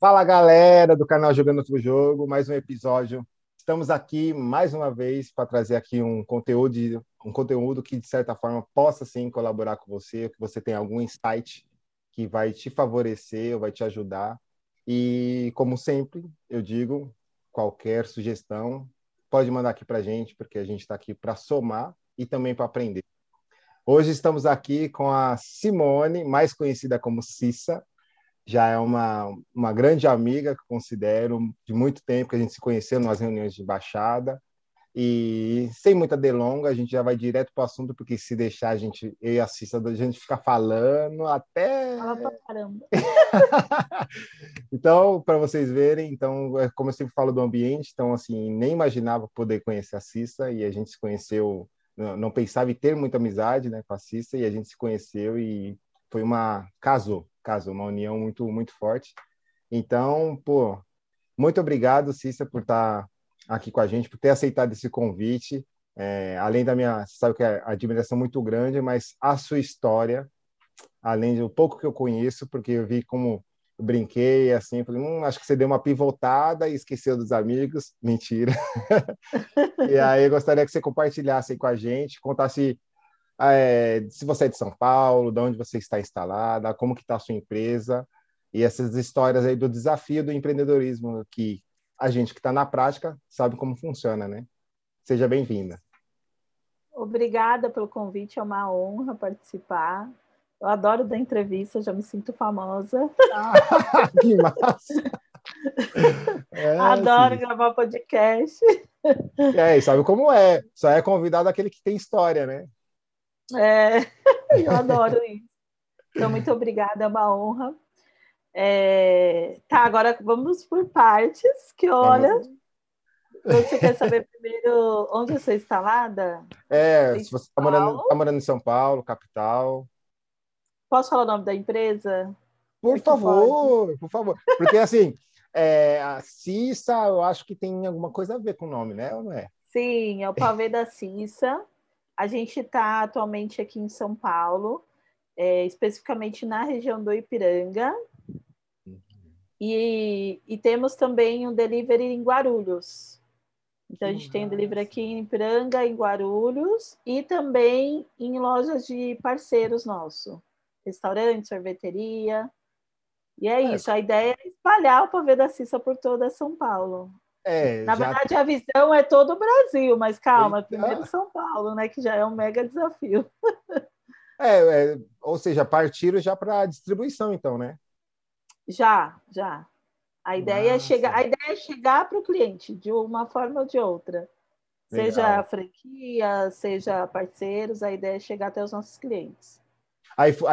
Fala galera do canal Jogando Outro Jogo, mais um episódio. Estamos aqui mais uma vez para trazer aqui um conteúdo, um conteúdo que de certa forma possa sim colaborar com você, que você tenha algum insight que vai te favorecer ou vai te ajudar. E como sempre, eu digo, qualquer sugestão pode mandar aqui para a gente, porque a gente está aqui para somar e também para aprender. Hoje estamos aqui com a Simone, mais conhecida como Cissa, já é uma, uma grande amiga que considero, de muito tempo que a gente se conheceu nas reuniões de baixada. E sem muita delonga, a gente já vai direto para o assunto, porque se deixar a gente, eu e a Cissa, a gente fica falando até. Fala pra caramba. então, para vocês verem, então, é como eu sempre falo do ambiente, então, assim, nem imaginava poder conhecer a Cissa, e a gente se conheceu, não pensava em ter muita amizade né, com a Cissa, e a gente se conheceu e foi uma. casou, casou, uma união muito, muito forte. Então, pô, muito obrigado, Cissa, por estar aqui com a gente, por ter aceitado esse convite. É, além da minha, sabe que é admiração muito grande, mas a sua história, além do pouco que eu conheço, porque eu vi como eu brinquei assim, falei, hum, acho que você deu uma pivotada e esqueceu dos amigos. Mentira. e aí eu gostaria que você compartilhasse com a gente, contasse é, se você é de São Paulo, de onde você está instalada, como que está a sua empresa e essas histórias aí do desafio do empreendedorismo que a gente que está na prática sabe como funciona, né? Seja bem-vinda. Obrigada pelo convite, é uma honra participar. Eu adoro dar entrevista, já me sinto famosa. Ah, que massa! É, Adoro sim. gravar podcast. É, e sabe como é? Só é convidado aquele que tem história, né? É, eu adoro isso. Então, muito obrigada, é uma honra. É, tá, agora vamos por partes, que olha. Você quer saber primeiro onde você está instalada? É, se você está morando, tá morando em São Paulo, capital. Posso falar o nome da empresa? Por favor, pode? por favor. Porque assim, é, a Cissa, eu acho que tem alguma coisa a ver com o nome, né? Ou não é? Sim, é o pavê da Cissa. A gente está atualmente aqui em São Paulo, é, especificamente na região do Ipiranga. E, e, temos também um delivery em Guarulhos. Então, a gente tem um delivery aqui em Ipiranga, em Guarulhos, e também em lojas de parceiros nossos. Restaurante, sorveteria. E é, é isso, a ideia é espalhar o pavê da Cissa por toda São Paulo. É, Na verdade, a visão é todo o Brasil, mas calma, Eita. primeiro São Paulo, né? Que já é um mega desafio. É, é ou seja, partiram já para distribuição, então, né? Já, já. A ideia é chegar, a ideia é chegar para o cliente de uma forma ou de outra. Legal. Seja franquia, seja parceiros, a ideia é chegar até os nossos clientes.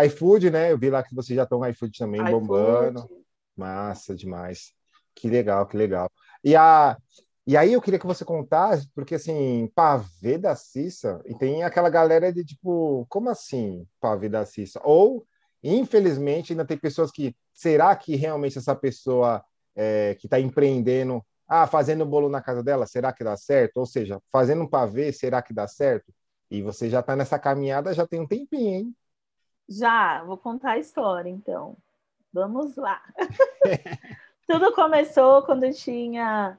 iFood, né? Eu vi lá que vocês já estão no iFood também bombando. Massa demais. Que legal, que legal. E, a, e aí eu queria que você contasse, porque assim, pavê da Cissa, e tem aquela galera de tipo, como assim pavê da Cissa? Ou, infelizmente, ainda tem pessoas que, será que realmente essa pessoa é, que está empreendendo, ah, fazendo bolo na casa dela, será que dá certo? Ou seja, fazendo um pavê, será que dá certo? E você já está nessa caminhada já tem um tempinho, hein? Já, vou contar a história, então. Vamos lá. Tudo começou quando eu tinha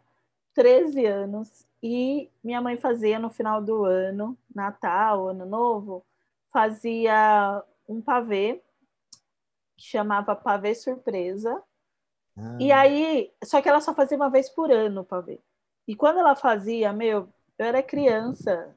13 anos e minha mãe fazia no final do ano, Natal, Ano Novo, fazia um pavê que chamava pavê surpresa. Ah. E aí, só que ela só fazia uma vez por ano o pavê. E quando ela fazia, meu, eu era criança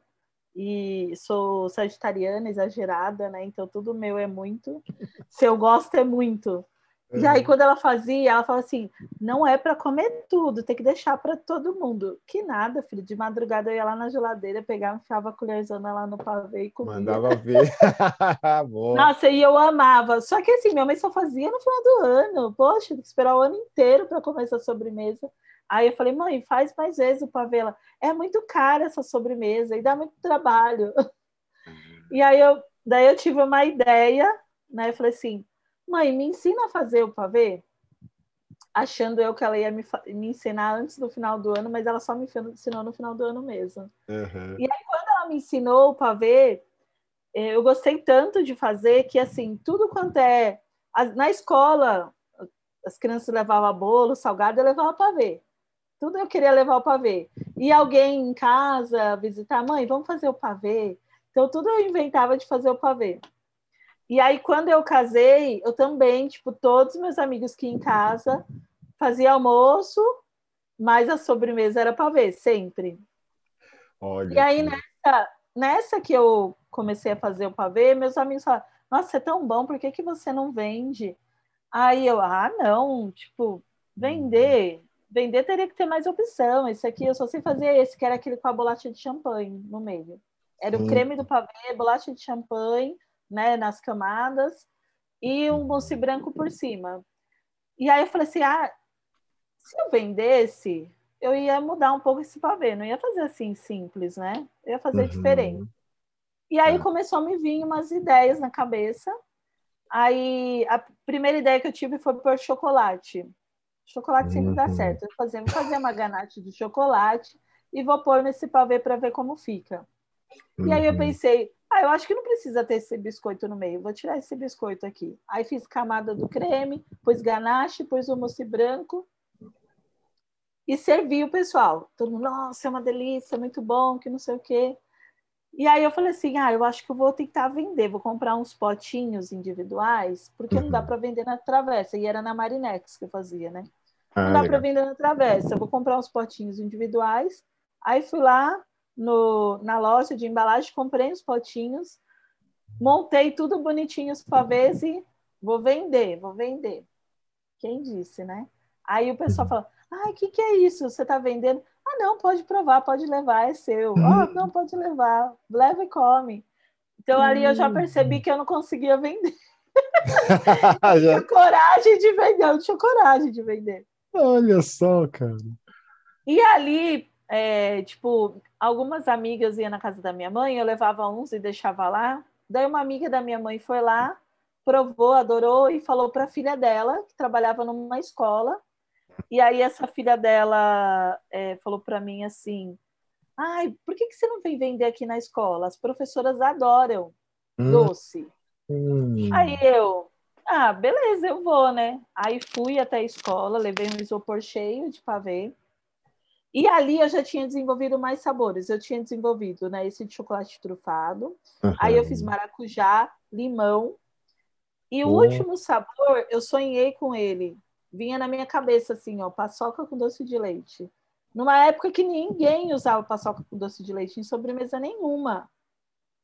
e sou sagitariana, exagerada, né? Então tudo meu é muito. Se eu gosto é muito. E aí, quando ela fazia, ela falava assim: não é para comer tudo, tem que deixar para todo mundo. Que nada, filho. De madrugada eu ia lá na geladeira, pegava, enfiava a colherzona lá no pavê e comia. Mandava ver. Nossa, e eu amava. Só que assim, minha mãe só fazia no final do ano. Poxa, tem que esperar o ano inteiro para comer essa sobremesa. Aí eu falei, mãe, faz mais vezes o pavê. Ela, é muito cara essa sobremesa e dá muito trabalho. E aí eu, daí eu tive uma ideia, né? Eu falei assim mãe, me ensina a fazer o pavê? Achando eu que ela ia me, me ensinar antes do final do ano, mas ela só me ensinou no final do ano mesmo. Uhum. E aí, quando ela me ensinou o pavê, eh, eu gostei tanto de fazer que, assim, tudo quanto é. Na escola, as crianças levavam bolo, salgado, eu levava pavê. Tudo eu queria levar o pavê. E alguém em casa visitar, mãe, vamos fazer o pavê. Então, tudo eu inventava de fazer o pavê. E aí, quando eu casei, eu também, tipo, todos meus amigos que em casa fazia almoço, mas a sobremesa era pavê, sempre. Olha e aí, que... nessa, nessa que eu comecei a fazer o pavê, meus amigos falaram, nossa, é tão bom, por que, que você não vende? Aí eu, ah, não, tipo, vender, vender teria que ter mais opção. Esse aqui eu só sei fazer esse, que era aquele com a bolacha de champanhe no meio. Era o creme do pavê, bolacha de champanhe, né, nas camadas, e um mousse branco por cima. E aí eu falei assim, ah, se eu vendesse, eu ia mudar um pouco esse pavê, não ia fazer assim simples, né? Eu ia fazer uhum. diferente. E aí é. começou a me vir umas ideias na cabeça. Aí a primeira ideia que eu tive foi por chocolate. Chocolate sempre uhum. dá certo. Eu vou fazer, vou fazer uma ganache de chocolate e vou pôr nesse pavê para ver como fica. Uhum. E aí eu uhum. pensei, ah, eu acho que não precisa ter esse biscoito no meio, vou tirar esse biscoito aqui. Aí fiz camada do creme, pus ganache, pus o mousse branco e servi o pessoal. Todo mundo, nossa, é uma delícia, muito bom, que não sei o quê. E aí eu falei assim, ah, eu acho que eu vou tentar vender, vou comprar uns potinhos individuais, porque não dá uhum. para vender na travessa, e era na Marinex que eu fazia, né? Ah, não dá para vender na travessa, eu vou comprar uns potinhos individuais. Aí fui lá no, na loja de embalagem, comprei os potinhos, montei tudo bonitinho os pavês e vou vender, vou vender. Quem disse, né? Aí o pessoal uhum. falou, ai, o que, que é isso? Você está vendendo? Ah, não, pode provar, pode levar, é seu. Oh, não, pode levar, leva e come. Então ali eu já percebi que eu não conseguia vender. já... tinha coragem de vender, eu tinha coragem de vender. Olha só, cara. E ali, é, tipo, algumas amigas iam na casa da minha mãe, eu levava uns e deixava lá. Daí uma amiga da minha mãe foi lá, provou, adorou e falou para a filha dela, que trabalhava numa escola, e aí essa filha dela é, falou para mim assim, ai, por que, que você não vem vender aqui na escola? As professoras adoram hum. doce. Hum. Aí eu, ah, beleza, eu vou, né? Aí fui até a escola, levei um isopor cheio de pavê. E ali eu já tinha desenvolvido mais sabores. Eu tinha desenvolvido né, esse de chocolate trufado. Uhum. Aí eu fiz maracujá, limão. E o uhum. último sabor, eu sonhei com ele vinha na minha cabeça assim, ó, paçoca com doce de leite. Numa época que ninguém usava paçoca com doce de leite em sobremesa nenhuma.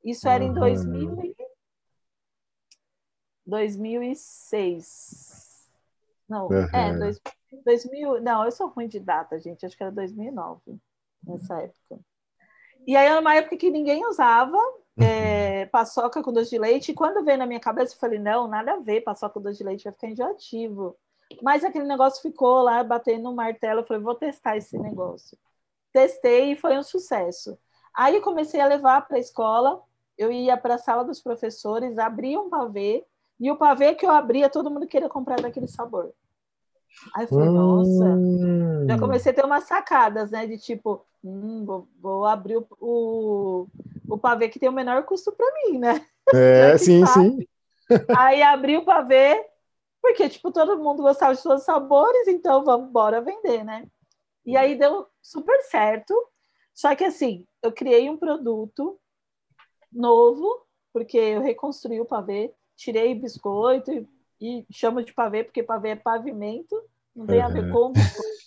Isso era em 2000 e... 2006. Não, uhum. é, dois, 2000, não, eu sou ruim de data, gente, acho que era 2009, nessa época. E aí era uma época que ninguém usava é, paçoca com doce de leite, e quando veio na minha cabeça, eu falei, não, nada a ver, paçoca com doce de leite vai ficar enjoativo. Mas aquele negócio ficou lá batendo no martelo. Eu falei, vou testar esse negócio. Testei e foi um sucesso. Aí comecei a levar para a escola. Eu ia para a sala dos professores, abria um pavê, e o pavê que eu abria, todo mundo queria comprar daquele sabor. Aí eu falei, hum. nossa, já comecei a ter umas sacadas, né? De tipo, hum, vou, vou abrir o, o, o, pavê que tem o menor custo para mim, né? É, sim, sim. Aí abri o pavê, porque, tipo, todo mundo gostava de todos os sabores, então vamos bora vender, né? E aí deu super certo. Só que, assim, eu criei um produto novo, porque eu reconstruí o pavê, tirei biscoito e, e chamo de pavê, porque pavê é pavimento, não tem a ver com biscoito.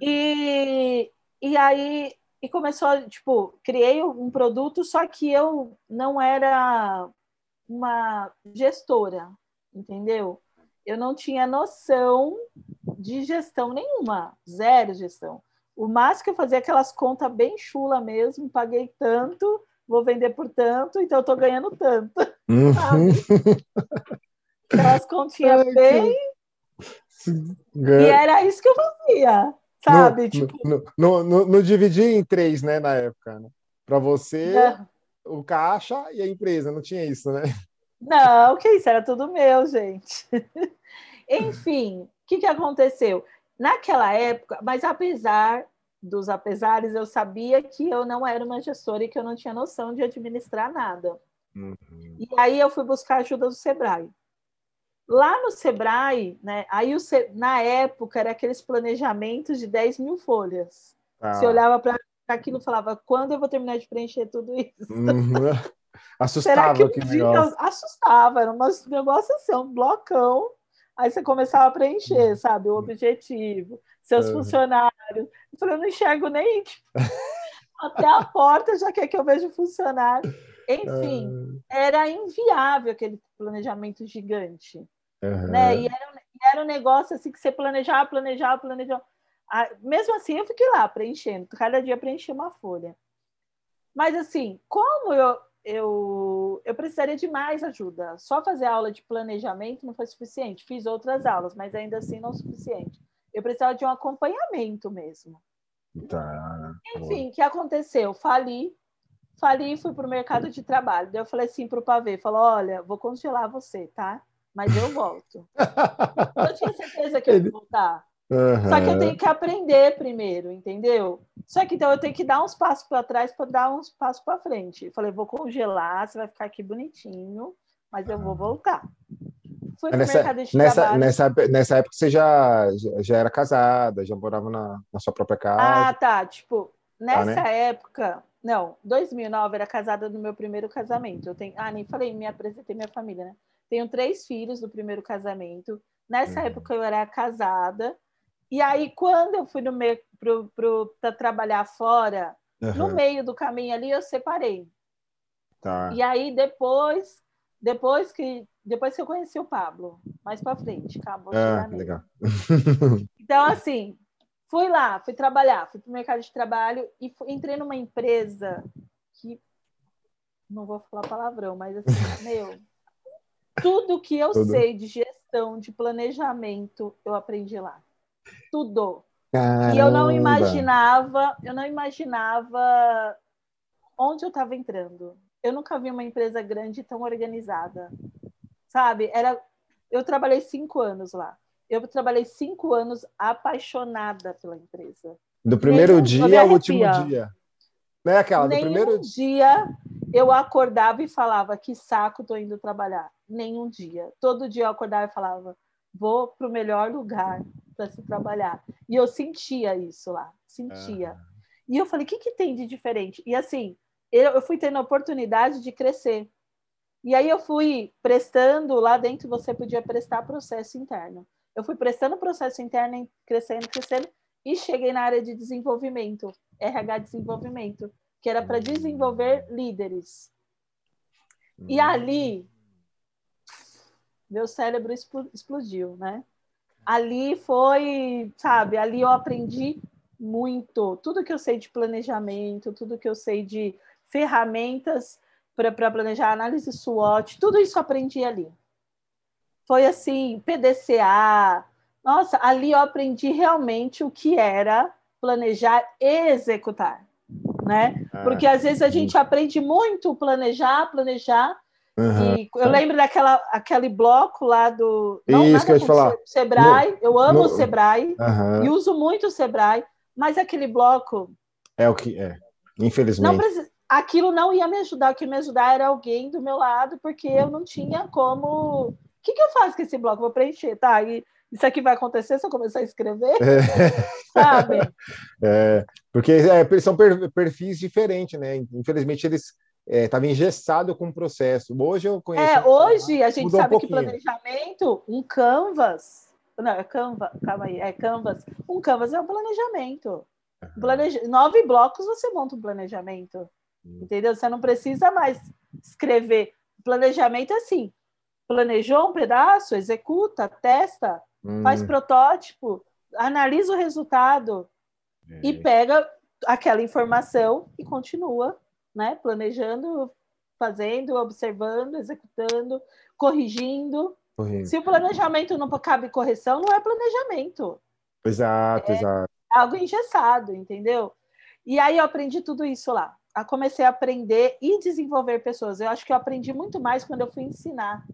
e, e aí e começou, tipo, criei um produto, só que eu não era uma gestora entendeu? Eu não tinha noção de gestão nenhuma, zero gestão. O máximo que eu fazia aquelas contas bem chula mesmo, paguei tanto, vou vender por tanto, então eu tô ganhando tanto. Uhum. Aquelas continhas bem. E era isso que eu fazia, sabe? No, tipo... no, no, no, em três, né, na época, né? Para você, é. o caixa e a empresa, não tinha isso, né? Não, que isso, era tudo meu, gente. Enfim, o que, que aconteceu? Naquela época, mas apesar dos apesares, eu sabia que eu não era uma gestora e que eu não tinha noção de administrar nada. Uhum. E aí eu fui buscar ajuda do Sebrae. Lá no Sebrae, né? Aí o, na época era aqueles planejamentos de 10 mil folhas. Ah. Você olhava para aquilo e falava, quando eu vou terminar de preencher tudo isso? Uhum. Assustava Será que dia Assustava, era um negócio assim, um blocão. Aí você começava a preencher, sabe? O objetivo, seus uhum. funcionários. Eu falei, eu não enxergo nem tipo, até a porta, já quer que eu veja o funcionário. Enfim, uhum. era inviável aquele planejamento gigante. Uhum. Né? E era, era um negócio assim que você planejava, planejava, planejava. Ah, mesmo assim, eu fiquei lá preenchendo, cada dia preenchia uma folha. Mas assim, como eu, eu, eu precisaria de mais ajuda. Só fazer aula de planejamento não foi suficiente. Fiz outras aulas, mas ainda assim não suficiente. Eu precisava de um acompanhamento mesmo. Tá. Enfim, o que aconteceu? Fali, fali e fui para o mercado de trabalho. Daí eu falei assim para o Pavê, falou, olha, vou congelar você, tá? Mas eu volto. eu tinha certeza que eu ia voltar. Uhum. Só que eu tenho que aprender primeiro, entendeu? Só que então eu tenho que dar uns passos para trás para dar uns passos para frente. falei, vou congelar, você vai ficar aqui bonitinho, mas eu vou voltar. Fui nessa, mercado de nessa, trabalho. Nessa, nessa época você já, já era casada, já morava na, na sua própria casa. Ah, tá. Tipo, nessa tá, né? época, não, 2009 era casada no meu primeiro casamento. Eu tenho, ah, nem falei, me apresentei minha família, né? Tenho três filhos do primeiro casamento. Nessa uhum. época eu era casada e aí, quando eu fui no meio para trabalhar fora, uhum. no meio do caminho ali, eu separei. Tá. E aí, depois, depois que depois que eu conheci o Pablo, mais para frente, acabou ah, legal. então, assim, fui lá, fui trabalhar, fui para o mercado de trabalho e fui, entrei numa empresa que não vou falar palavrão, mas assim, meu, tudo que eu tudo. sei de gestão, de planejamento, eu aprendi lá tudo. Caramba. E eu não imaginava, eu não imaginava onde eu estava entrando. Eu nunca vi uma empresa grande tão organizada, sabe? Era, eu trabalhei cinco anos lá. Eu trabalhei cinco anos apaixonada pela empresa. Do primeiro Nenhum, dia ao último dia. Não é aquela, do Nenhum primeiro dia eu acordava e falava que saco tô indo trabalhar. Nenhum dia. Todo dia eu acordava e falava, vou para o melhor lugar para se trabalhar. E eu sentia isso lá, sentia. Ah. E eu falei, o que, que tem de diferente? E assim, eu, eu fui tendo a oportunidade de crescer. E aí eu fui prestando, lá dentro você podia prestar processo interno. Eu fui prestando processo interno, crescendo, crescendo, e cheguei na área de desenvolvimento, RH desenvolvimento, que era para desenvolver líderes. E hum. ali, meu cérebro explodiu, né? ali foi, sabe, ali eu aprendi muito. Tudo que eu sei de planejamento, tudo que eu sei de ferramentas para planejar, análise SWOT, tudo isso eu aprendi ali. Foi assim, PDCA. Nossa, ali eu aprendi realmente o que era planejar e executar, né? Ah, Porque às vezes a gente aprende muito planejar, planejar, Uhum. E eu lembro daquela aquele bloco lá do. Não, Isso que eu ia falar. Sebrae, no, eu amo no, o Sebrae uhum. e uso muito o Sebrae, mas aquele bloco. É o que é, infelizmente. Não aquilo não ia me ajudar, o que me ajudar era alguém do meu lado, porque eu não tinha como. O que, que eu faço com esse bloco? Vou preencher, tá? E isso aqui vai acontecer se eu começar a escrever? É. Sabe? É, porque é, são perfis diferentes, né? Infelizmente, eles estava é, engessado com o processo. Hoje eu conheço. É, hoje a gente sabe um que planejamento, um canvas. Não, é Canva, calma aí, é Canvas. Um Canvas é um planejamento. Planeja, nove blocos você monta um planejamento. Uhum. Entendeu? Você não precisa mais escrever. Planejamento é assim: planejou um pedaço, executa, testa, faz protótipo, analisa o resultado e pega aquela informação e continua né? Planejando, fazendo, observando, executando, corrigindo. Corrigindo. Se o planejamento não cabe correção, não é planejamento. Exato, é exato. Algo engessado, entendeu? E aí eu aprendi tudo isso lá. Eu comecei a aprender e desenvolver pessoas. Eu acho que eu aprendi muito mais quando eu fui ensinar.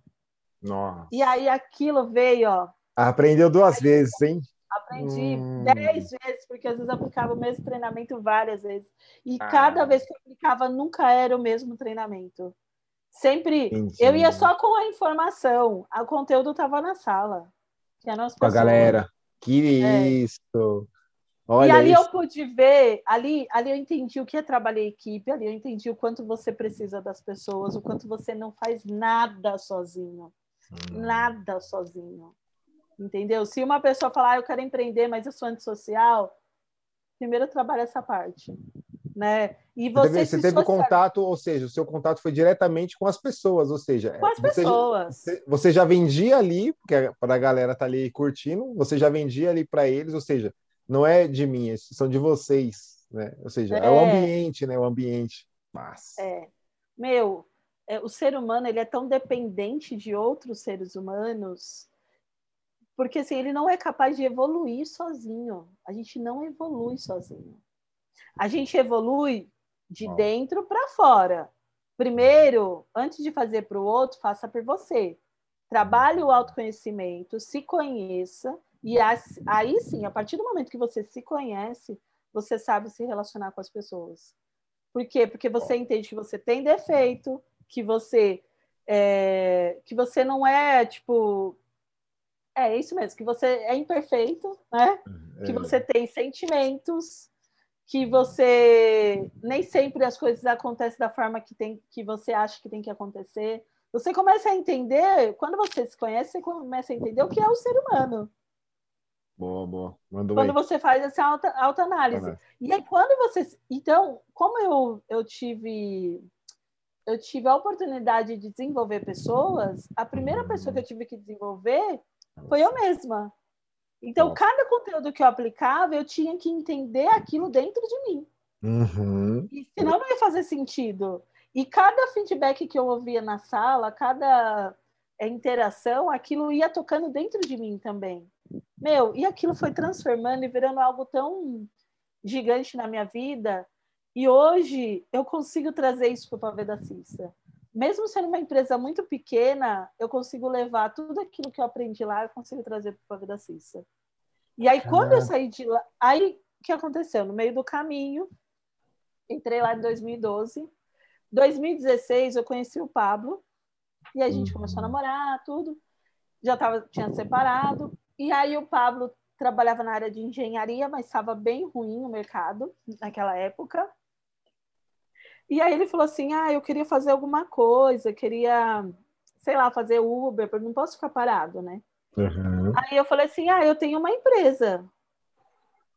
Nossa. E aí aquilo veio, ó. Aprendeu duas vezes, hein? Aprendi hum. dez vezes, porque às vezes eu aplicava o mesmo treinamento várias vezes. E ah. cada vez que eu aplicava, nunca era o mesmo treinamento. Sempre. Entendi. Eu ia só com a informação, o conteúdo estava na sala. Que é com a galera. Que é. isso! Olha e ali isso. eu pude ver, ali, ali eu entendi o que é trabalhar em equipe, ali eu entendi o quanto você precisa das pessoas, o quanto você não faz nada sozinho. Hum. Nada sozinho. Entendeu? Se uma pessoa falar, ah, eu quero empreender, mas eu sou antissocial, primeiro trabalha essa parte. Né? E você, você teve, você teve contato, ou seja, o seu contato foi diretamente com as pessoas, ou seja, com as você pessoas. Já, você já vendia ali, porque para a galera estar tá ali curtindo, você já vendia ali para eles, ou seja, não é de mim, são de vocês, né? Ou seja, é, é o ambiente, né? O ambiente. Mas... É. Meu, é, o ser humano ele é tão dependente de outros seres humanos porque assim, ele não é capaz de evoluir sozinho. A gente não evolui sozinho. A gente evolui de dentro para fora. Primeiro, antes de fazer para o outro, faça por você. Trabalhe o autoconhecimento, se conheça e aí sim, a partir do momento que você se conhece, você sabe se relacionar com as pessoas. Por quê? Porque você entende que você tem defeito, que você é, que você não é tipo é isso mesmo, que você é imperfeito, né? É. Que você tem sentimentos, que você nem sempre as coisas acontecem da forma que tem que você acha que tem que acontecer. Você começa a entender, quando você se conhece, você começa a entender o que é o ser humano. Boa, boa. Mandou quando você faz essa alta, alta análise. E aí, quando você. Então, como eu, eu tive. Eu tive a oportunidade de desenvolver pessoas, a primeira pessoa que eu tive que desenvolver foi eu mesma. Então, Nossa. cada conteúdo que eu aplicava, eu tinha que entender aquilo dentro de mim. Uhum. E senão não ia fazer sentido. E cada feedback que eu ouvia na sala, cada é, interação, aquilo ia tocando dentro de mim também. Meu, e aquilo foi transformando e virando algo tão gigante na minha vida. E hoje eu consigo trazer isso para o Pavê da Cissa. Mesmo sendo uma empresa muito pequena, eu consigo levar tudo aquilo que eu aprendi lá, eu consigo trazer para o Pavê da Cissa. E aí, quando eu saí de lá, aí o que aconteceu? No meio do caminho, entrei lá em 2012. 2016, eu conheci o Pablo, e a gente começou a uhum. namorar, tudo. Já tava, tinha separado. E aí o Pablo trabalhava na área de engenharia, mas estava bem ruim o mercado naquela época. E aí ele falou assim: "Ah, eu queria fazer alguma coisa, queria, sei lá, fazer Uber, porque não posso ficar parado, né?" Uhum. Aí eu falei assim: "Ah, eu tenho uma empresa.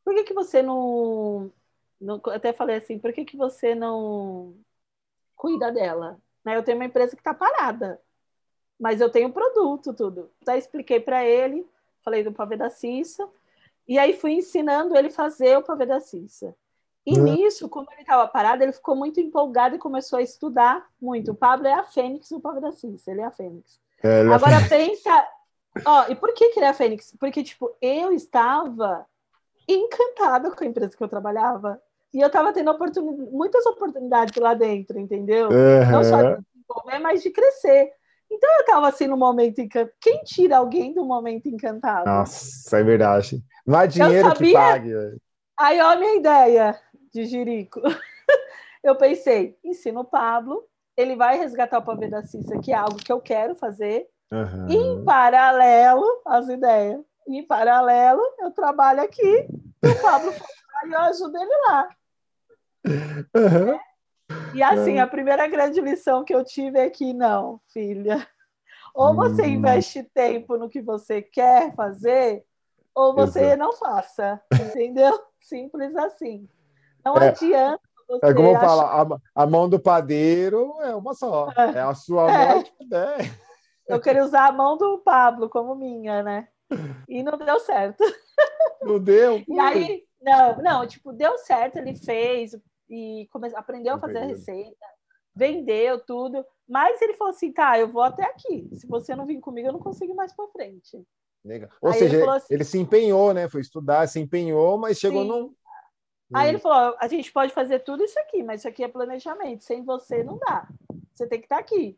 Por que que você não, não até falei assim, por que que você não cuida dela?" Né? Eu tenho uma empresa que está parada, mas eu tenho produto, tudo. Então, expliquei para ele falei do pavê da Cissa, e aí fui ensinando ele fazer o pavê da Cissa. E hum. nisso, como ele estava parado, ele ficou muito empolgado e começou a estudar muito. O Pablo é a Fênix do Pavê da Cissa, ele é a Fênix. É, é Agora a pensa, ó, e por que, que ele é a Fênix? Porque, tipo, eu estava encantada com a empresa que eu trabalhava. E eu estava tendo muitas oportunidades lá dentro, entendeu? Uhum. Não só de desenvolver, mas de crescer. Então eu estava assim no momento encantado. Quem tira alguém do momento encantado? Nossa, é verdade. Não há dinheiro sabia... que pague. Aí, ó, a minha ideia de Jirico. eu pensei, ensino o Pablo, ele vai resgatar o pavê da Cissa, que é algo que eu quero fazer. Uhum. E em paralelo, as ideias. Em paralelo, eu trabalho aqui, e o Pablo e eu ajudo ele lá. Uhum. É? E assim, a primeira grande lição que eu tive é que não, filha. Ou você hum. investe tempo no que você quer fazer, ou você Exato. não faça. Entendeu? Simples assim. Não é, adianta. Você é como achar... fala, a, a, mão do padeiro é uma só. É, é a sua é. mão que puder. Eu queria usar a mão do Pablo como minha, né? E não deu certo. Não deu? E aí, não, não, tipo, deu certo, ele fez, e come... aprendeu a fazer a receita, vendeu tudo, mas ele falou assim, tá, eu vou até aqui. Se você não vir comigo, eu não consigo mais para frente. Legal. Ou Aí seja, ele, assim, ele, se empenhou, né? Foi estudar, se empenhou, mas chegou sim. num. Aí ele falou: a gente pode fazer tudo isso aqui, mas isso aqui é planejamento. Sem você não dá. Você tem que estar aqui.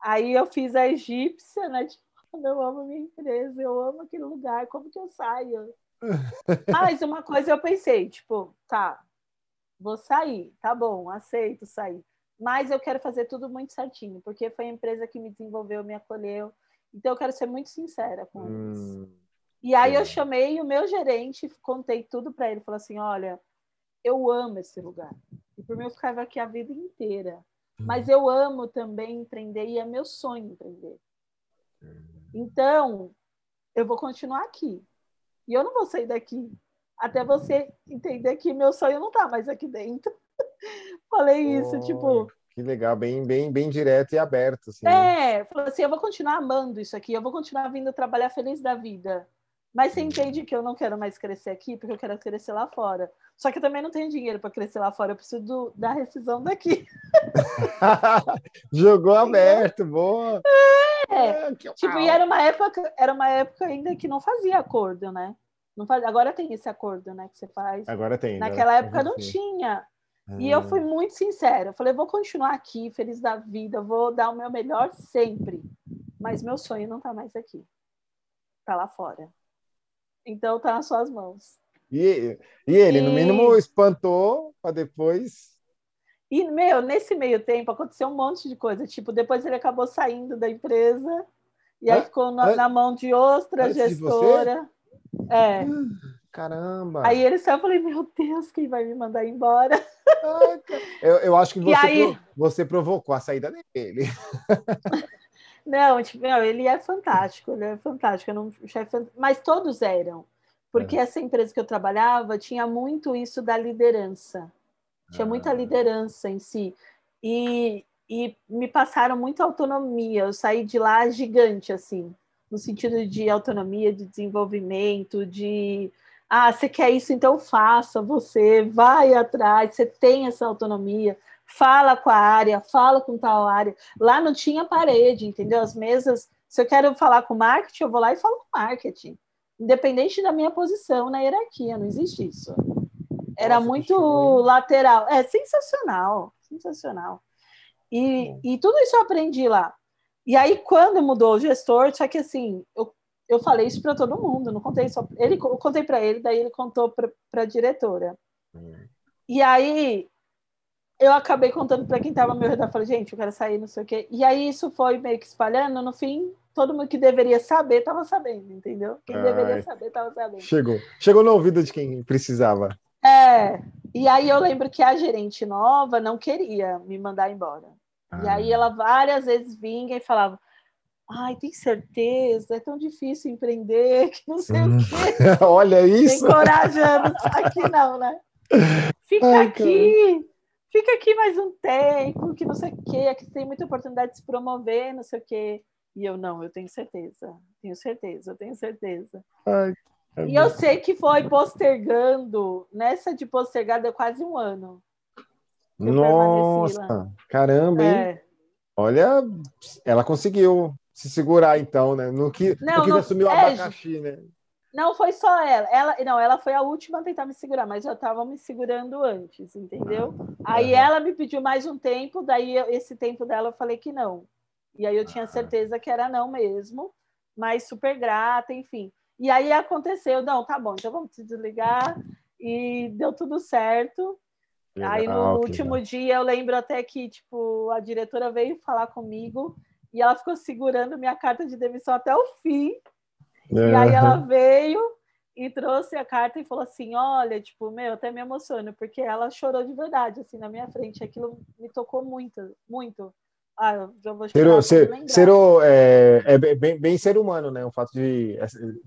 Aí eu fiz a egípcia, né? Tipo, eu amo minha empresa, eu amo aquele lugar, como que eu saio? mas uma coisa eu pensei, tipo, tá, vou sair, tá bom, aceito sair. mas eu quero fazer tudo muito certinho, porque foi a empresa que me desenvolveu, me acolheu. Então eu quero ser muito sincera com eles. Hum, e aí é. eu chamei o meu gerente, contei tudo para ele, falou assim: "Olha, eu amo esse lugar. E por mim eu ficava aqui a vida inteira. Mas eu amo também empreender e é meu sonho empreender. Então, eu vou continuar aqui. E eu não vou sair daqui até você entender que meu sonho não está mais aqui dentro. Falei isso, oh, tipo. Que legal, bem, bem, bem direto e aberto. Assim, né? É, falei assim: eu vou continuar amando isso aqui, eu vou continuar vindo trabalhar feliz da vida. Mas você entende que eu não quero mais crescer aqui, porque eu quero crescer lá fora. Só que eu também não tenho dinheiro para crescer lá fora, eu preciso do, da rescisão daqui. Jogou aberto, boa. É, é tipo, e era uma época, era uma época ainda que não fazia acordo, né? Não faz, agora tem esse acordo, né, que você faz. Agora tem. Naquela época não tinha. E eu fui ah. muito sincera. Eu falei, vou continuar aqui, feliz da vida, vou dar o meu melhor sempre. Mas meu sonho não está mais aqui. Está lá fora. Então tá nas suas mãos. E, e ele, e... no mínimo, espantou para depois. E, meu, nesse meio tempo aconteceu um monte de coisa. Tipo, depois ele acabou saindo da empresa e aí ficou na, na, mão de outra gestora. É. Caramba! Aí ele saiu e falei, meu Deus, quem vai me mandar embora? eu, eu acho que você, aí... você provocou a saída dele. Não, tipo, meu, ele é fantástico, ele é fantástico, não, chefe, mas todos eram, porque é. essa empresa que eu trabalhava tinha muito isso da liderança, tinha ah. muita liderança em si, e, e me passaram muita autonomia, eu saí de lá gigante, assim, no sentido de autonomia, de desenvolvimento, de ah, você quer isso, então faça, você vai atrás, você tem essa autonomia fala com a área, fala com tal área. Lá não tinha parede, entendeu? As mesas, se eu quero falar com marketing, eu vou lá e falo com marketing, independente da minha posição na hierarquia, não existe isso. Era Nossa, muito lateral. É sensacional, sensacional. E, e tudo isso eu aprendi lá. E aí, quando mudou o gestor, só que assim, eu, eu falei isso para todo mundo, não contei só. Ele, eu contei para ele, daí ele contou para a diretora. Hum. E aí, eu acabei contando para quem estava ao meu redor, falei, gente, eu quero sair, não sei o quê. E aí isso foi meio que espalhando, no fim, todo mundo que deveria saber estava sabendo, entendeu? Quem Ai, deveria saber estava sabendo. Chegou. Chegou no ouvido de quem precisava. É. E aí eu lembro que a gerente nova não queria me mandar embora. Ah. E aí ela várias vezes vinha e falava: Ai, tem certeza, é tão difícil empreender, que não sei hum. o quê. Olha isso. Encorajando, aqui não, né? Fica Ai, aqui. Cara fica aqui mais um tempo, que não sei o quê, aqui tem muita oportunidade de se promover, não sei o quê. E eu, não, eu tenho certeza, tenho certeza, eu tenho certeza. Ai, é e eu sei que foi postergando, nessa de postergar deu quase um ano. Nossa, caramba, hein? É. Olha, ela conseguiu se segurar então, né? No que, não, no que não, assumir o é, abacaxi, né? Não foi só ela. ela. Não, ela foi a última a tentar me segurar, mas eu estava me segurando antes, entendeu? Aí ela me pediu mais um tempo, daí esse tempo dela eu falei que não. E aí eu tinha certeza que era não mesmo, mas super grata, enfim. E aí aconteceu, não, tá bom, então vamos se desligar. E deu tudo certo. Legal, aí no último dia eu lembro até que tipo a diretora veio falar comigo e ela ficou segurando minha carta de demissão até o fim é. E aí ela veio e trouxe a carta e falou assim: Olha, tipo, meu, até me emociono, porque ela chorou de verdade, assim, na minha frente. Aquilo me tocou muito, muito. Ah, já vou chorar. Ser, ser, é, é bem, bem, ser humano, né? O fato de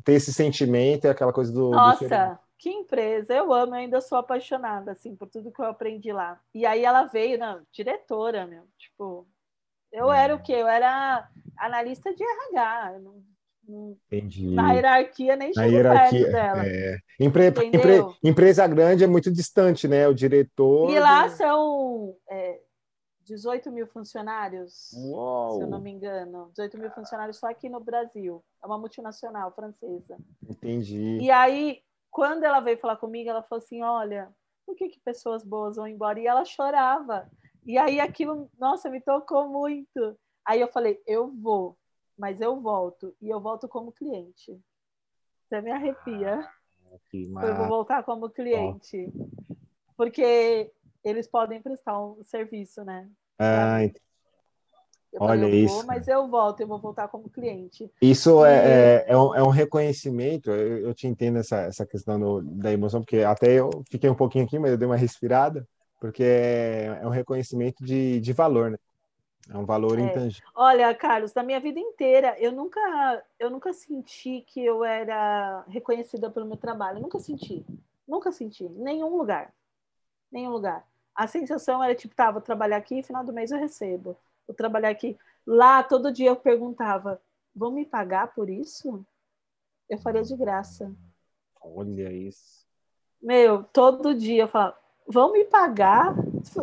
ter esse sentimento e aquela coisa do. Nossa, do que empresa! Eu amo, eu ainda sou apaixonada, assim, por tudo que eu aprendi lá. E aí ela veio, não, diretora, meu, tipo. Eu era o quê? Eu era analista de RH. Eu não Entendi. Na hierarquia nem chega hierarquia, perto dela. É. Empre, empre, empresa grande é muito distante, né? O diretor. E lá são é, 18 mil funcionários, Uou. se eu não me engano. 18 mil funcionários só aqui no Brasil. É uma multinacional francesa. Entendi. E aí, quando ela veio falar comigo, ela falou assim: olha, por que, que pessoas boas vão embora? E ela chorava. E aí aquilo, nossa, me tocou muito. Aí eu falei, eu vou mas eu volto e eu volto como cliente. Você me arrepia. Ah, eu vou voltar como cliente. Porque eles podem prestar um serviço, né? Ah, entendi. Eu Olha falei, isso. Vou, mas eu volto, eu vou voltar como cliente. Isso é, e... é, é, é, um, é um reconhecimento, eu, eu, te entendo essa, essa questão do, da emoção, porque até eu fiquei um pouquinho aqui, mas eu dei uma respirada, porque é, é um reconhecimento de, de valor, né? É um valor é. intangível. Olha, Carlos, na minha vida inteira, eu nunca, eu nunca senti que eu era reconhecida pelo meu trabalho. Eu nunca senti. Nunca senti. Nenhum lugar. Nenhum lugar. A sensação era tipo, tá, vou trabalhar aqui, final do mês eu recebo vou trabalhar aqui. Lá, todo dia eu perguntava: vão me pagar por isso? Eu faria de graça. Olha isso. Meu, todo dia eu falava: vão me pagar?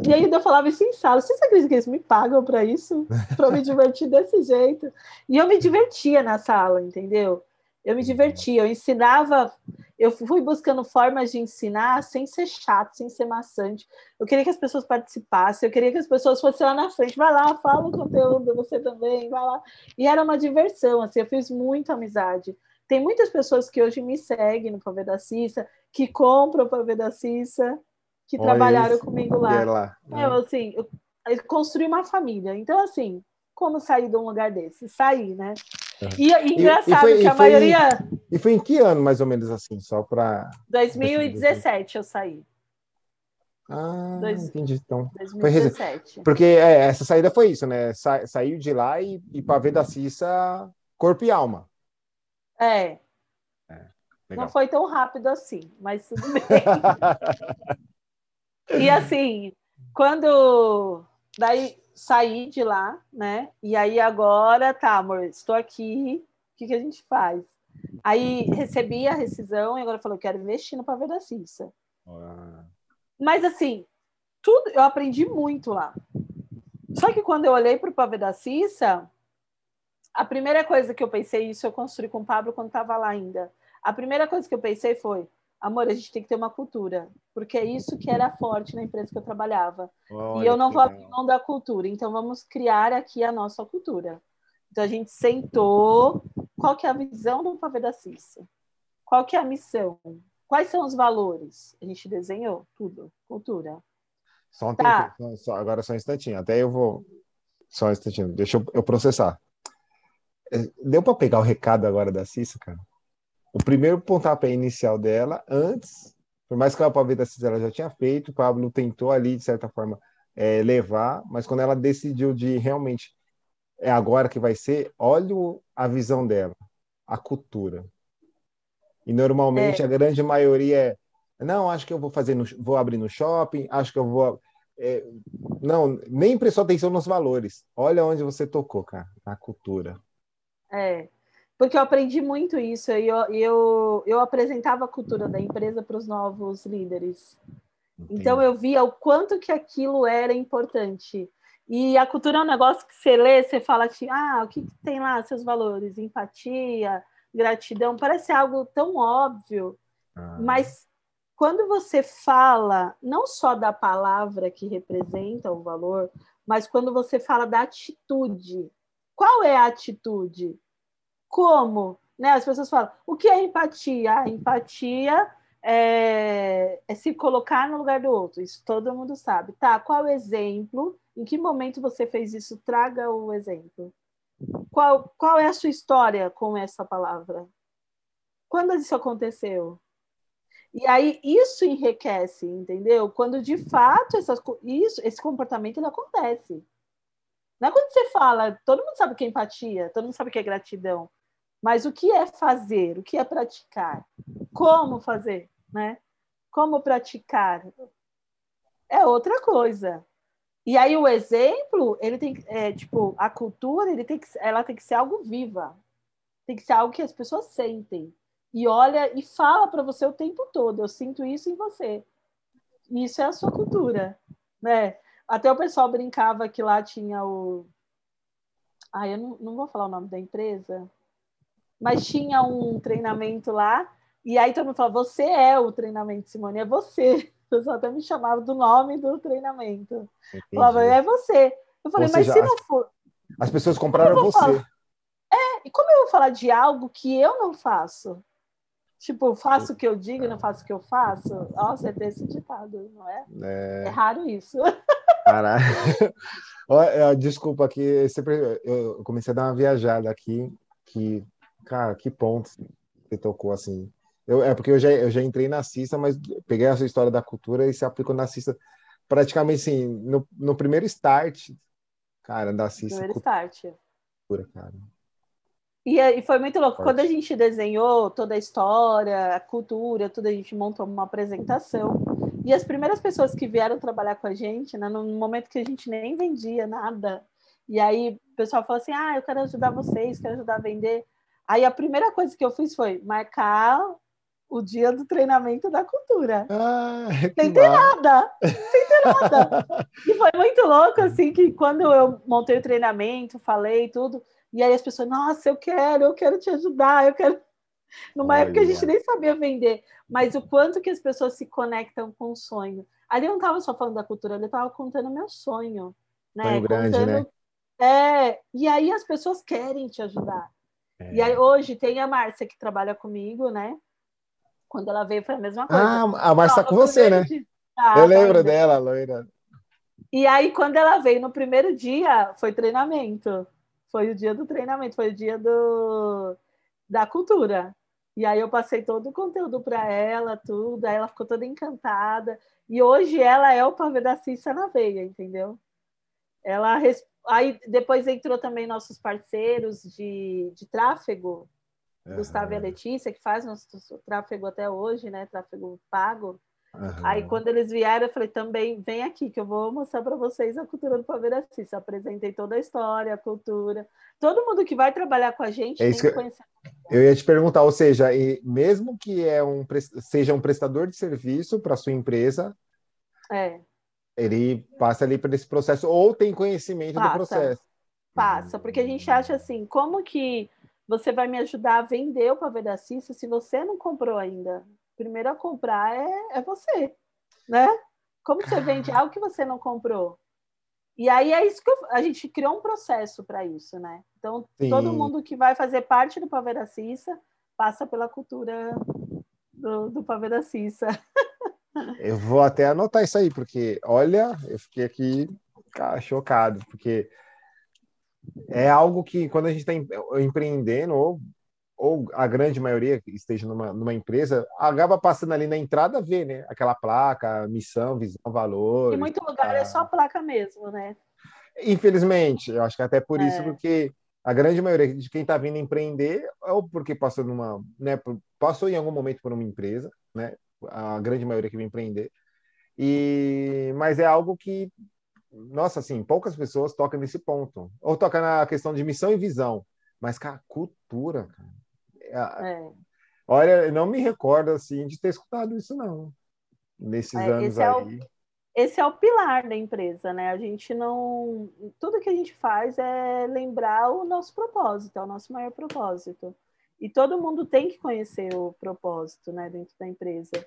E ainda eu falava isso em sala: vocês acreditam que eles me pagam para isso? Para me divertir desse jeito? E eu me divertia na sala, entendeu? Eu me divertia, eu ensinava, eu fui buscando formas de ensinar sem ser chato, sem ser maçante. Eu queria que as pessoas participassem, eu queria que as pessoas fossem lá na frente, vai lá, fala o conteúdo, você também, vai lá. E era uma diversão, assim, eu fiz muita amizade. Tem muitas pessoas que hoje me seguem no Pavê da Cissa, que compram o Pavê da Cissa, que Olha trabalharam comigo lá. lá. Eu, assim, eu, eu construí uma família. Então, assim, como sair de um lugar desse? Sair, né? E, e engraçado e, foi, que a maioria. e foi em que ano, mais ou menos assim, só para. 2017 eu saí. Ah, Dois... entendi. Então, 2017. Foi... Porque é, essa saída foi isso, né? Sa... Saiu de lá e, e para ver da Cissa corpo e alma. É. é Não foi tão rápido assim, mas tudo bem. E assim, quando. Daí saí de lá, né? E aí agora, tá, amor, estou aqui, o que, que a gente faz? Aí recebi a rescisão e agora falou, quero investir no pavê da Cissa. Mas assim, tudo eu aprendi muito lá. Só que quando eu olhei para o pavê da Cissa, a primeira coisa que eu pensei, isso eu construí com o Pablo quando estava lá ainda. A primeira coisa que eu pensei foi, amor, a gente tem que ter uma cultura, porque é isso que era forte na empresa que eu trabalhava. Olha, e eu não vou abrir mão da cultura, então vamos criar aqui a nossa cultura. Então a gente sentou, qual que é a visão do Pavê da Cissa? Qual que é a missão? Quais são os valores? A gente desenhou tudo, cultura. Só um tá. tempo, só, agora só um instantinho, até eu vou. Só um instantinho, deixa eu, eu processar. É, deu para pegar o recado agora da Cissa, cara? O primeiro pontapé inicial dela, antes, por mais que a Palmeira ela já tinha feito, o Pablo tentou ali, de certa forma, é, levar, mas quando ela decidiu de realmente é agora que vai ser, olha a visão dela, a cultura. E normalmente é. a grande maioria é, não, acho que eu vou fazer, no, vou abrir no shopping, acho que eu vou. É, não, nem prestou atenção nos valores. Olha onde você tocou, cara, na cultura. É, porque eu aprendi muito isso e eu, eu, eu apresentava a cultura da empresa para os novos líderes. Entendi. Então eu via o quanto que aquilo era importante. E a cultura é um negócio que você lê, você fala assim, ah, o que, que tem lá seus valores? Empatia, gratidão, parece algo tão óbvio, ah. mas quando você fala não só da palavra que representa o valor, mas quando você fala da atitude, qual é a atitude? Como? Né? As pessoas falam, o que é empatia? A empatia é, é, se colocar no lugar do outro, isso todo mundo sabe. Tá, qual o exemplo? Em que momento você fez isso? Traga o exemplo. Qual, qual é a sua história com essa palavra? Quando isso aconteceu? E aí isso enriquece, entendeu? Quando de fato essas, isso, esse comportamento acontece. Não é quando você fala, todo mundo sabe o que é empatia, todo mundo sabe o que é gratidão. Mas o que é fazer? O que é praticar? Como fazer? Né? Como praticar? É outra coisa. E aí o exemplo, ele tem é, tipo, a cultura, ele tem que, ela tem que ser algo viva. Tem que ser algo que as pessoas sentem. E olha e fala para você o tempo todo, eu sinto isso em você. Isso é a sua cultura, né? Até o pessoal brincava que lá tinha o ah, eu não, não vou falar o nome da empresa, mas tinha um treinamento lá, e aí todo mundo falava, você é o treinamento, Simone, é você. O pessoal até me chamava do nome do treinamento. Entendi. Falava, é você. Eu falei, mas se não for. As pessoas compraram você. Falar? É, e como eu vou falar de algo que eu não faço? Tipo, faço o que eu digo e não faço o que eu faço? Nossa, é desse ditado, não é? É, é raro isso. Caralho. Desculpa aqui, sempre eu comecei a dar uma viajada aqui, que, cara, que ponto você tocou assim. Eu, é porque eu já, eu já entrei na CISA, mas peguei essa história da cultura e se aplicou na CISA praticamente assim, no, no primeiro start, cara, da CISA. Primeiro start. Cultura, cara. E, e foi muito louco. Quando a gente desenhou toda a história, a cultura, tudo, a gente montou uma apresentação. E as primeiras pessoas que vieram trabalhar com a gente, né, no momento que a gente nem vendia nada, e aí o pessoal falou assim: ah, eu quero ajudar vocês, quero ajudar a vender. Aí a primeira coisa que eu fiz foi marcar o dia do treinamento da cultura. Ah, sem ter nada, sem ter nada. e foi muito louco, assim, que quando eu montei o treinamento, falei tudo, e aí as pessoas, nossa, eu quero, eu quero te ajudar, eu quero. Numa Olha. época a gente nem sabia vender, mas o quanto que as pessoas se conectam com o sonho. Ali eu não estava só falando da cultura, ali eu estava contando meu sonho. Né? Grande, contando... né? É, e aí as pessoas querem te ajudar. É. E aí hoje tem a Márcia que trabalha comigo, né? Quando ela veio foi a mesma coisa. Ah, a Márcia tá com você, né? Ah, eu lembro dela, loira. E aí quando ela veio no primeiro dia, foi treinamento. Foi o dia do treinamento, foi o dia do, da cultura. E aí eu passei todo o conteúdo para ela, tudo, aí ela ficou toda encantada. E hoje ela é o pavê da Cissa na veia, entendeu? Ela aí depois entrou também nossos parceiros de, de tráfego, uhum. Gustavo e a Letícia, que faz nosso tráfego até hoje, né? Tráfego pago. Uhum. Aí quando eles vieram, eu falei, também vem aqui que eu vou mostrar para vocês a cultura do Paveracis. Apresentei toda a história, a cultura. Todo mundo que vai trabalhar com a gente é tem que conhecer. Eu ia te perguntar, ou seja, mesmo que é um, seja um prestador de serviço para sua empresa, é. Ele passa ali por esse processo ou tem conhecimento passa, do processo. Passa, porque a gente acha assim, como que você vai me ajudar a vender o Paveracis se você não comprou ainda? primeiro a comprar é, é você, né? Como você vende algo que você não comprou? E aí é isso que eu, a gente criou um processo para isso, né? Então, Sim. todo mundo que vai fazer parte do Paveira Cissa passa pela cultura do, do Cissa. Eu vou até anotar isso aí, porque, olha, eu fiquei aqui cara, chocado, porque é algo que, quando a gente está empreendendo, ou ou a grande maioria que esteja numa, numa empresa, acaba passando ali na entrada ver, né? Aquela placa, missão, visão, valor. Em muito lugar é só placa mesmo, né? Infelizmente, eu acho que até por é. isso, porque a grande maioria de quem está vindo empreender, ou porque passou numa, né, passou em algum momento por uma empresa, né? A grande maioria que vem empreender. E mas é algo que nossa, assim, poucas pessoas tocam nesse ponto. Ou toca na questão de missão e visão, mas cara, cultura, cara. É. Olha, não me recordo assim de ter escutado isso não nesses é, anos é aí. O, esse é o pilar da empresa, né? A gente não, tudo que a gente faz é lembrar o nosso propósito, é o nosso maior propósito. E todo mundo tem que conhecer o propósito, né, dentro da empresa.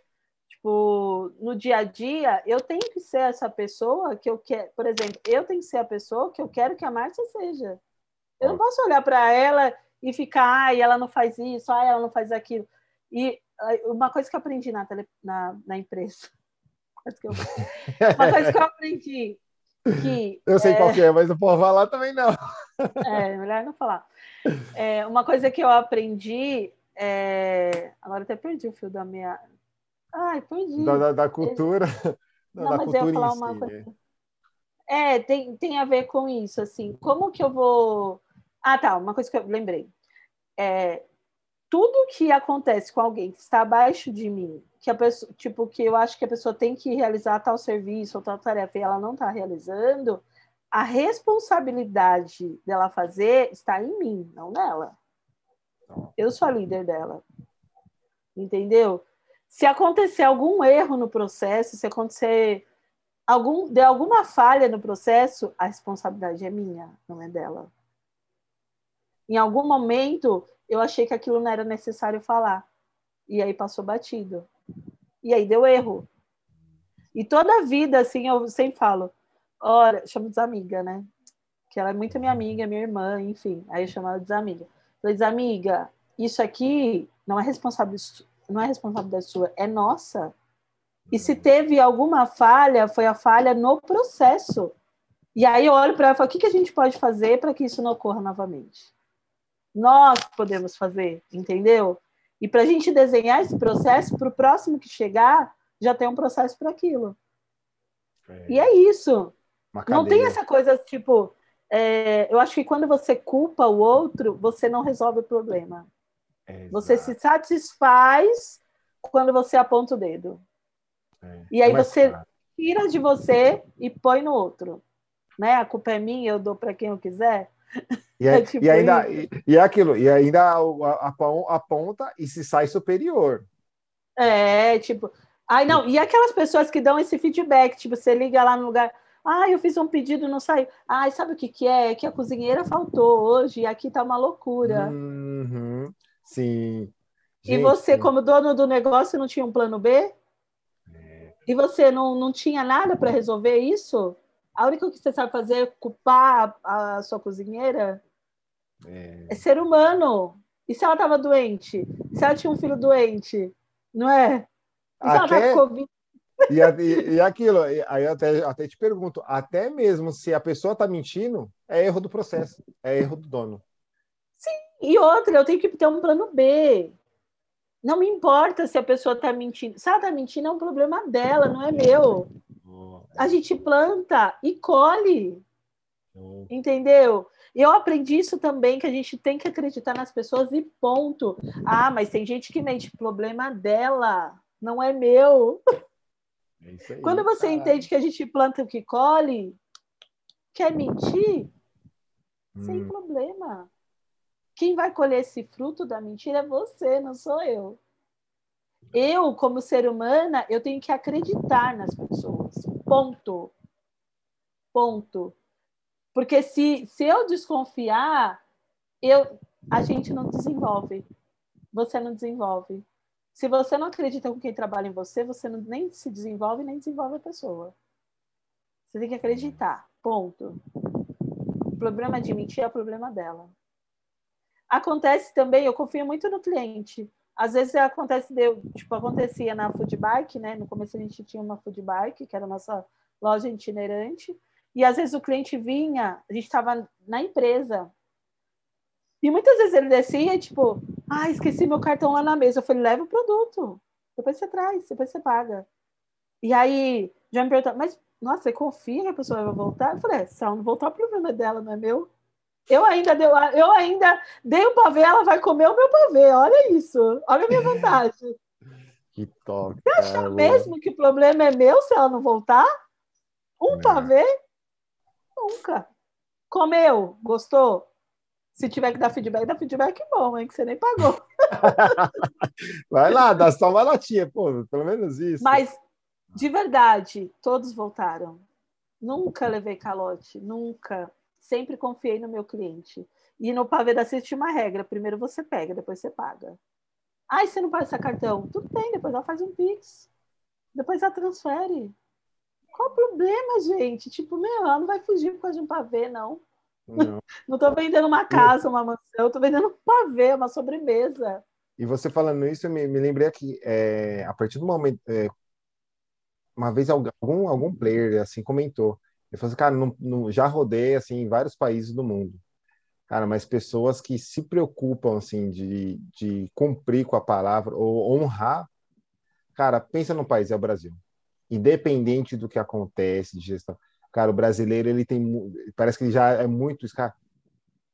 Tipo, no dia a dia, eu tenho que ser essa pessoa que eu quero, por exemplo, eu tenho que ser a pessoa que eu quero que a Márcia seja. Eu não posso olhar para ela e ficar, ai, ela não faz isso, ai, ela não faz aquilo. E uma coisa que eu aprendi na, tele, na, na empresa, uma coisa que eu aprendi, que... Eu sei é... qual é, mas não posso falar também não. É, melhor não falar. É, uma coisa que eu aprendi, é... agora até perdi o fio da minha... Ai, perdi. Da, da, da cultura... Não, da mas cultura eu ia falar uma si, coisa... É, tem, tem a ver com isso, assim, como que eu vou ah, tá. Uma coisa que eu lembrei. É, tudo que acontece com alguém que está abaixo de mim, que a pessoa, tipo, que eu acho que a pessoa tem que realizar tal serviço ou tal tarefa e ela não está realizando, a responsabilidade dela fazer está em mim, não nela. Eu sou a líder dela. Entendeu? Se acontecer algum erro no processo, se acontecer algum, de alguma falha no processo, a responsabilidade é minha, não é dela. Em algum momento, eu achei que aquilo não era necessário falar. E aí passou batido. E aí deu erro. E toda a vida, assim, eu sempre falo, ora, chamo desamiga, né? Que ela é muito minha amiga, minha irmã, enfim. Aí eu chamo ela de desamiga. Falei, desamiga, isso aqui não é responsabilidade, não é responsabilidade sua, é nossa. E se teve alguma falha, foi a falha no processo. E aí eu olho para ela e falo: o que, que a gente pode fazer para que isso não ocorra novamente? Nós podemos fazer, entendeu? E para a gente desenhar esse processo, para o próximo que chegar, já tem um processo para aquilo. É. E é isso. Não tem essa coisa tipo. É, eu acho que quando você culpa o outro, você não resolve o problema. É, você se satisfaz quando você aponta o dedo. É. E aí você tira de você e põe no outro. Né? A culpa é minha, eu dou para quem eu quiser. E, é, tipo e ainda e, e, é aquilo, e ainda aponta e se sai superior. É, tipo, ai não, e aquelas pessoas que dão esse feedback, tipo, você liga lá no lugar, ah, eu fiz um pedido não saiu. Ah, sabe o que que é? É que a cozinheira faltou hoje e aqui tá uma loucura. Uhum, sim. Gente, e você, como dono do negócio, não tinha um plano B? É. E você não, não tinha nada para resolver isso? A única coisa que você sabe fazer é culpar a, a sua cozinheira? É... é ser humano. E se ela estava doente? E se ela tinha um filho doente? Não é? E se Até... ela tá e, e, e, aquilo, aí eu até, até te pergunto, até mesmo se a pessoa está mentindo, é erro do processo, é erro do dono. E outra, eu tenho que ter um plano B. Não me importa se a pessoa está mentindo. Se ela está mentindo, é um problema dela, não é meu. A gente planta e colhe. Entendeu? E eu aprendi isso também, que a gente tem que acreditar nas pessoas e ponto. Ah, mas tem gente que mente, problema dela, não é meu. É aí, Quando você cara. entende que a gente planta o que colhe, quer mentir? Hum. Sem problema. Quem vai colher esse fruto da mentira é você, não sou eu. Eu, como ser humana, eu tenho que acreditar nas pessoas. Ponto. Ponto. Porque se, se eu desconfiar, eu, a gente não desenvolve. Você não desenvolve. Se você não acredita com quem trabalha em você, você não, nem se desenvolve, nem desenvolve a pessoa. Você tem que acreditar. Ponto. O problema de mentir é o problema dela. Acontece também, eu confio muito no cliente. Às vezes acontece, de, tipo, acontecia na food bike, né? No começo a gente tinha uma food bike, que era a nossa loja itinerante, e às vezes o cliente vinha, a gente estava na empresa, e muitas vezes ele descia e tipo, ah, esqueci meu cartão lá na mesa. Eu falei, leva o produto, depois você traz, depois você paga. E aí já me perguntou, mas nossa, você confia que a pessoa vai voltar? Eu falei, é, se ela não voltar, o problema é dela, não é meu. Eu ainda, deu, eu ainda dei o um pavê, ela vai comer o meu pavê. Olha isso. Olha a minha vantagem. que top. Você acha mesmo que o problema é meu se ela não voltar? Um é. pavê? Nunca. Comeu? Gostou? Se tiver que dar feedback, dá feedback bom, hein? Que você nem pagou. vai lá, dá só uma notinha, pô, pelo menos isso. Mas, de verdade, todos voltaram. Nunca levei calote, nunca sempre confiei no meu cliente. E no pavê da CIS tinha uma regra: primeiro você pega, depois você paga. Ah, você não passa cartão? Tudo bem, depois ela faz um Pix. Depois ela transfere. Qual o problema, gente? Tipo, meu, ela não vai fugir por causa de um pavê, não. Não, estou vendendo uma casa, uma mansão, estou vendendo um pavê, uma sobremesa. E você falando isso, eu me, me lembrei aqui, é, a partir do momento. É, uma vez algum, algum player assim comentou ele falou assim, cara, não, já rodei assim em vários países do mundo. Cara, mas pessoas que se preocupam assim de, de cumprir com a palavra ou honrar, cara, pensa no país é o Brasil. Independente do que acontece de gestão. Cara, o brasileiro ele tem parece que ele já é muito, cara,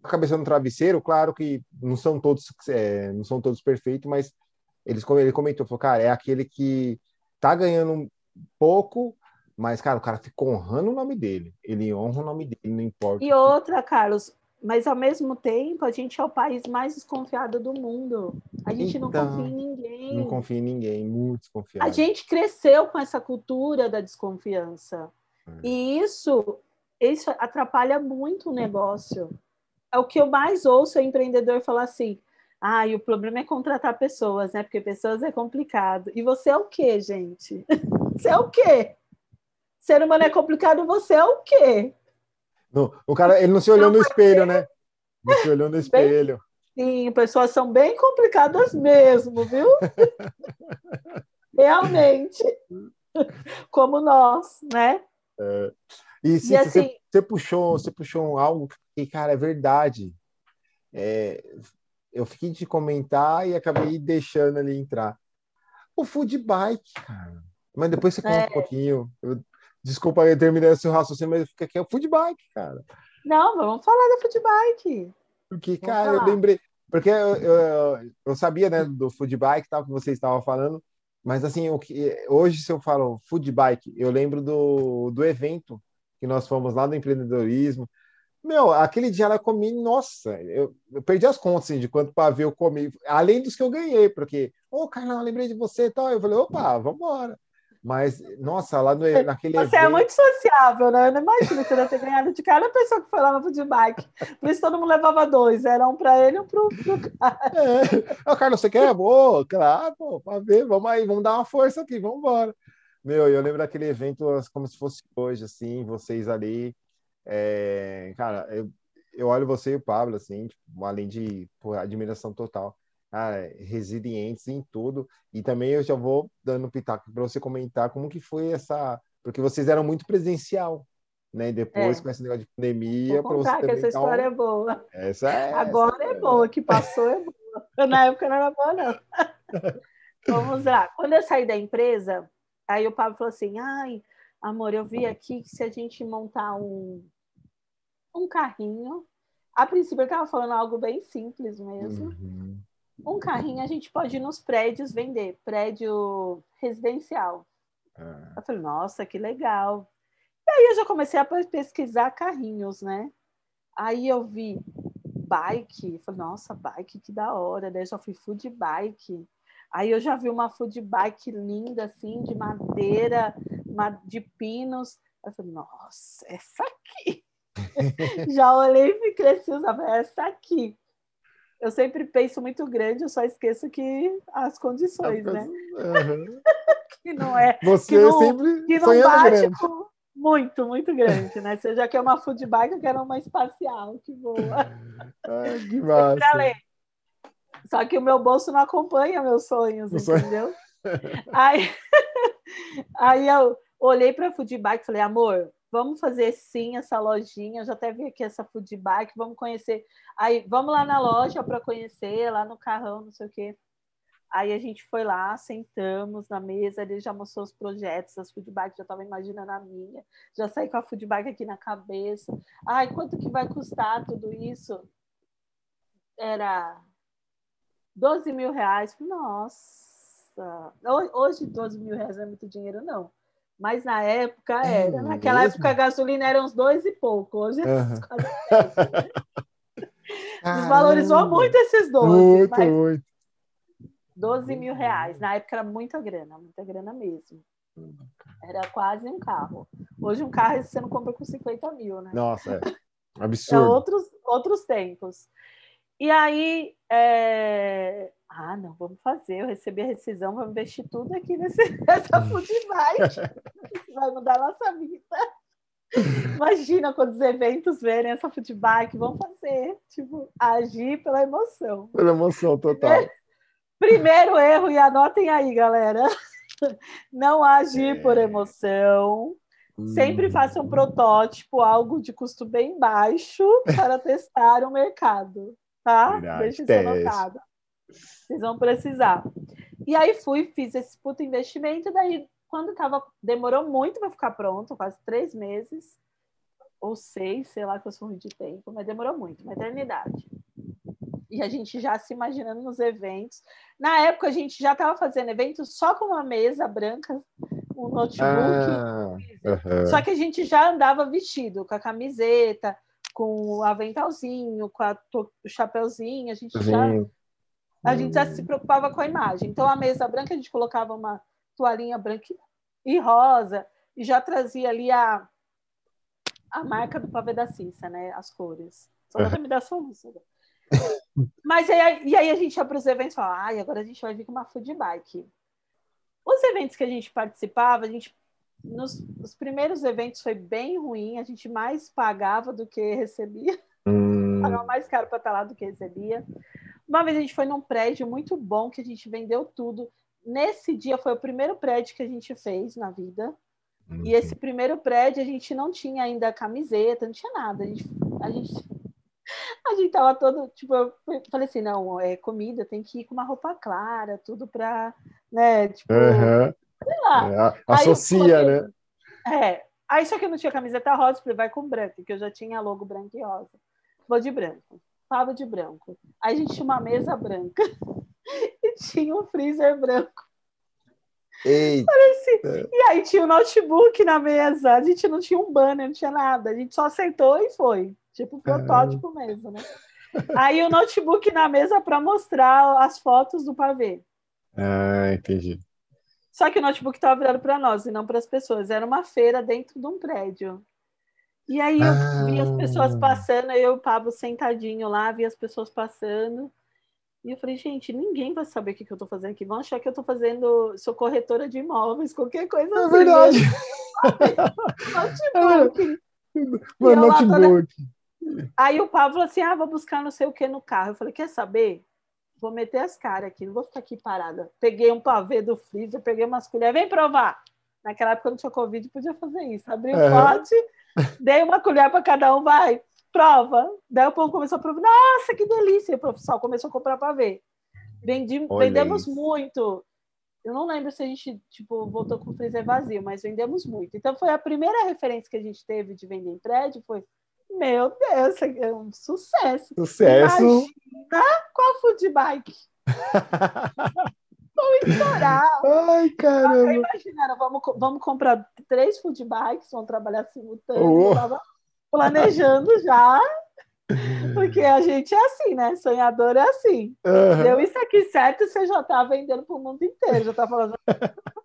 a cabeça no travesseiro, claro que não são todos é, não são todos perfeitos, mas eles ele comentou, falou, cara, é aquele que tá ganhando pouco, mas, cara, o cara fica honrando o nome dele. Ele honra o nome dele, não importa. E outra, Carlos, mas ao mesmo tempo, a gente é o país mais desconfiado do mundo. A gente então, não confia em ninguém. Não confia em ninguém, muito desconfiado. A gente cresceu com essa cultura da desconfiança. Hum. E isso, isso atrapalha muito o negócio. É o que eu mais ouço é empreendedor falar assim: ah, e o problema é contratar pessoas, né? Porque pessoas é complicado. E você é o quê, gente? você é o quê? Ser humano é complicado, você é o quê? O cara, ele não se olhou não, no espelho, né? Não se olhou no espelho. Bem, sim, pessoas são bem complicadas mesmo, viu? Realmente. como nós, né? É. E, se, e assim, você, você, puxou, você puxou algo que, cara, é verdade. É, eu fiquei de comentar e acabei deixando ali entrar. O food bike, cara. Mas depois você conta é. um pouquinho. Eu, desculpa, eu terminei esse raciocínio, mas fica aqui, é o food bike, cara. Não, vamos falar da food bike. Porque, cara, eu lembrei. Porque eu, eu, eu, sabia, né, do food bike, tal, que você estava falando, mas assim, o que, hoje, se eu falo food bike, eu lembro do, do evento que nós fomos lá do empreendedorismo. Meu, aquele dia ela comi, nossa, eu, eu perdi as contas assim, de quanto pavê eu comi, além dos que eu ganhei, porque, ô, oh, Carlão, lembrei de você e tal. Eu falei, opa, vamos embora. Mas, nossa, lá no, naquele Você é evento... é muito sociável, né? Eu não imagino que você ter ganhado de cada pessoa que foi lá no food bike. Por isso todo mundo levava dois. Era um para ele e um para o cara. É. Oh, Carlos, você quer? Boa, claro, pô, para ver. Vamos aí, vamos dar uma força aqui, vamos embora. Meu, eu lembro daquele evento como se fosse hoje, assim, vocês ali. É... Cara, eu, eu olho você e o Pablo, assim, tipo, além de pô, admiração total ah, resilientes em tudo. E também eu já vou dando pitaco para você comentar como que foi essa, porque vocês eram muito presencial, né? Depois é. com esse negócio de pandemia, para você que essa história um... é boa. Essa é. Agora essa é, é boa, que passou é boa. Na época não era boa não. Vamos lá. Quando eu saí da empresa, aí o Pablo falou assim: "Ai, amor, eu vi aqui que se a gente montar um um carrinho, a princípio eu estava falando algo bem simples mesmo. Uhum um carrinho a gente pode ir nos prédios vender, prédio residencial. Ah. Eu falei, nossa, que legal. E aí eu já comecei a pesquisar carrinhos, né? Aí eu vi bike, falei, nossa, bike, que da hora. Daí eu já fui food bike. Aí eu já vi uma food bike linda, assim, de madeira, de pinos. Eu falei, nossa, essa aqui. já olhei e cresci, usava essa aqui eu sempre penso muito grande, eu só esqueço que as condições, né? Uhum. que não é. Você que não, sempre que não bate. Com, muito, muito grande, né? Você já quer uma food bike, eu quero uma espacial, que boa. Ai, que massa. Só que o meu bolso não acompanha meus sonhos, entendeu? aí, aí eu olhei para a food bike e falei, amor, vamos fazer sim essa lojinha. Eu já até vi aqui essa food bike, vamos conhecer. Aí, vamos lá na loja para conhecer, lá no carrão, não sei o quê. Aí a gente foi lá, sentamos na mesa, ele já mostrou os projetos, as food bikes, já estava imaginando a minha, já saí com a food bike aqui na cabeça. Ai, quanto que vai custar tudo isso? Era 12 mil reais. Nossa, hoje 12 mil reais não é muito dinheiro, não. Mas na época é era. Naquela mesmo? época a gasolina era uns dois e pouco. Hoje é uhum. quase Desvalorizou muito esses 12. Muito, muito. 12 mil reais. Na época era muita grana, muita grana mesmo. Era quase um carro. Hoje um carro você não compra com 50 mil, né? Nossa, é. Absurdo. É outros, outros tempos. E aí, é... ah, não, vamos fazer. Eu recebi a rescisão, vamos investir tudo aqui nesse, nessa food Vai mudar a nossa vida. Imagina quando os eventos verem essa food vão fazer, tipo, agir pela emoção. Pela emoção total. Primeiro erro, e anotem aí, galera. Não agir é. por emoção. Sempre faça um hum. protótipo, algo de custo bem baixo, para testar o mercado tá? Deixa isso anotado. Vocês vão precisar. E aí fui, fiz esse puto investimento, daí quando tava, demorou muito para ficar pronto, quase três meses, ou seis, sei lá que eu sou ruim de tempo, mas demorou muito, uma eternidade. E a gente já se imaginando nos eventos. Na época, a gente já estava fazendo eventos só com uma mesa branca, um notebook. Ah, Só que a gente já andava vestido, com a camiseta, com o aventalzinho, com a, o chapeuzinho, a gente já a gente já se preocupava com a imagem. Então a mesa branca a gente colocava uma toalhinha branca e rosa e já trazia ali a a marca do pavê da Cissa, né? As cores. Só uhum. me dar solução. Mas aí, e aí a gente ia para os eventos e falava, agora a gente vai vir com uma food bike. Os eventos que a gente participava, a gente nos, nos, primeiros eventos foi bem ruim, a gente mais pagava do que recebia. Hum. Pagava mais caro para estar lá do que recebia. Uma vez a gente foi num prédio muito bom que a gente vendeu tudo. nesse dia foi o primeiro prédio que a gente fez na vida. Uhum. E esse primeiro prédio a gente não tinha ainda camiseta, não tinha nada. A gente, a gente, a gente tava todo, tipo, eu falei assim, não, é comida, tem que ir com uma roupa clara, tudo para, né, tipo, uhum. Lá. É, associa, né? É. Aí só que eu não tinha camiseta rosa, falei, vai com branco, que eu já tinha logo branco e rosa. Vou de branco. Pava de branco. Aí a gente tinha uma mesa branca e tinha um freezer branco. Eita. Assim, e aí tinha o um notebook na mesa, a gente não tinha um banner, não tinha nada, a gente só sentou e foi. Tipo protótipo mesmo, né? Aí o notebook na mesa para mostrar as fotos do pavê. Ah, entendi. Só que o notebook estava virado para nós e não para as pessoas. Era uma feira dentro de um prédio. E aí eu ah. vi as pessoas passando, eu e o Pablo sentadinho lá, vi as pessoas passando. E eu falei, gente, ninguém vai saber o que, que eu estou fazendo aqui. Vão achar que eu estou fazendo, sou corretora de imóveis, qualquer coisa é assim. Verdade. notebook. Mano, notebook. Toda... Aí o Pablo falou assim: ah, vou buscar não sei o que no carro. Eu falei, quer saber? Vou meter as caras aqui, não vou ficar aqui parada. Peguei um pavê do freezer, peguei umas colheres, vem provar. Naquela época não tinha Covid, podia fazer isso. Abri o uhum. pote, dei uma colher para cada um, vai prova. Daí o povo começou a provar, nossa, que delícia! E o professor começou a comprar ver. Vendi, vendemos muito. Eu não lembro se a gente tipo, voltou com o freezer vazio, mas vendemos muito. Então foi a primeira referência que a gente teve de vender em prédio, foi meu Deus, é um sucesso. Sucesso. Imagina com a food bike. Vamos estourar. Ai, caramba. Imaginaram, vamos, vamos comprar três food bikes, vamos trabalhar simultâneo. Oh planejando já, porque a gente é assim, né? Sonhador é assim. Uhum. Deu isso aqui certo, você já tá vendendo para o mundo inteiro, já tá falando.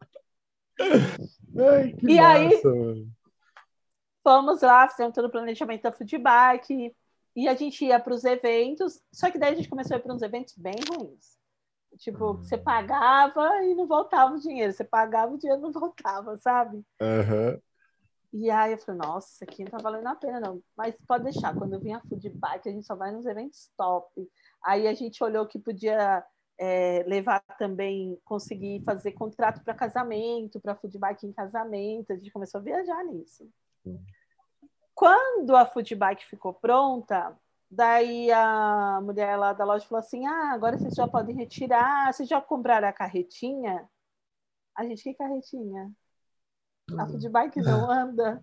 Ai, e massa, aí, mano. Fomos lá, fizemos todo o planejamento da feedback, e a gente ia para os eventos, só que daí a gente começou a ir para uns eventos bem ruins. Tipo, uhum. você pagava e não voltava o dinheiro, você pagava o dinheiro e não voltava, sabe? Uhum. E aí eu falei, nossa, isso aqui não tá valendo a pena, não. Mas pode deixar, quando eu vim a food bike, a gente só vai nos eventos top. Aí a gente olhou que podia é, levar também, conseguir fazer contrato para casamento, para food bike em casamento. A gente começou a viajar nisso. Quando a food bike ficou pronta, daí a mulher lá da loja falou assim: Ah, agora vocês já podem retirar, vocês já compraram a carretinha? A gente, que carretinha? A food bike não anda.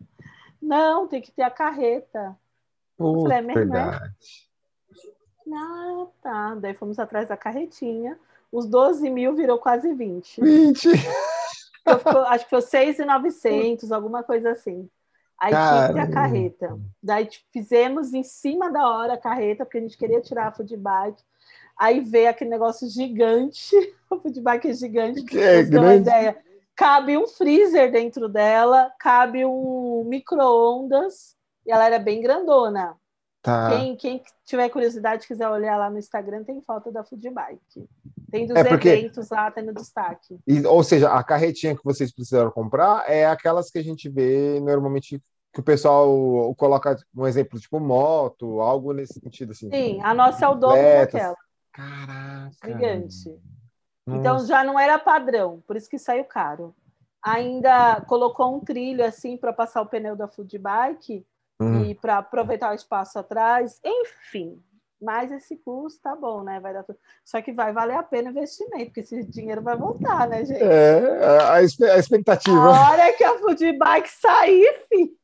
Não, tem que ter a carreta. Puta, falei, é verdade. Ah, tá. Daí fomos atrás da carretinha. Os 12 mil virou quase 20. 20! Ficou, acho que foi 6,900, alguma coisa assim. Aí Caramba. tinha que ter a carreta. Daí fizemos em cima da hora a carreta, porque a gente queria tirar a food bike. Aí veio aquele negócio gigante. O food bike é gigante. Que é grande. Ideia cabe um freezer dentro dela, cabe um micro-ondas, e ela era bem grandona. Tá. Quem, quem tiver curiosidade, quiser olhar lá no Instagram, tem foto da Food Bike. Tem dos é porque... eventos lá, tem no destaque. E, ou seja, a carretinha que vocês precisaram comprar é aquelas que a gente vê normalmente que o pessoal coloca um exemplo, tipo moto, algo nesse sentido assim. Sim, a nossa é o dobro daquela. Caraca. Gigante. Então já não era padrão, por isso que saiu caro. Ainda colocou um trilho assim para passar o pneu da food bike uhum. e para aproveitar o espaço atrás. Enfim, mas esse custo tá bom, né? Vai dar tudo. Só que vai valer a pena o investimento, porque esse dinheiro vai voltar, né, gente? É, a, a expectativa. A hora que a food bike sair, filho,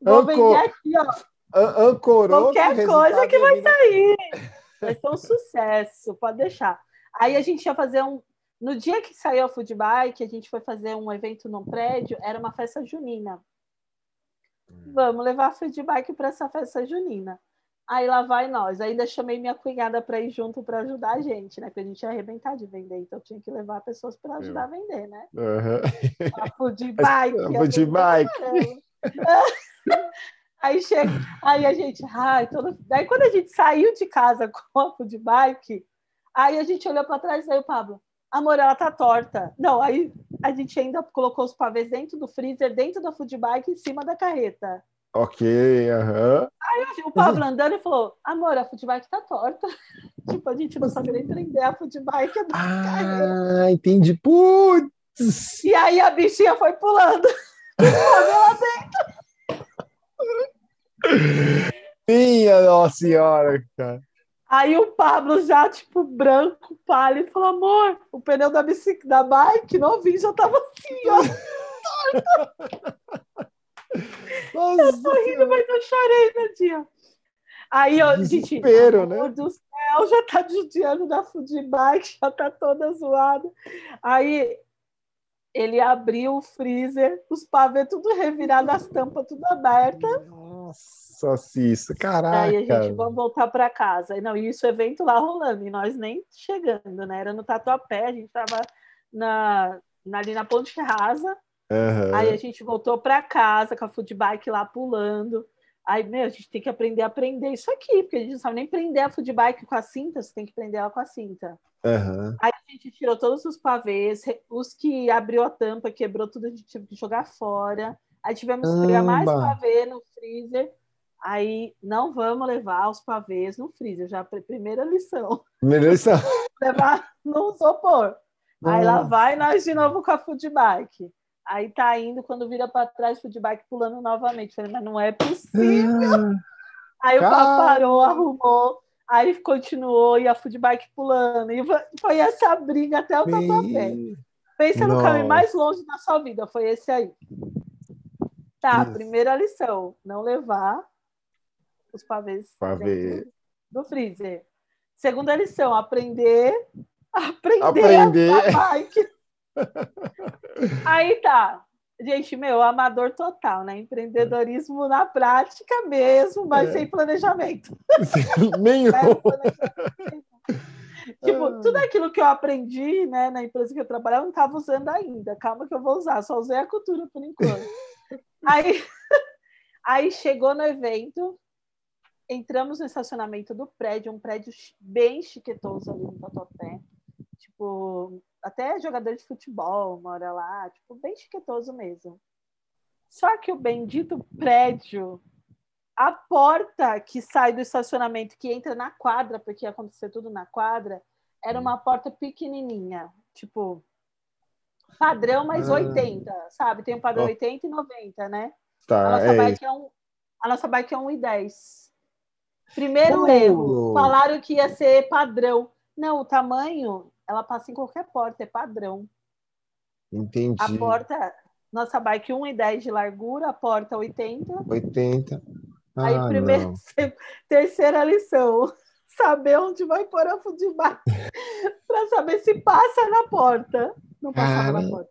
vou Anco... vender aqui, ó. Ancorou. Qualquer coisa que vai sair. Vai ser um sucesso, pode deixar. Aí a gente ia fazer um. No dia que saiu a Food Bike, a gente foi fazer um evento num prédio, era uma festa junina. Hum. Vamos levar a Food Bike para essa festa junina. Aí lá vai nós. Ainda chamei minha cunhada para ir junto para ajudar a gente, né? Porque a gente ia arrebentar de vender, então tinha que levar pessoas para ajudar a vender, né? Uhum. A food bike. A food bike. aí chega, aí a gente, ai, todo... daí quando a gente saiu de casa com a food bike, Aí a gente olhou para trás e aí o Pablo, amor, ela tá torta. Não, aí a gente ainda colocou os pavês dentro do freezer, dentro da food bike, em cima da carreta. Ok, aham. Aí o Pablo andando e falou: Amor, a footbike tá torta. tipo, a gente não sabe nem prender a footbike. Ah, carreira. entendi. Putz! E aí a bichinha foi pulando. lá dentro. Minha Nossa Senhora, cara. Aí o Pablo já, tipo, branco, pálido, falou, amor, o pneu da bicicleta, da bike, novinho, já tava assim, ó. Nossa, eu tô rindo, mas eu chorei no dia. Aí, Desespero, gente, né? do céu, já tá judiando da food bike, já tá toda zoada. Aí ele abriu o freezer, os pavês tudo revirado, as tampas tudo abertas. Nossa, Cissa, caraca. Aí a gente, vamos voltar para casa. Não, e isso evento lá rolando, e nós nem chegando, né? Era no Tatuapé, a gente tava na, na ali na Ponte Rasa. Uhum. Aí a gente voltou para casa com a food bike lá pulando. Aí, meu, a gente tem que aprender a prender isso aqui, porque a gente não sabe nem prender a food bike com a cinta, você tem que prender ela com a cinta. Uhum. Aí a gente tirou todos os pavês, os que abriu a tampa, quebrou tudo, a gente teve que jogar fora. Aí tivemos que pegar mais pavê no freezer. Aí não vamos levar os pavês no freezer, já primeira lição. Primeira lição. levar no isopor. Aí lá vai nós de novo com a food bike. Aí tá indo, quando vira para trás, o feedback pulando novamente. Falei, mas não é possível. Ah, aí o papo parou, arrumou, aí continuou e a foodbike pulando. E foi essa briga até o tatuapé. Pensa no caminho mais longe da sua vida, foi esse aí. Tá, Isso. primeira lição, não levar os pavês Pavê. do freezer. Segunda lição, aprender aprender, aprender. a bike. Aí tá. Gente, meu, amador total, né? Empreendedorismo na prática mesmo, mas é. sem planejamento. Nenhum. tipo, ah. tudo aquilo que eu aprendi, né, na empresa que eu trabalhava, eu não estava usando ainda. Calma que eu vou usar, só usei a cultura por enquanto. aí, aí chegou no evento, entramos no estacionamento do prédio, um prédio bem chiquetoso ali no Tatuapé. Tipo, até jogador de futebol mora lá, tipo, bem chiquetoso mesmo. Só que o bendito prédio, a porta que sai do estacionamento, que entra na quadra, porque ia acontecer tudo na quadra, era uma porta pequenininha, tipo, padrão mais ah. 80, sabe? Tem um padrão oh. 80 e 90, né? Tá, a, nossa é bike é um, a nossa bike é 1,10. Primeiro uh. erro, falaram que ia ser padrão. Não, o tamanho ela passa em qualquer porta, é padrão. Entendi. A porta, nossa bike 1,10 de largura, a porta 80. 80. Ah, Aí, primeira, terceira lição, saber onde vai pôr a fudibike para saber se passa na porta. Não passava na porta.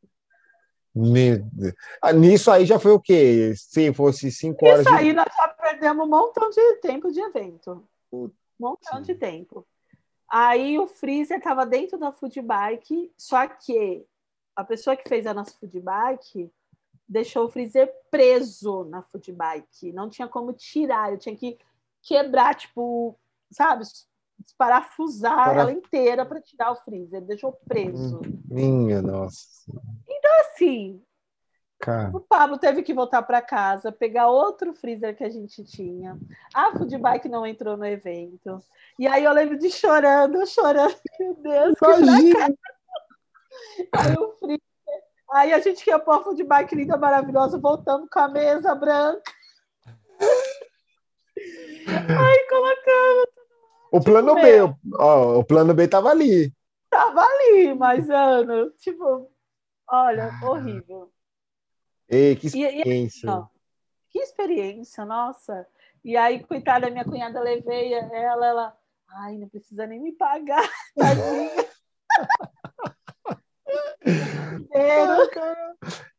Ah, nisso aí já foi o quê? Se fosse cinco horas. Isso aí de... nós já perdemos um montão de tempo de evento. Um montão de tempo. Aí o freezer estava dentro da food bike, só que a pessoa que fez a nossa food bike deixou o freezer preso na food bike. Não tinha como tirar, eu tinha que quebrar, tipo, sabe, parafusar Para... ela inteira para tirar o freezer. Deixou preso. Minha nossa. Então, assim, Cara. O Pablo teve que voltar para casa, pegar outro freezer que a gente tinha. A food bike não entrou no evento. E aí eu lembro de chorando, chorando. Meu Deus, Imagina. que Aí o freezer. Aí a gente ia pôr a food bike linda, maravilhosa, voltando com a mesa branca. Aí colocando. O plano tipo, B, ó, o plano B tava ali. Tava ali, mas, Ana, tipo, olha, horrível. Ei, que experiência. E, e, que experiência, nossa. E aí, coitada, minha cunhada, levei ela, ela, ai, não precisa nem me pagar, tadinha.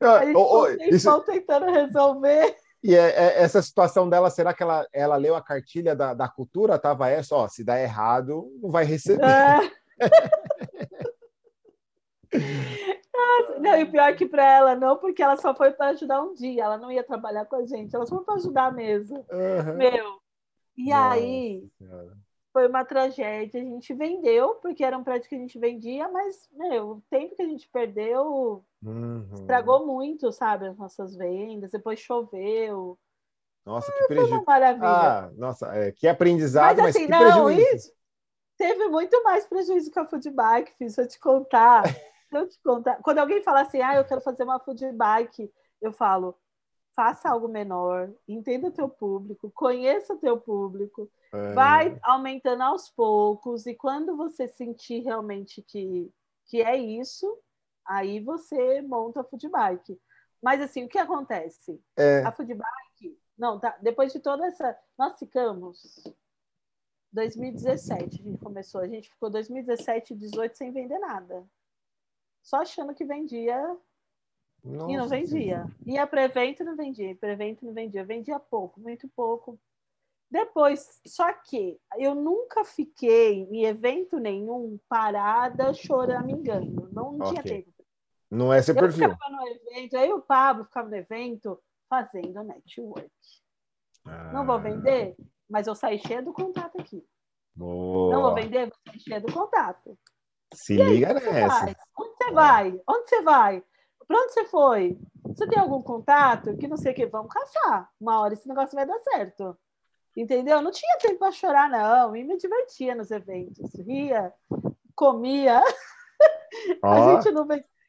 Ai, oh, oh, isso... tentando resolver. E é, é, essa situação dela, será que ela, ela leu a cartilha da, da cultura? Tava essa, ó, se dá errado, não vai receber. É. Não, e pior que para ela, não, porque ela só foi para ajudar um dia, ela não ia trabalhar com a gente, ela só foi para ajudar mesmo. Uhum. Meu. E Nossa aí foi uma tragédia. A gente vendeu, porque era um prédio que a gente vendia, mas, meu, o tempo que a gente perdeu uhum. estragou muito, sabe, as nossas vendas. Depois choveu. Nossa, que prejuízo. Ah, nossa, é, que aprendizado, mas, assim, mas que não, prejuízo. Isso teve muito mais prejuízo com a food bike, fiz eu te contar. eu te contar. Quando alguém fala assim, ah, eu quero fazer uma food bike, eu falo, faça algo menor, entenda o teu público, conheça o teu público, é. vai aumentando aos poucos, e quando você sentir realmente que, que é isso, aí você monta a food bike. Mas assim, o que acontece? É. A food bike, não, tá, depois de toda essa, nós ficamos 2017 a gente começou, a gente ficou 2017 e 2018 sem vender nada. Só achando que vendia nossa, e não vendia. Sim. Ia para evento e não vendia, para evento não vendia. Vendia pouco, muito pouco. Depois, só que eu nunca fiquei em evento nenhum parada choramingando. Não, não okay. tinha tempo. Não é seu eu perfil. ficava no evento, aí o Pablo ficava no evento fazendo network. Ah. Não vou vender, mas eu saí cheia do contato aqui. Boa. Não vou vender, vou sair cheia do contato. Se e liga aí, nessa. Onde você vai? Onde você vai? Para onde você foi? Você tem algum contato que não sei o que? Vamos caçar. Uma hora esse negócio vai dar certo. Entendeu? Não tinha tempo para chorar, não. E me divertia nos eventos. Ria, comia. Oh. A gente não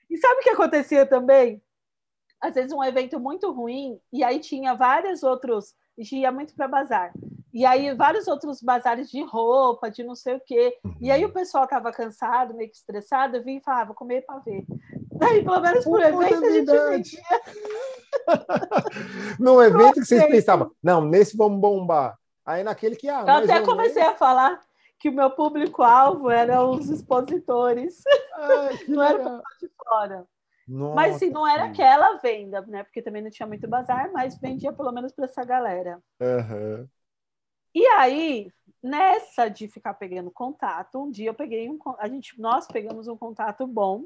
E sabe o que acontecia também? Às vezes um evento muito ruim, e aí tinha vários outros. A gente ia muito para bazar. E aí vários outros bazares de roupa, de não sei o quê. E aí o uhum. pessoal estava cansado, meio que estressado, eu vim e falava, vou comer para ver. Daí, pelo menos por evento, a gente vendia. no evento que vocês pensavam, não, nesse vamos bombar. Aí naquele que... Ah, eu até comecei a falar que o meu público-alvo eram os expositores. Ai, não era o de fora. Nossa, mas assim, não era aquela venda, né? Porque também não tinha muito bazar, mas vendia pelo menos para essa galera. Uhum. E aí, nessa de ficar pegando contato, um dia eu peguei um, a gente, nós pegamos um contato bom.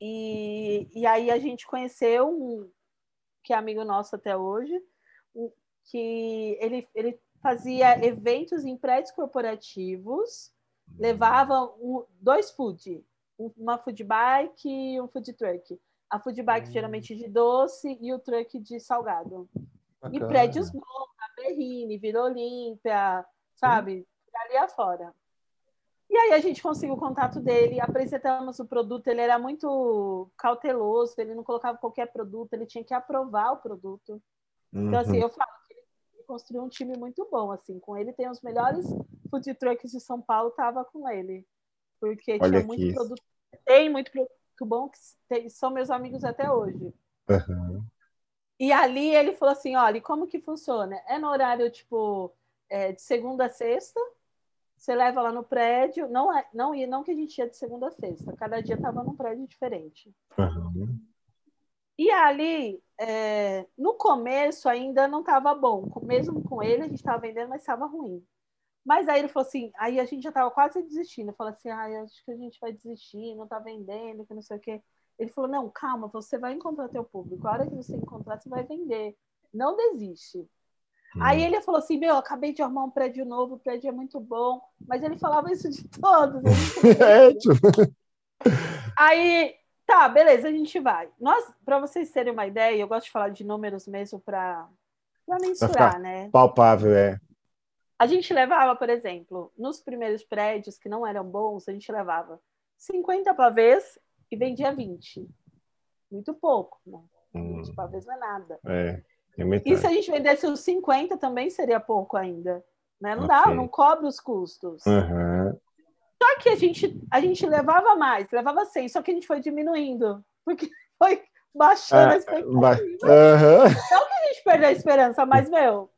E, e aí a gente conheceu um que é amigo nosso até hoje, um, que ele, ele fazia eventos em prédios corporativos, levava um, dois food, uma food bike e um food truck. A food bike hum. geralmente de doce e o truck de salgado. Bacana. E prédios bons, Berrine, Vila Olímpia, sabe? Ali afora. E aí a gente conseguiu o contato dele, apresentamos o produto, ele era muito cauteloso, ele não colocava qualquer produto, ele tinha que aprovar o produto. Uhum. Então, assim, uhum. eu falo que ele construiu um time muito bom, assim, com ele tem os melhores food trucks de São Paulo, tava com ele. Porque Olha tinha muito produto, tem muito produto bom, que tem, são meus amigos até hoje. Uhum. E ali ele falou assim: olha, como que funciona? É no horário, tipo, é, de segunda a sexta, você leva lá no prédio, não é, não ia, não que a gente ia de segunda a sexta, cada dia estava num prédio diferente. Uhum. E ali, é, no começo ainda não estava bom, mesmo com ele a gente estava vendendo, mas estava ruim. Mas aí ele falou assim, aí a gente já estava quase desistindo, falou assim, ah, acho que a gente vai desistir, não está vendendo, que não sei o quê. Ele falou: não, calma, você vai encontrar teu público. A hora que você encontrar, você vai vender. Não desiste. Hum. Aí ele falou assim: Meu, acabei de arrumar um prédio novo, o prédio é muito bom. Mas ele falava isso de todos. é, tipo... Aí, tá, beleza, a gente vai. Nós, para vocês terem uma ideia, eu gosto de falar de números mesmo para mensurar, né? Palpável, é. A gente levava, por exemplo, nos primeiros prédios que não eram bons, a gente levava 50 pavês e vendia 20. Muito pouco, né? 20 hum. talvez não é nada. É, é e se a gente vendesse os 50 também seria pouco ainda. Né? Não okay. dá, não cobre os custos. Uhum. Só que a gente, a gente levava mais, levava 100, só que a gente foi diminuindo, porque foi baixando ah, a expectativa. Uhum. Não que a gente perdeu a esperança, mas, meu,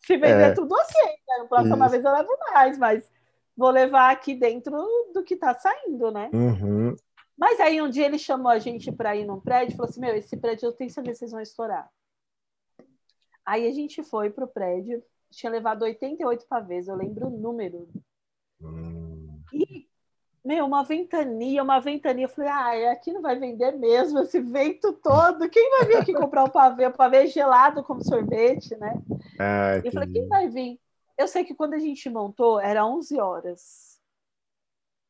se vender é. tudo ok, né? Na próxima Isso. vez eu levo mais, mas vou levar aqui dentro do que está saindo, né? Uhum. Mas aí um dia ele chamou a gente para ir num prédio e falou assim: Meu, esse prédio eu tenho certeza que vocês vão estourar. Aí a gente foi pro prédio, tinha levado 88 pavês, eu lembro o número. Hum. E, meu, uma ventania, uma ventania. Eu falei: Ah, aqui não vai vender mesmo esse vento todo. Quem vai vir aqui comprar o pavê? O pavê é gelado como sorvete, né? Ah, eu falei: Quem vai vir? Eu sei que quando a gente montou, era 11 horas.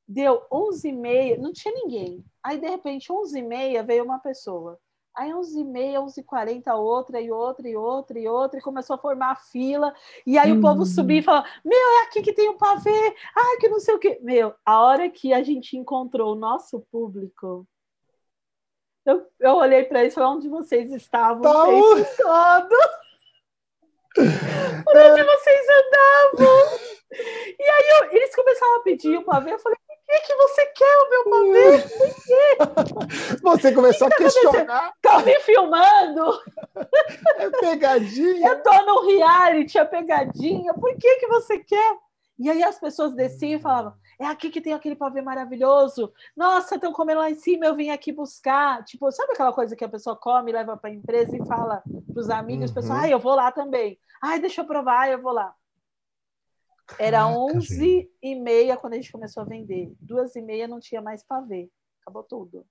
Deu 11 e meia, não tinha ninguém. Aí, de repente, 11 e meia veio uma pessoa. Aí 11h30, 11h40, outra e outra e outra e outra, e começou a formar a fila. E aí hum. o povo uhum. subia e falava: Meu, é aqui que tem o pavê, ai, que não sei o quê. Meu, a hora que a gente encontrou o nosso público, eu, eu olhei para eles e falei: Onde vocês estavam tá o tempo todo? Onde vocês andavam? E aí eu, eles começaram a pedir o pavê, eu falei: que, que você quer o meu quê? Você começou que a questionar. Tá me filmando? É pegadinha. Eu tô no reality, é pegadinha. Por que, que você quer? E aí as pessoas desciam e falavam: é aqui que tem aquele pavê maravilhoso. Nossa, estão comendo lá em cima, eu vim aqui buscar. Tipo, sabe aquela coisa que a pessoa come, leva para a empresa e fala para os amigos, uhum. pessoal, ah, eu vou lá também. Ai, deixa eu provar, eu vou lá. Era Caraca, 11 gente. e meia quando a gente começou a vender. Duas e meia não tinha mais pavê. Acabou tudo.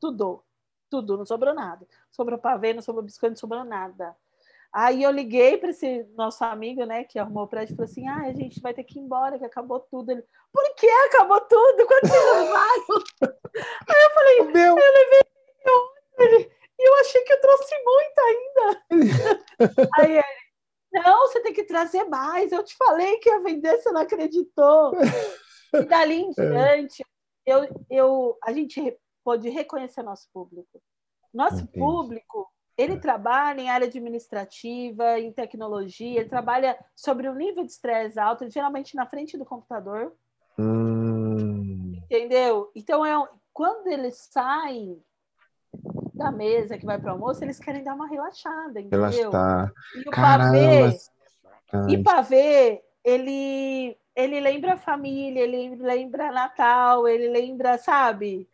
Tudo. Tudo. Não sobrou nada. Sobrou pavê, não sobrou biscoito, não sobrou nada. Aí eu liguei para esse nosso amigo, né, que arrumou o prédio, e falou assim: ah, a gente vai ter que ir embora, que acabou tudo. Ele, por que acabou tudo? Quando vocês levaram? Aí eu falei: Meu... eu levei ele, e eu achei que eu trouxe muito ainda. Aí ele, não, você tem que trazer mais. Eu te falei que ia vender, você não acreditou. E dali em é. diante, eu, eu, a gente pode reconhecer nosso público. Nosso Entendi. público, ele é. trabalha em área administrativa, em tecnologia, ele trabalha sobre um nível de estresse alto, geralmente na frente do computador. Hum. Entendeu? Então, é, quando eles saem da mesa que vai para o almoço, eles querem dar uma relaxada, entendeu? Relaxar. E o Caramba. pavê, e pavê, ele, ele lembra a família, ele lembra Natal, ele lembra, sabe?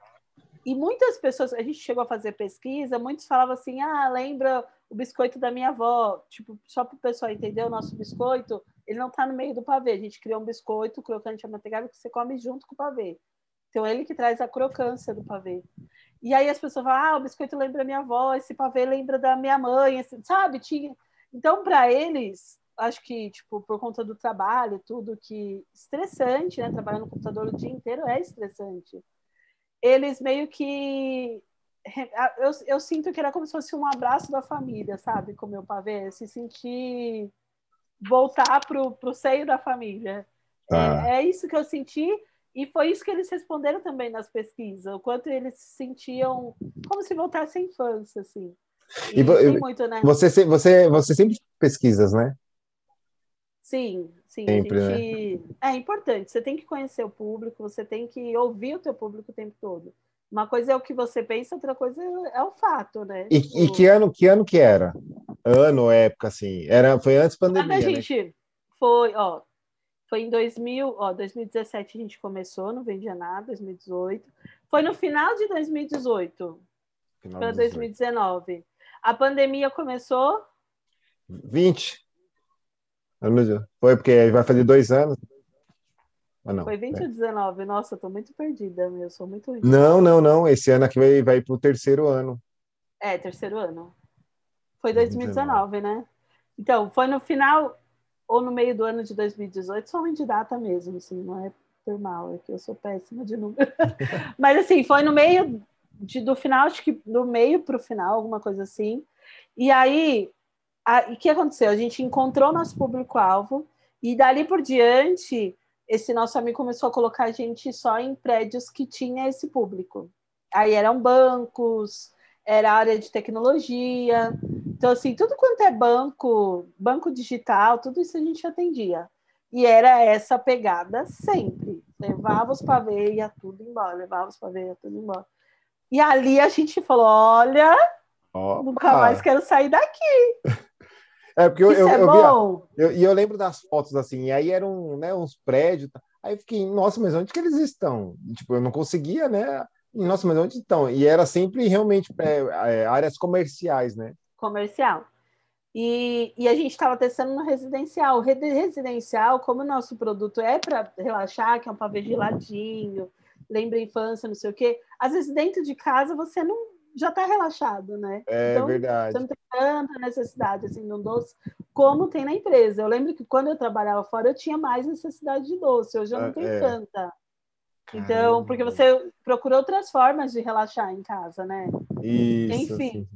E muitas pessoas, a gente chegou a fazer pesquisa, muitos falavam assim, ah, lembra o biscoito da minha avó, tipo, só para o pessoal entender, o nosso biscoito, ele não está no meio do pavê, a gente criou um biscoito crocante amanteigado que você come junto com o pavê. Então, ele que traz a crocância do pavê. E aí as pessoas falam, ah, o biscoito lembra minha avó, esse pavê lembra da minha mãe, sabe? Tinha... Então, para eles, acho que, tipo, por conta do trabalho, tudo que... Estressante, né? Trabalhar no computador o dia inteiro é estressante. Eles meio que... Eu, eu sinto que era como se fosse um abraço da família, sabe? Com o meu pavê. Se sentir... Voltar pro, pro seio da família. Ah. É, é isso que eu senti e foi isso que eles responderam também nas pesquisas, o quanto eles se sentiam como se voltasse à infância, assim. E, e muito, né? você, você, você sempre pesquisas, né? Sim, sim. Sempre, gente... né? É importante, você tem que conhecer o público, você tem que ouvir o teu público o tempo todo. Uma coisa é o que você pensa, outra coisa é o fato, né? E, tipo... e que ano que ano que era? Ano, época, assim? Era, foi antes da pandemia, a né? gente foi, ó, foi em 2000, ó, 2017 a gente começou, não vendia nada, 2018. Foi no final de 2018 para 2019. A pandemia começou? 20. Foi porque vai fazer dois anos. Ah, não, Foi 20 é. ou 19? Nossa, eu tô muito perdida, meu. Sou muito ruim. Não, não, não. Esse ano aqui vai, vai pro terceiro ano. É, terceiro ano. Foi 2019, 2019. né? Então, foi no final ou no meio do ano de 2018, somente de data mesmo, assim, não é por mal, é que eu sou péssima de número. Mas assim, foi no meio de, do final, acho que do meio para o final, alguma coisa assim. E aí, o que aconteceu? A gente encontrou nosso público-alvo e dali por diante, esse nosso amigo começou a colocar a gente só em prédios que tinha esse público. Aí eram bancos, era área de tecnologia. Então, assim, tudo quanto é banco, banco digital, tudo isso a gente atendia. E era essa pegada sempre. Levava os pavês, ia tudo embora, levava os pavês, ia tudo embora. E ali a gente falou: olha, Opa. nunca mais quero sair daqui. É, porque eu, Isso eu, é eu, bom. e eu, eu, lembro das fotos assim, e aí eram né, uns prédios. Aí eu fiquei, nossa, mas onde que eles estão? Tipo, eu não conseguia, né? Nossa, mas onde estão? E era sempre realmente é, é, áreas comerciais, né? Comercial. E, e a gente estava testando no residencial. Residencial, como o nosso produto é para relaxar, que é um pavê geladinho, lembra a infância, não sei o quê, às vezes dentro de casa você não já está relaxado, né? É então, verdade. Você não tem tanta necessidade assim de um doce como tem na empresa. Eu lembro que quando eu trabalhava fora eu tinha mais necessidade de doce, hoje eu não é, tenho é. tanta. Então, porque você procura outras formas de relaxar em casa, né? Isso. Enfim. Sim.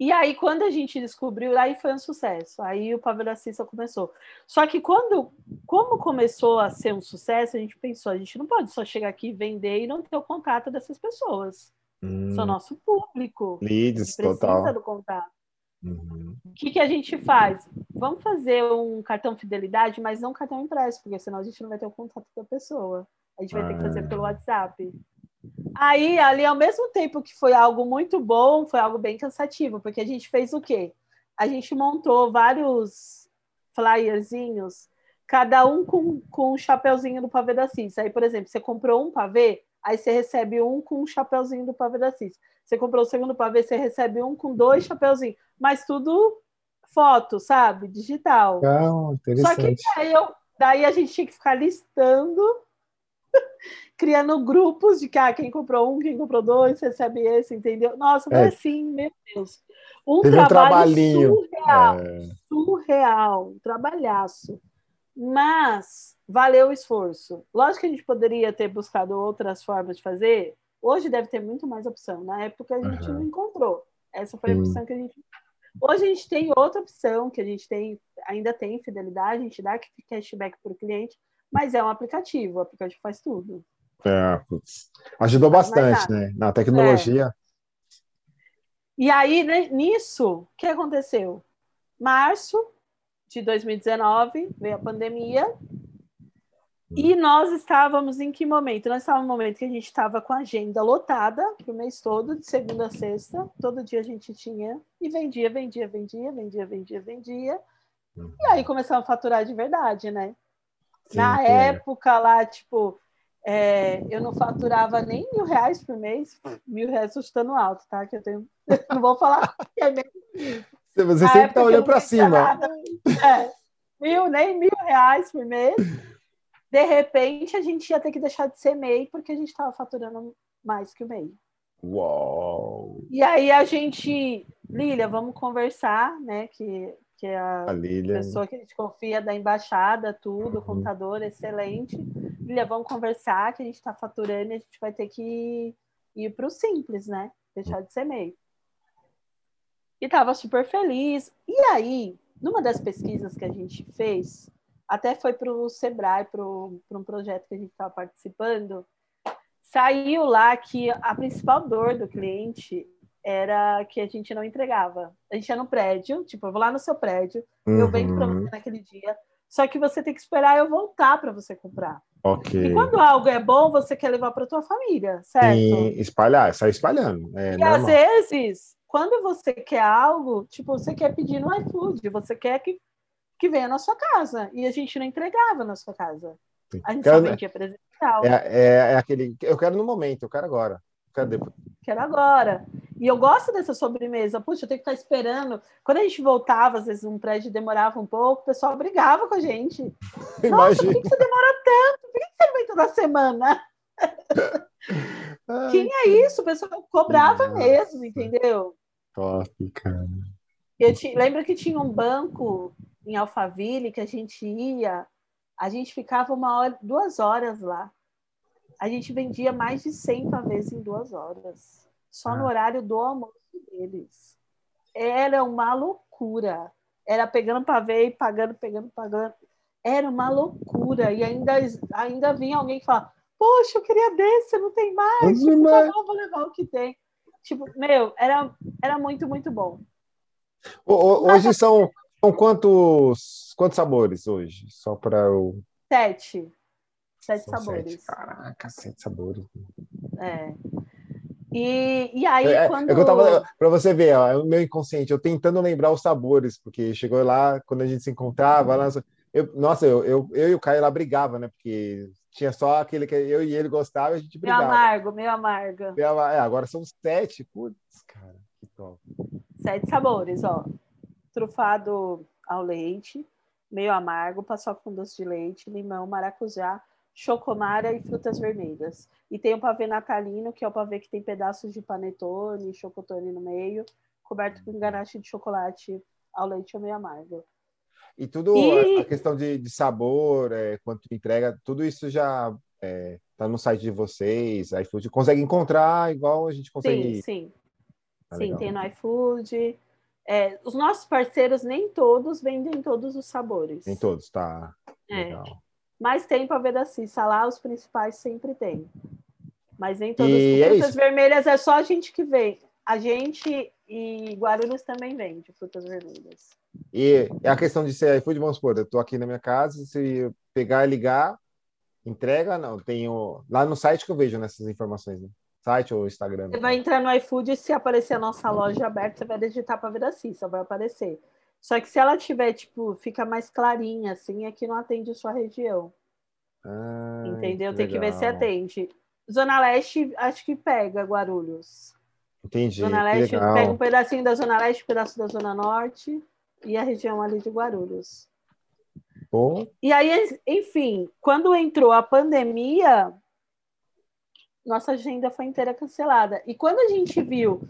E aí, quando a gente descobriu, aí foi um sucesso. Aí o Pavê da Cissa começou. Só que quando, como começou a ser um sucesso, a gente pensou, a gente não pode só chegar aqui, vender e não ter o contato dessas pessoas. Hum. São nosso público. Leads, precisa total. do contato. Uhum. O que, que a gente faz? Vamos fazer um cartão fidelidade, mas não um cartão impresso, porque senão a gente não vai ter o contato da pessoa. A gente vai ah. ter que fazer pelo ah. WhatsApp. Aí, ali, ao mesmo tempo que foi algo muito bom, foi algo bem cansativo, porque a gente fez o quê? A gente montou vários flyerzinhos, cada um com, com um chapeuzinho do pavê da CIS. Aí, por exemplo, você comprou um pavê, aí você recebe um com um chapeuzinho do pavê da CIS. Você comprou o segundo pavê, você recebe um com dois chapeuzinhos, mas tudo foto, sabe? Digital. Ah, Só que aí eu, daí a gente tinha que ficar listando criando grupos de que ah, quem comprou um, quem comprou dois, recebe esse, entendeu? Nossa, é. assim, meu Deus. Um Teve trabalho um surreal, é... surreal, um trabalhaço. Mas valeu o esforço. Lógico que a gente poderia ter buscado outras formas de fazer. Hoje deve ter muito mais opção. Na época a gente uhum. não encontrou. Essa foi a opção que a gente. Hoje a gente tem outra opção que a gente tem, ainda tem fidelidade, a gente dá cashback para o cliente, mas é um aplicativo, o aplicativo faz tudo. É, ajudou bastante, né? Na tecnologia. É. E aí, né, nisso, o que aconteceu? Março de 2019, veio a pandemia, e nós estávamos em que momento? Nós estávamos no momento que a gente estava com a agenda lotada para o mês todo, de segunda a sexta. Todo dia a gente tinha e vendia, vendia, vendia, vendia, vendia, vendia. E aí começamos a faturar de verdade, né? Sim, Na época lá, tipo, é, eu não faturava nem mil reais por mês, mil reais chutando alto, tá? Que eu tenho, não vou falar que é mesmo. Você Na sempre está olhando para cima. É, mil, nem mil reais por mês. De repente, a gente ia ter que deixar de ser MEI porque a gente estava faturando mais que o MEI. Uau! E aí a gente, Lília, vamos conversar, né? Que que é a, a pessoa que a gente confia da embaixada, tudo, uhum. contador, excelente. Lilia, vamos conversar, que a gente está faturando e a gente vai ter que ir para o simples, né? Deixar de ser meio. E estava super feliz. E aí, numa das pesquisas que a gente fez, até foi para o Sebrae, para um projeto que a gente estava participando, saiu lá que a principal dor do cliente era que a gente não entregava. A gente ia no prédio, tipo, eu vou lá no seu prédio, uhum. eu venho para você naquele dia, só que você tem que esperar eu voltar para você comprar. Ok. E quando algo é bom, você quer levar para tua família, certo? E espalhar, sair espalhando. É e às vezes, quando você quer algo, tipo, você quer pedir no iFood, você quer que, que venha na sua casa, e a gente não entregava na sua casa. A gente quero, só vendia presencial. É, é, é aquele, eu quero no momento, eu quero agora. Cadê? Quero agora. E eu gosto dessa sobremesa. Puxa, eu tenho que estar esperando. Quando a gente voltava, às vezes um prédio demorava um pouco, o pessoal brigava com a gente. Nossa, por que você demora tanto? Por que você não vem toda semana? Tinha isso, o pessoal cobrava nossa. mesmo, entendeu? Top, cara. Eu te, lembro que tinha um banco em Alphaville que a gente ia, a gente ficava uma hora, duas horas lá a gente vendia mais de 100 pavês em duas horas, só no ah. horário do almoço deles. Era uma loucura. Era pegando pavê e pagando, pegando, pagando. Era uma loucura. E ainda, ainda vinha alguém que falava, poxa, eu queria desse, não tem mais. Tipo, tá bom, vou levar o que tem. Tipo, meu, era, era muito, muito bom. Hoje são, são quantos, quantos sabores hoje? Só para eu... Sete. Sete São sabores. Sete. Caraca, sete sabores. É. E, e aí, é, quando. É eu tava, pra você ver, ó, é o meu inconsciente, eu tentando lembrar os sabores, porque chegou lá, quando a gente se encontrava, lá, eu, nossa, eu, eu, eu e o Caio lá brigava, né? Porque tinha só aquele que eu e ele gostava e a gente brigava. Meio amargo, meio amargo. É, agora são sete. Putz, cara, que top. Sete sabores, ó. Trufado ao leite, meio amargo, paçoca com doce de leite, limão, maracujá, chocomara e frutas vermelhas. E tem o pavê natalino, que é o pavê que tem pedaços de panetone, chocotone no meio, coberto com ganache de chocolate ao leite ou meio amargo. E tudo, e... a questão de, de sabor, é, quanto entrega, tudo isso já é, tá no site de vocês, iFood, consegue encontrar igual a gente consegue. Sim, sim. Tá sim, tem no iFood. É, os nossos parceiros, nem todos vendem todos os sabores. Nem todos, tá. É. Legal. Mas tem para ver da Cissa lá, os principais sempre tem. Mas nem todas as é vermelhas é só a gente que vem. A gente e Guarulhos também vende frutas vermelhas. E a questão de ser iFood, vamos supor, eu estou aqui na minha casa, se pegar e ligar, entrega, não, tenho lá no site que eu vejo nessas informações, né? Site ou Instagram. Você vai entrar no iFood e se aparecer a nossa loja aberta, você vai digitar para ver assim, só vai aparecer. Só que se ela tiver, tipo, fica mais clarinha, assim, é que não atende sua região. Ah, Entendeu? Tem que ver se atende. Zona Leste, acho que pega Guarulhos. Entendi. Zona Leste pega um pedacinho da Zona Leste, um pedaço da Zona Norte e a região ali de Guarulhos. Bom. E aí, enfim, quando entrou a pandemia, nossa agenda foi inteira cancelada. E quando a gente viu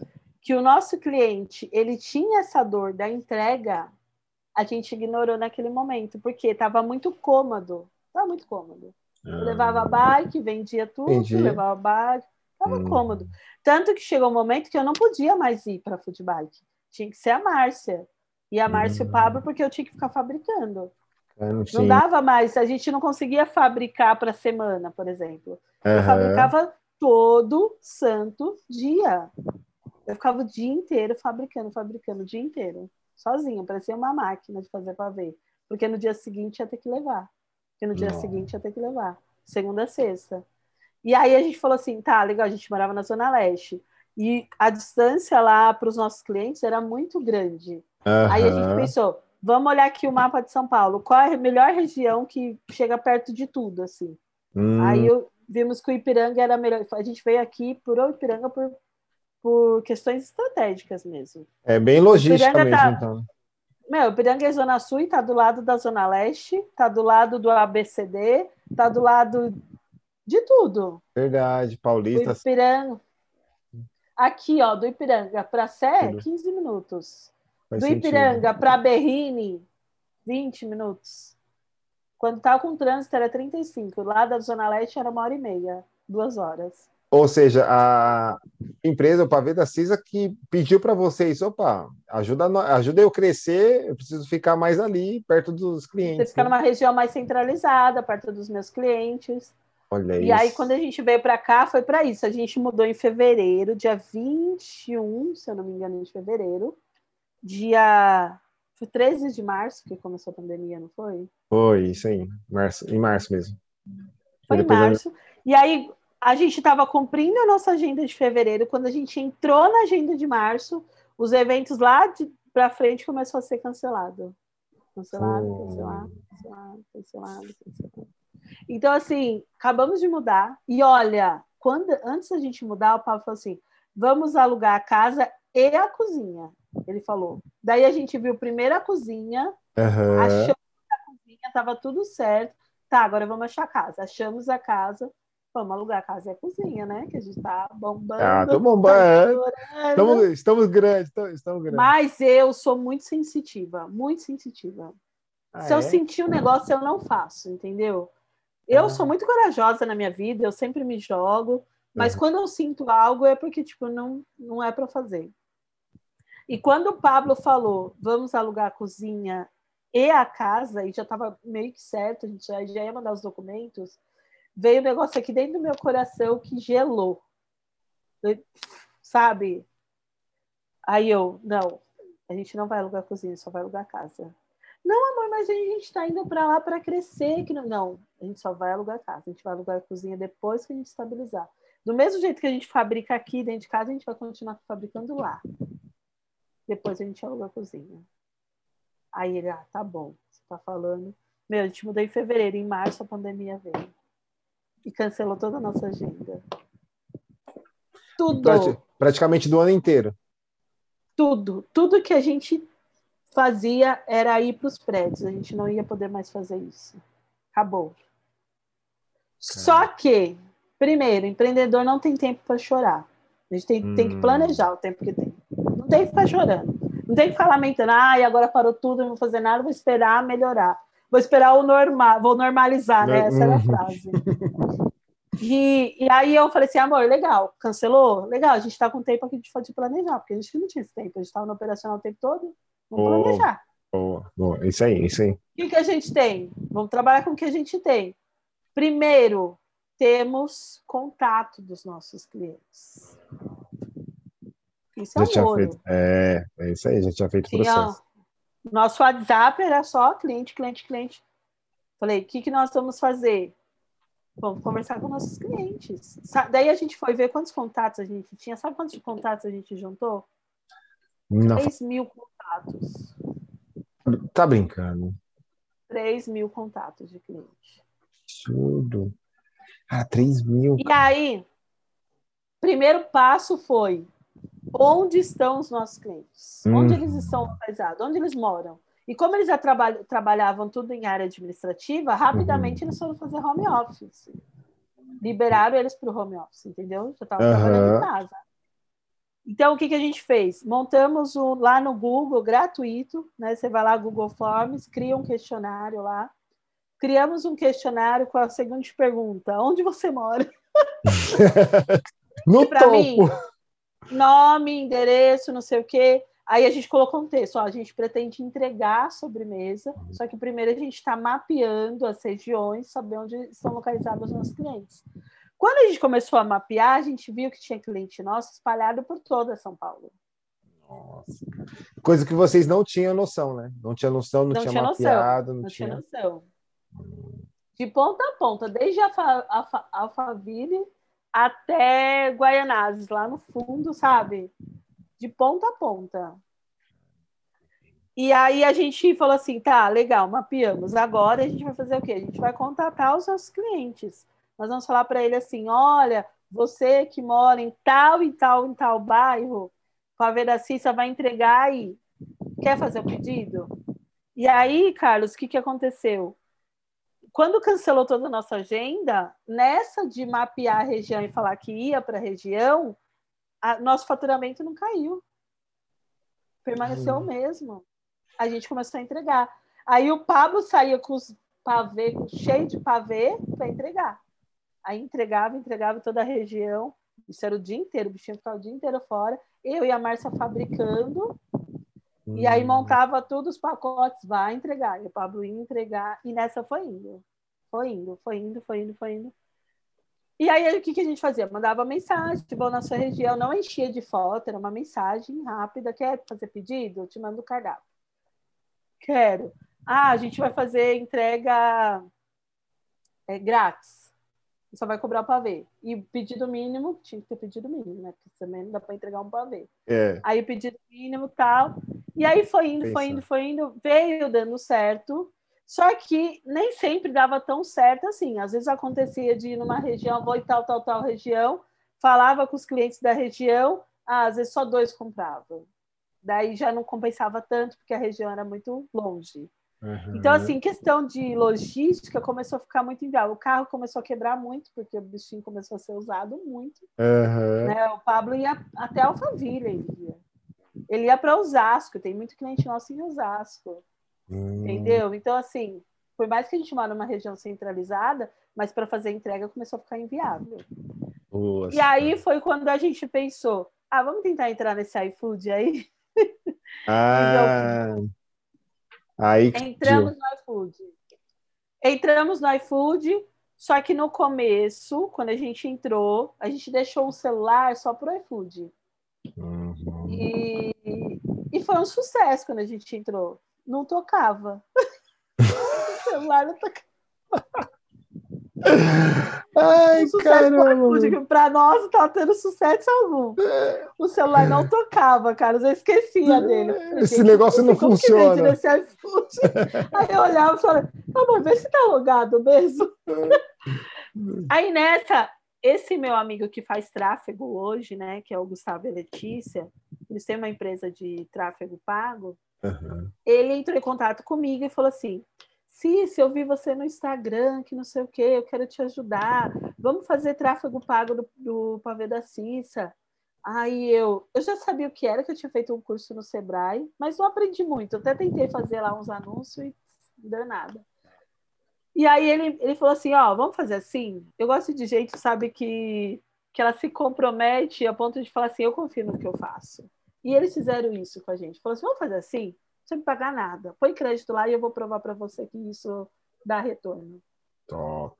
que o nosso cliente ele tinha essa dor da entrega, a gente ignorou naquele momento, porque estava muito cômodo. Estava muito cômodo. Eu levava bike, vendia tudo, Entendi. levava bike, estava hum. cômodo. Tanto que chegou um momento que eu não podia mais ir para a bike. Tinha que ser a Márcia. E a Márcia hum. e o Pablo, porque eu tinha que ficar fabricando. não, dava mais, a gente não conseguia fabricar para semana, por exemplo. Uhum. Eu fabricava todo santo dia. Eu ficava o dia inteiro fabricando, fabricando o dia inteiro, sozinha, parecia uma máquina de fazer ver. Porque no dia seguinte ia ter que levar. Porque no dia seguinte ia ter que levar. Segunda a sexta. E aí a gente falou assim, tá, legal, a gente morava na Zona Leste. E a distância lá para os nossos clientes era muito grande. Uhum. Aí a gente pensou, vamos olhar aqui o mapa de São Paulo. Qual é a melhor região que chega perto de tudo, assim? Hum. Aí eu, vimos que o Ipiranga era melhor. A gente veio aqui por o Ipiranga por, por questões estratégicas mesmo. É bem logística mesmo, tá, então. Meu, o Ipiranga é Zona Sul, está do lado da Zona Leste, está do lado do ABCD, está do lado de tudo. Verdade, Paulista. O Ipiranga. Aqui, ó, do Ipiranga para Sé, 15 minutos. Faz do sentido. Ipiranga para Berrini, 20 minutos. Quando estava com trânsito era 35. Lá da Zona Leste era uma hora e meia, duas horas. Ou seja, a empresa, o Pavê da CISA, que pediu para vocês, opa, ajuda, ajuda eu a crescer, eu preciso ficar mais ali, perto dos clientes. Você ficar né? numa região mais centralizada, perto dos meus clientes. Olha e isso. aí, quando a gente veio para cá, foi para isso. A gente mudou em fevereiro, dia 21, se eu não me engano, de fevereiro. Dia. Foi 13 de março que começou a pandemia, não foi? Foi, isso aí. Março, em março mesmo. Foi em março. Eu... E aí, a gente estava cumprindo a nossa agenda de fevereiro, quando a gente entrou na agenda de março, os eventos lá para frente começou a ser cancelado. Cancelado, oh. cancelado, cancelado, cancelado, cancelado. Então, assim, acabamos de mudar. E olha, quando antes da gente mudar, o Paulo falou assim: vamos alugar a casa e a cozinha. Ele falou. Daí a gente viu primeiro a cozinha, uhum. achamos a cozinha, estava tudo certo. Tá, agora vamos achar a casa. Achamos a casa, Vamos alugar a casa e a cozinha, né? Que a gente está bombando. Ah, tô bombando. Tá estamos, estamos grandes, estamos, grandes. Mas eu sou muito sensitiva, muito sensitiva. Ah, Se é? eu sentir um negócio, eu não faço, entendeu? Eu ah. sou muito corajosa na minha vida, eu sempre me jogo, mas uhum. quando eu sinto algo é porque, tipo, não, não é para fazer. E quando o Pablo falou, vamos alugar a cozinha e a casa, e já estava meio que certo, a gente já, já ia mandar os documentos, veio um negócio aqui dentro do meu coração que gelou. Sabe? Aí eu, não, a gente não vai alugar cozinha, só vai alugar casa. Não, amor, mas a gente está indo para lá para crescer. Que não... não, a gente só vai alugar casa. A gente vai alugar a cozinha depois que a gente estabilizar. Do mesmo jeito que a gente fabrica aqui dentro de casa, a gente vai continuar fabricando lá. Depois a gente aluga a cozinha. Aí ele, ah, tá bom, você tá falando. Meu, a gente mudou em fevereiro, em março a pandemia veio e cancelou toda a nossa agenda. Tudo. Praticamente do ano inteiro. Tudo. Tudo que a gente fazia era ir para os prédios. A gente não ia poder mais fazer isso. Acabou. Só que, primeiro, empreendedor não tem tempo para chorar. A gente tem, hum. tem que hum. planejar o tempo que tem. Não tem que ficar chorando. Não tem que ficar lamentando, ah, agora parou tudo, não vou fazer nada, vou esperar melhorar. Vou esperar o normal, vou normalizar, né? Essa era a uhum. frase. E, e aí eu falei assim, amor, legal, cancelou? Legal, a gente está com tempo aqui de planejar, porque a gente não tinha esse tempo, a gente estava no operacional o tempo todo, vamos planejar. Boa, boa, isso aí, isso aí. O que, que a gente tem? Vamos trabalhar com o que a gente tem. Primeiro, temos contato dos nossos clientes. Isso é já amor. Feito, é, é isso aí, já tinha feito o processo. nosso WhatsApp era só cliente, cliente, cliente. Falei, o que, que nós vamos fazer? Vamos conversar com nossos clientes. Daí a gente foi ver quantos contatos a gente tinha. Sabe quantos contatos a gente juntou? Não. 3 mil contatos. Tá brincando. 3 mil contatos de cliente. Absurdo. Ah, 3 mil. E aí, primeiro passo foi onde estão os nossos clientes? Hum. Onde eles estão localizados? Onde eles moram? E como eles traba trabalhavam tudo em área administrativa, rapidamente uhum. eles foram fazer home office. Liberaram eles para o home office, entendeu? Já estavam uhum. trabalhando em casa. Então, o que, que a gente fez? Montamos o, lá no Google, gratuito, né? Você vai lá, Google Forms, cria um questionário lá. Criamos um questionário com a seguinte pergunta: Onde você mora? no topo. Mim, nome, endereço, não sei o quê. Aí a gente colocou um texto, ó, a gente pretende entregar a sobremesa, só que primeiro a gente está mapeando as regiões, saber onde estão localizados os nossos clientes. Quando a gente começou a mapear, a gente viu que tinha cliente nosso espalhado por toda São Paulo. Nossa. Coisa que vocês não tinham noção, né? Não tinha noção, não, não tinha, tinha mapeado, não, não tinha... noção. De ponta a ponta, desde Alphaville até Guaianazes, lá no fundo, sabe? de ponta a ponta. E aí a gente falou assim, tá, legal, mapeamos. Agora a gente vai fazer o quê? A gente vai contatar os nossos clientes. Nós vamos falar para ele assim, olha, você que mora em tal e tal em tal bairro, a Veracissa vai entregar aí. Quer fazer o pedido? E aí, Carlos, o que, que aconteceu? Quando cancelou toda a nossa agenda, nessa de mapear a região e falar que ia para a região, a, nosso faturamento não caiu. Permaneceu o mesmo. A gente começou a entregar. Aí o Pablo saía com os pavê, cheio de pavê, para entregar. Aí entregava, entregava toda a região. Isso era o dia inteiro, o bichinho ficava o dia inteiro fora. Eu e a Márcia fabricando. Hum. E aí hum. montava todos os pacotes, vai entregar. E o Pablo ia entregar. E nessa foi indo. Foi indo, foi indo, foi indo, foi indo. E aí, o que, que a gente fazia? Mandava mensagem, tipo, na sua região, não enchia de foto, era uma mensagem rápida. Quer fazer pedido? Eu te mando o cardápio. Quero. Ah, a gente vai fazer entrega é, grátis. Só vai cobrar o pavê. E pedido mínimo, tinha que ter pedido mínimo, né? Porque também não dá para entregar um pavê. É. Aí pedido mínimo tal. E aí foi indo, Pensa. foi indo, foi indo, veio dando certo. Só que nem sempre dava tão certo assim. Às vezes acontecia de ir numa região, vou em tal, tal, tal região, falava com os clientes da região, ah, às vezes só dois compravam. Daí já não compensava tanto, porque a região era muito longe. Uhum. Então, assim, questão de logística começou a ficar muito inviável. O carro começou a quebrar muito, porque o bichinho começou a ser usado muito. Uhum. Né? O Pablo ia até Alphaville, ele ia. Ele ia para Osasco, tem muito cliente nosso em Osasco. Hum. Entendeu? Então, assim, por mais que a gente mora numa região centralizada, mas para fazer entrega começou a ficar inviável. Nossa. E aí foi quando a gente pensou: ah, vamos tentar entrar nesse iFood aí? Ah, aí Entramos no iFood. Entramos no iFood, só que no começo, quando a gente entrou, a gente deixou o celular só para o iFood. Uhum. E, e foi um sucesso quando a gente entrou não tocava. o celular não tocava. Ai, caramba. Para nós não tava tendo sucesso algum. O celular não tocava, cara. Eu esquecia dele. Falei, Esse negócio não funciona. Aí eu olhava e falei, amor, vê se tá logado mesmo. Aí nessa, esse meu amigo que faz tráfego hoje, né, que é o Gustavo e Letícia, eles têm uma empresa de tráfego pago. Uhum. Ele entrou em contato comigo e falou assim: se eu vi você no Instagram, que não sei o que, eu quero te ajudar. Vamos fazer tráfego pago do, do pavê da Cissa. Aí eu, eu já sabia o que era, que eu tinha feito um curso no Sebrae, mas não aprendi muito. Eu até tentei fazer lá uns anúncios e não deu nada. E aí ele, ele falou assim, ó, vamos fazer assim? Eu gosto de gente, sabe, que, que ela se compromete a ponto de falar assim, eu confio no que eu faço. E eles fizeram isso com a gente. Falou assim, vamos fazer assim? Sem me pagar nada. Põe crédito lá e eu vou provar para você que isso dá retorno. Top.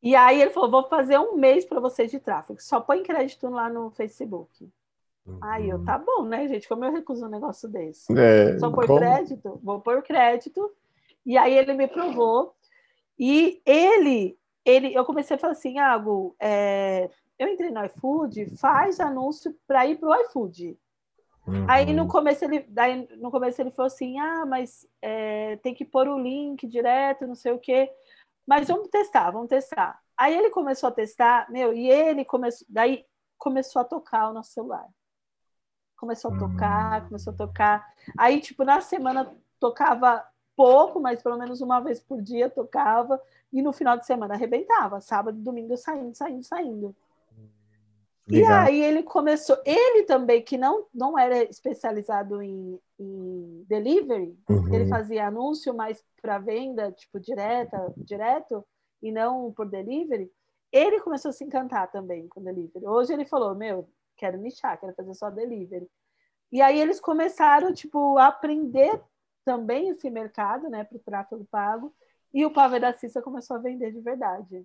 E aí ele falou, vou fazer um mês para você de tráfego. Só põe crédito lá no Facebook. Uhum. Aí eu, tá bom, né, gente? Como eu recuso um negócio desse? É, Só por crédito? Vou pôr crédito. E aí ele me provou. E ele, ele eu comecei a falar assim, Ago, é, eu entrei no iFood, faz anúncio para ir para o iFood. Uhum. Aí no começo ele, daí, no começo ele falou assim, ah, mas é, tem que pôr o link direto, não sei o quê. Mas vamos testar, vamos testar. Aí ele começou a testar, meu, e ele começou, daí começou a tocar o nosso celular. Começou a tocar, hum. começou a tocar. Aí, tipo, na semana tocava pouco, mas pelo menos uma vez por dia tocava. E no final de semana arrebentava. Sábado domingo saindo, saindo, saindo. E aí ele começou, ele também, que não, não era especializado em, em delivery, uhum. ele fazia anúncio mais para venda, tipo, direta, direto, e não por delivery, ele começou a se encantar também com delivery. Hoje ele falou, meu, quero nichar, quero fazer só delivery. E aí eles começaram, tipo, a aprender também esse mercado, né, para o tráfego pago, e o Pavê da Cissa começou a vender de verdade.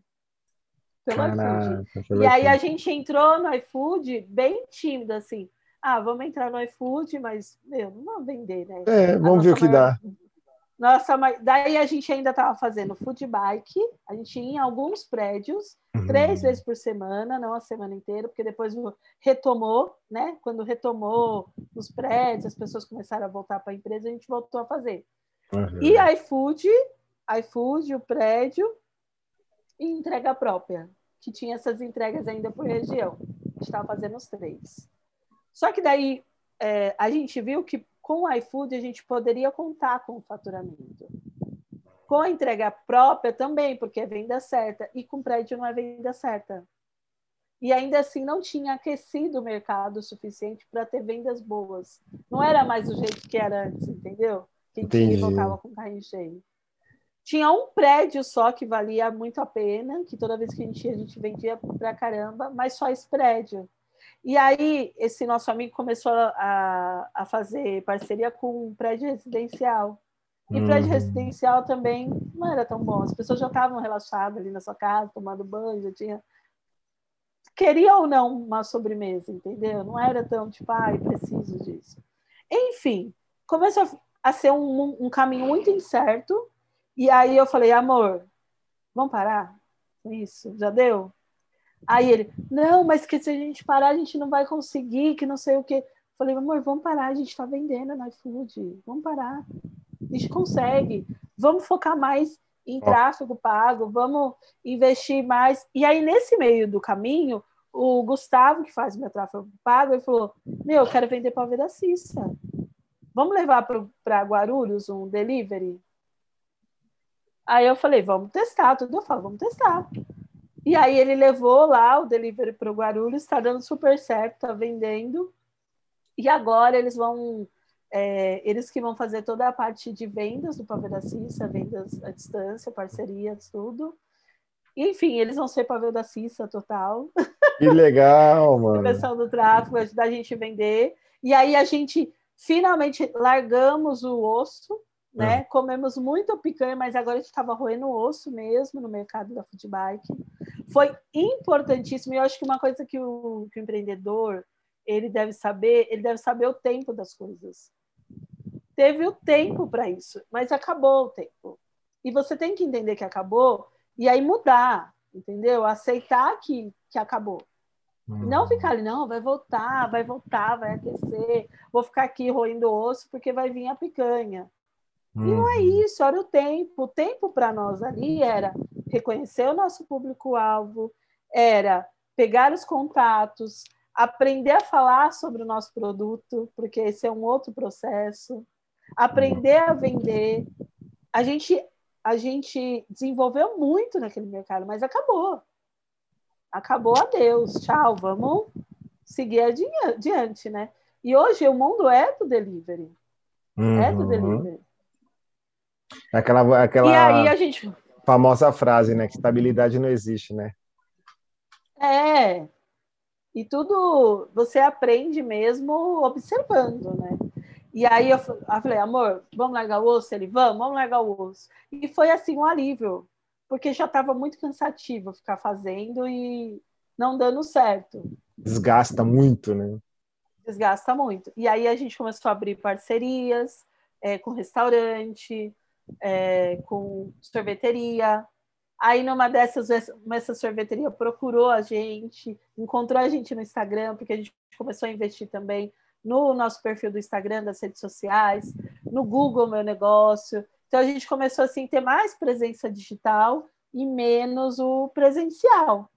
Pelo Caraca, iFood. E aí a gente entrou no iFood bem tímido, assim. Ah, vamos entrar no iFood, mas, meu, não vamos vender, né? É, vamos ver o que maior... dá. Nossa, mas daí a gente ainda estava fazendo food bike, a gente ia em alguns prédios, uhum. três vezes por semana, não a semana inteira, porque depois retomou, né? Quando retomou os prédios, as pessoas começaram a voltar para a empresa, a gente voltou a fazer. Uhum. E iFood, iFood, o prédio, e entrega própria, que tinha essas entregas ainda por região. A gente estava fazendo os três. Só que daí é, a gente viu que com o iFood a gente poderia contar com o faturamento. Com a entrega própria também, porque é venda certa, e com prédio não é venda certa. E ainda assim não tinha aquecido o mercado o suficiente para ter vendas boas. Não era mais do jeito que era antes, entendeu? Que a gente voltava com carrinho cheio. Tinha um prédio só que valia muito a pena, que toda vez que a gente ia, a gente vendia para caramba, mas só esse prédio. E aí, esse nosso amigo começou a, a fazer parceria com um prédio residencial. E uhum. prédio residencial também não era tão bom. As pessoas já estavam relaxadas ali na sua casa, tomando banho, já tinha. Queria ou não uma sobremesa, entendeu? Não era tão tipo, ai, preciso disso. Enfim, começou a ser um, um caminho muito incerto. E aí eu falei, amor, vamos parar com isso? Já deu? Aí ele, não, mas que se a gente parar, a gente não vai conseguir, que não sei o quê. Falei, amor, vamos parar, a gente está vendendo no iFood, vamos parar. A gente consegue. Vamos focar mais em tráfego pago, vamos investir mais. E aí, nesse meio do caminho, o Gustavo, que faz meu tráfego pago, ele falou: Meu, eu quero vender para a Vida Cissa. Vamos levar para Guarulhos um delivery? Aí eu falei: Vamos testar. Tudo eu falo: Vamos testar. E aí ele levou lá o delivery para o Guarulhos, está dando super certo, está vendendo. E agora eles vão, é, eles que vão fazer toda a parte de vendas do Pavê da Cissa, vendas à distância, parcerias, tudo. enfim, eles vão ser Pavê da Cissa total. Que legal, mano. Direção do tráfego, ajudar a gente a vender. E aí a gente finalmente largamos o osso, né? Uhum. Comemos muito picanha, mas agora a gente estava roendo osso mesmo no mercado da food bike. Foi importantíssimo, e eu acho que uma coisa que o, que o empreendedor ele deve saber, ele deve saber o tempo das coisas. Teve o tempo para isso, mas acabou o tempo. E você tem que entender que acabou e aí mudar, entendeu? Aceitar que, que acabou. Uhum. Não ficar ali, não, vai voltar, vai voltar, vai aquecer, vou ficar aqui roendo osso porque vai vir a picanha. Uhum. E não é uhum. isso, era o tempo. O tempo para nós ali era reconhecer o nosso público-alvo, era pegar os contatos, aprender a falar sobre o nosso produto, porque esse é um outro processo, aprender a vender. A gente, a gente desenvolveu muito naquele mercado, mas acabou. Acabou, adeus, tchau, vamos seguir adiante, né? E hoje o mundo é do delivery. Uhum. É do uhum. delivery. Aquela, aquela gente... famosa frase, né? Que estabilidade não existe, né? É. E tudo você aprende mesmo observando, né? E aí eu falei, amor, vamos largar o osso? Ele, vamos, vamos largar o osso. E foi assim um alívio, porque já estava muito cansativo ficar fazendo e não dando certo. Desgasta muito, né? Desgasta muito. E aí a gente começou a abrir parcerias é, com restaurante, é, com sorveteria. Aí numa dessas, essa sorveteria procurou a gente, encontrou a gente no Instagram, porque a gente começou a investir também no nosso perfil do Instagram, das redes sociais, no Google Meu Negócio. Então a gente começou assim ter mais presença digital e menos o presencial.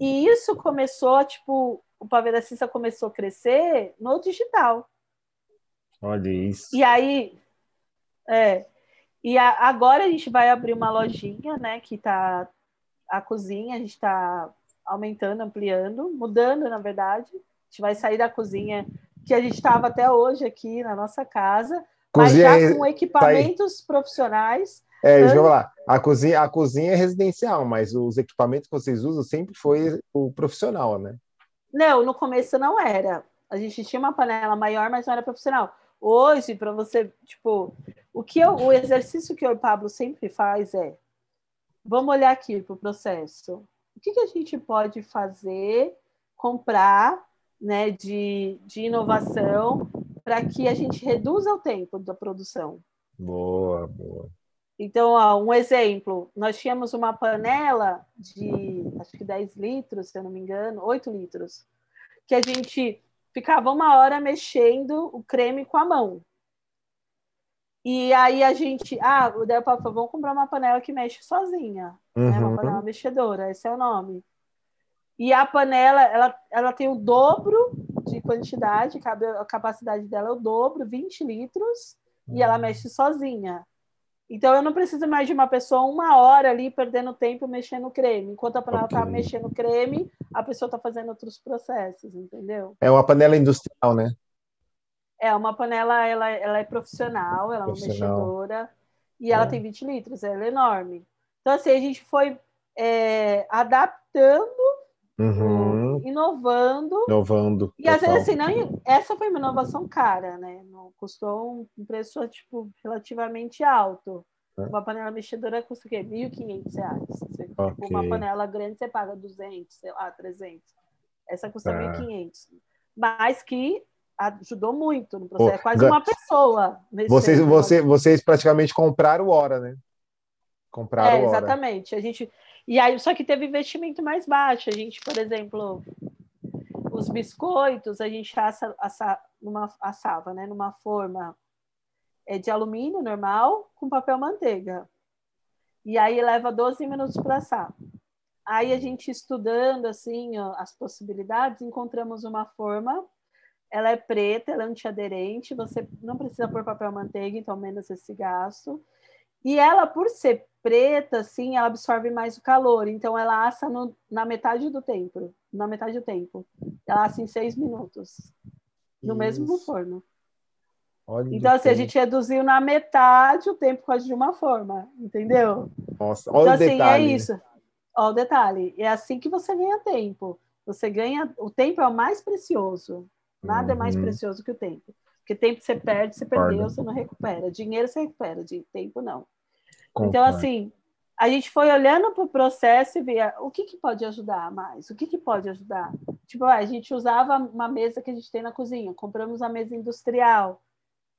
E isso começou, tipo, o Pavê da Cissa começou a crescer no digital. Olha isso. E aí, é, e a, agora a gente vai abrir uma lojinha, né, que tá a cozinha, a gente está aumentando, ampliando, mudando, na verdade, gente vai sair da cozinha que a gente estava até hoje aqui na nossa casa, cozinha mas já com equipamentos tá profissionais. É, deixa eu falar. A cozinha, a cozinha é residencial, mas os equipamentos que vocês usam sempre foi o profissional, né? Não, no começo não era. A gente tinha uma panela maior, mas não era profissional. Hoje, para você, tipo, o que eu, o exercício que o Pablo sempre faz é, vamos olhar aqui para o processo. O que, que a gente pode fazer, comprar né, de, de inovação para que a gente reduza o tempo da produção. Boa, boa. Então, ó, um exemplo, nós tínhamos uma panela de acho que 10 litros, se eu não me engano, 8 litros, que a gente ficava uma hora mexendo o creme com a mão. E aí a gente, ah, o Del falou, vamos comprar uma panela que mexe sozinha, uhum. né? uma uhum. panela mexedora, esse é o nome. E a panela, ela, ela tem o dobro de quantidade, a capacidade dela é o dobro, 20 litros, e ela hum. mexe sozinha. Então eu não preciso mais de uma pessoa uma hora ali perdendo tempo mexendo creme. Enquanto a panela está okay. mexendo creme, a pessoa está fazendo outros processos, entendeu? É uma panela industrial, né? É uma panela, ela, ela é profissional, ela é uma mexedora e é. ela tem 20 litros, ela é enorme. Então assim a gente foi é, adaptando Uhum. Inovando. Inovando. E às vezes assim, não, essa foi uma inovação cara, né? Não, custou um preço tipo, relativamente alto. É. Uma panela mexedora custa o quê? R$ 1.500. Você, tipo, okay. Uma panela grande você paga 200, sei lá, 300. Essa custa R$ 1.500. Mas que ajudou muito no processo. Pô, é quase uma pessoa. Vocês, você, vocês praticamente compraram hora, né? Compraram é, exatamente. Hora. A gente e aí, só que teve investimento mais baixo. A gente, por exemplo, os biscoitos, a gente assa, assa, numa, assava né, numa forma é, de alumínio normal com papel manteiga. E aí leva 12 minutos para assar. Aí a gente estudando assim ó, as possibilidades, encontramos uma forma. Ela é preta, ela é antiaderente, você não precisa pôr papel manteiga, então menos esse gasto. E ela, por ser preta, assim, ela absorve mais o calor. Então, ela assa no, na metade do tempo. Na metade do tempo. Ela assa em seis minutos. No Isso. mesmo forno. Olha então, assim, a gente reduziu na metade o tempo quase de uma forma. Entendeu? Nossa, olha então, o assim, é detalhe. é isso. Olha o detalhe. É assim que você ganha tempo. Você ganha... O tempo é o mais precioso. Nada é mais uhum. precioso que o tempo. Porque tempo você perde, você perdeu, você não recupera. Dinheiro você recupera, de tempo não. Então, assim, a gente foi olhando para o processo e via o que, que pode ajudar mais, o que, que pode ajudar. Tipo, a gente usava uma mesa que a gente tem na cozinha, compramos a mesa industrial,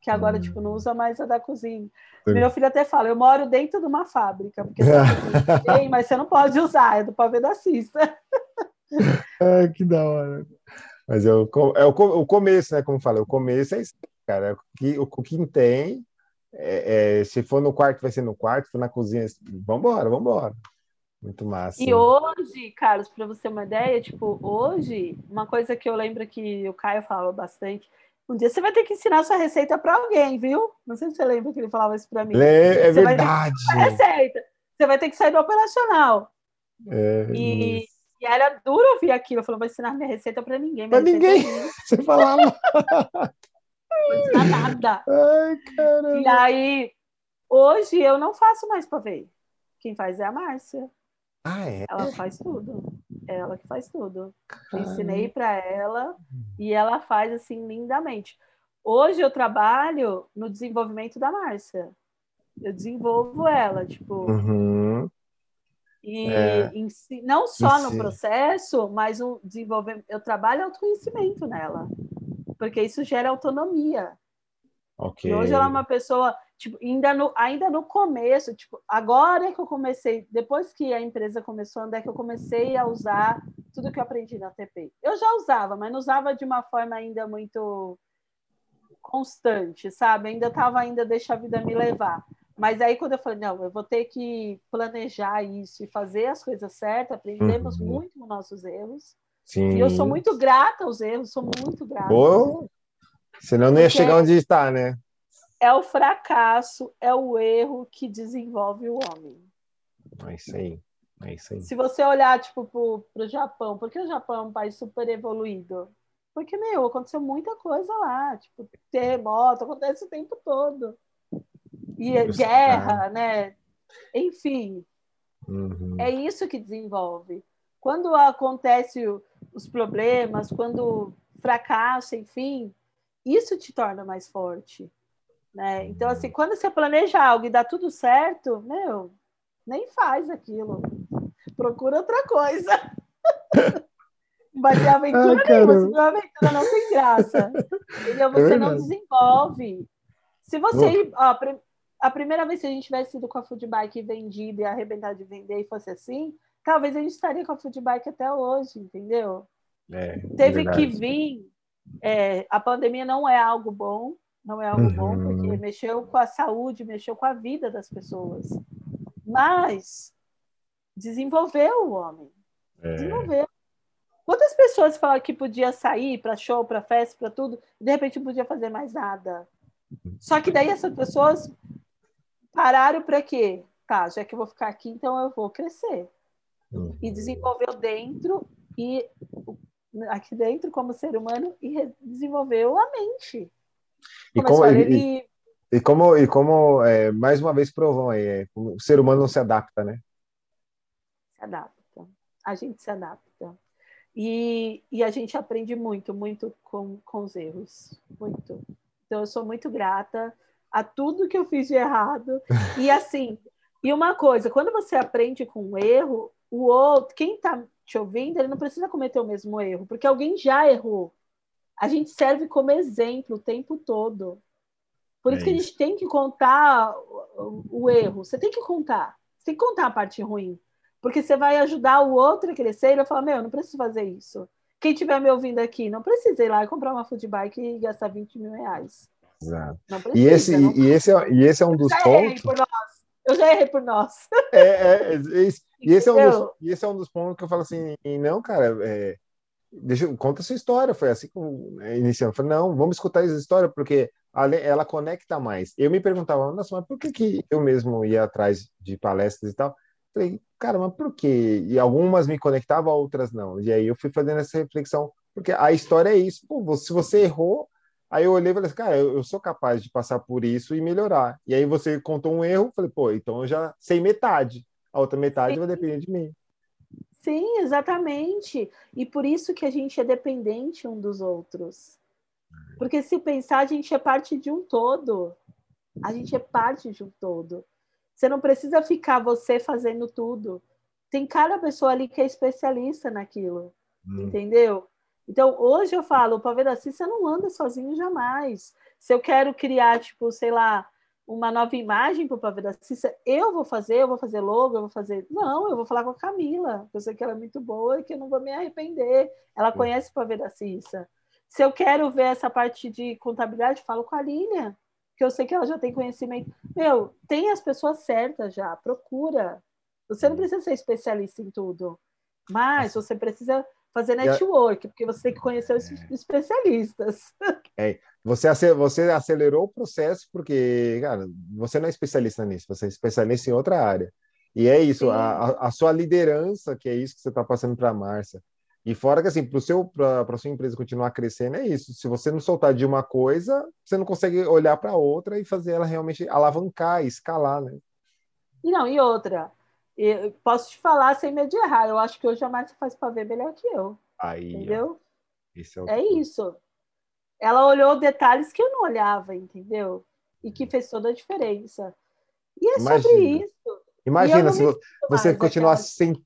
que agora, hum. tipo, não usa mais a da cozinha. Sim. Meu filho até fala, eu moro dentro de uma fábrica, porque tem, mas você não pode usar, é do pavê da Cissa. Ai, que da hora. Mas é o, é o, o começo, né? Como fala, o começo é isso, cara. É o que, o, o que tem, é, é, se for no quarto, vai ser no quarto, se for na cozinha, vambora, vambora. Muito massa. E hoje, Carlos, para você ter uma ideia, tipo, hoje, uma coisa que eu lembro que o Caio falava bastante, um dia você vai ter que ensinar sua receita para alguém, viu? Não sei se você lembra que ele falava isso para mim. É, é verdade. receita. Você vai ter que sair do operacional. É, e, e era duro ouvir aquilo. Eu falei, vou ensinar minha receita para ninguém. Para ninguém. Você falava. Não vou ensinar nada. Ai, caramba. E aí, Hoje eu não faço mais pavê. Quem faz é a Márcia. Ah, é? Ela faz tudo. É ela que faz tudo. Ensinei para ela e ela faz assim lindamente. Hoje eu trabalho no desenvolvimento da Márcia. Eu desenvolvo ela, tipo. Uhum. E é. si, não só no processo, mas o desenvolvimento. Eu trabalho autoconhecimento nela, porque isso gera autonomia. Okay. E hoje ela é uma pessoa, tipo, ainda no, ainda no começo, tipo, agora é que eu comecei, depois que a empresa começou andar, é que eu comecei a usar tudo que eu aprendi na TP. Eu já usava, mas não usava de uma forma ainda muito constante, sabe? Ainda estava ainda deixa a vida me levar. Mas aí quando eu falei, não, eu vou ter que planejar isso e fazer as coisas certas, aprendemos uhum. muito com nossos erros. Sim. E eu sou muito grata aos erros, sou muito grata. Pô, senão não ia chegar onde está, né? É o fracasso, é o erro que desenvolve o homem. É isso aí. É isso aí. Se você olhar, tipo, para o Japão, porque o Japão é um país super evoluído? Porque, meu, aconteceu muita coisa lá, tipo, terremoto, acontece o tempo todo e é guerra, né? Enfim, uhum. é isso que desenvolve. Quando acontece os problemas, quando fracassa, enfim, isso te torna mais forte. Né? Então, assim, uhum. quando você planeja algo e dá tudo certo, meu, nem faz aquilo. Procura outra coisa. Vai ter aventura ah, nenhuma. A aventura não tem graça. Entendeu? É você é não desenvolve. Se você. Ó, a primeira vez que a gente tivesse ido com a food bike vendida e arrebentar de vender e fosse assim, talvez a gente estaria com a food bike até hoje, entendeu? É, Teve que vir. É, a pandemia não é algo bom, não é algo uhum. bom, porque mexeu com a saúde, mexeu com a vida das pessoas. Mas desenvolveu o homem. É. Desenvolveu. Quantas pessoas falaram que podia sair para show, para festa, para tudo, e de repente não podia fazer mais nada? Só que daí essas pessoas Pararam para quê? Tá, já que eu vou ficar aqui, então eu vou crescer. Uhum. E desenvolveu dentro e aqui dentro como ser humano e desenvolveu a mente. E como, e, e, como, e como é, mais uma vez provou aí, é, o ser humano não se adapta, né? Se adapta. A gente se adapta. E, e a gente aprende muito, muito com, com os erros. Muito. Então, eu sou muito grata a tudo que eu fiz de errado. E assim, e uma coisa, quando você aprende com um erro, o outro, quem está te ouvindo, ele não precisa cometer o mesmo erro, porque alguém já errou. A gente serve como exemplo o tempo todo. Por é isso que a gente tem que contar o, o, erro. Você tem que contar. Você tem que contar a parte ruim. Porque você vai ajudar o outro a crescer e vai falar: Meu, não preciso fazer isso. Quem estiver me ouvindo aqui, não precisa ir lá e comprar uma food bike e gastar 20 mil reais. Exato. Precisa, e, esse, e, e, esse é, e esse é um dos pontos. Eu já errei por nós. É, é, é, e, esse é um dos, e esse é um dos pontos que eu falo assim, não, cara, é, deixa, conta a sua história. Foi assim que é, iniciando. Eu falei, não, vamos escutar essa história, porque ela conecta mais. Eu me perguntava, nossa, mas por que, que eu mesmo ia atrás de palestras e tal? Falei, cara, mas por quê? E algumas me conectavam, outras não. E aí eu fui fazendo essa reflexão, porque a história é isso. Pô, se você errou, Aí eu olhei e falei assim, cara, eu, eu, sou capaz de passar por isso e melhorar. E aí você contou um erro, falei, pô, então eu já sei metade. A outra metade Sim. vai depender de mim. Sim, exatamente. E por isso que a gente é dependente um dos outros. Porque se pensar, a gente é parte de um todo. A gente é parte de um todo. Você não precisa ficar você fazendo tudo. Tem cada pessoa ali que é especialista naquilo. Hum. Entendeu? Então, hoje eu falo, da Cissa não anda sozinho jamais. Se eu quero criar, tipo, sei lá, uma nova imagem para o Cissa, eu vou fazer, eu vou fazer logo, eu vou fazer. Não, eu vou falar com a Camila, eu sei que ela é muito boa e que eu não vou me arrepender. Ela conhece o pavê da Cissa. Se eu quero ver essa parte de contabilidade, falo com a Lília, que eu sei que ela já tem conhecimento. Meu, tem as pessoas certas já, procura. Você não precisa ser especialista em tudo, mas você precisa fazer network, porque você tem que conhecer os é. especialistas. É, você, você acelerou o processo porque, cara, você não é especialista nisso, você é especialista em outra área. E é isso, a, a, sua liderança, que é isso que você está passando para a Márcia, E fora que, assim, para a sua empresa continuar crescendo, é isso. Se você não soltar de uma coisa, você não consegue olhar para outra e fazer ela realmente alavancar, escalar, né? E não, e outra, eu posso te falar sem medo de errar, eu acho que hoje a Márcia faz para ver melhor que eu. Aí, entendeu? é, é isso. Ela olhou detalhes que eu não olhava, entendeu? E que fez toda a diferença. E é Imagina. sobre isso. Imagina se você continuar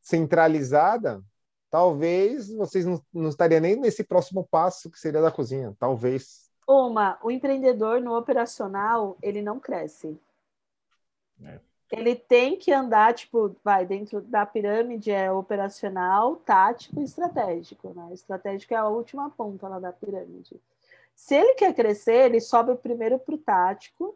centralizada, talvez vocês não, não estariam nem nesse próximo passo que seria da cozinha. Talvez. Uma, o empreendedor no operacional, ele não cresce. É. Ele tem que andar, tipo, vai, dentro da pirâmide é operacional, tático e estratégico. Né? Estratégico é a última ponta lá da pirâmide. Se ele quer crescer, ele sobe primeiro para o tático,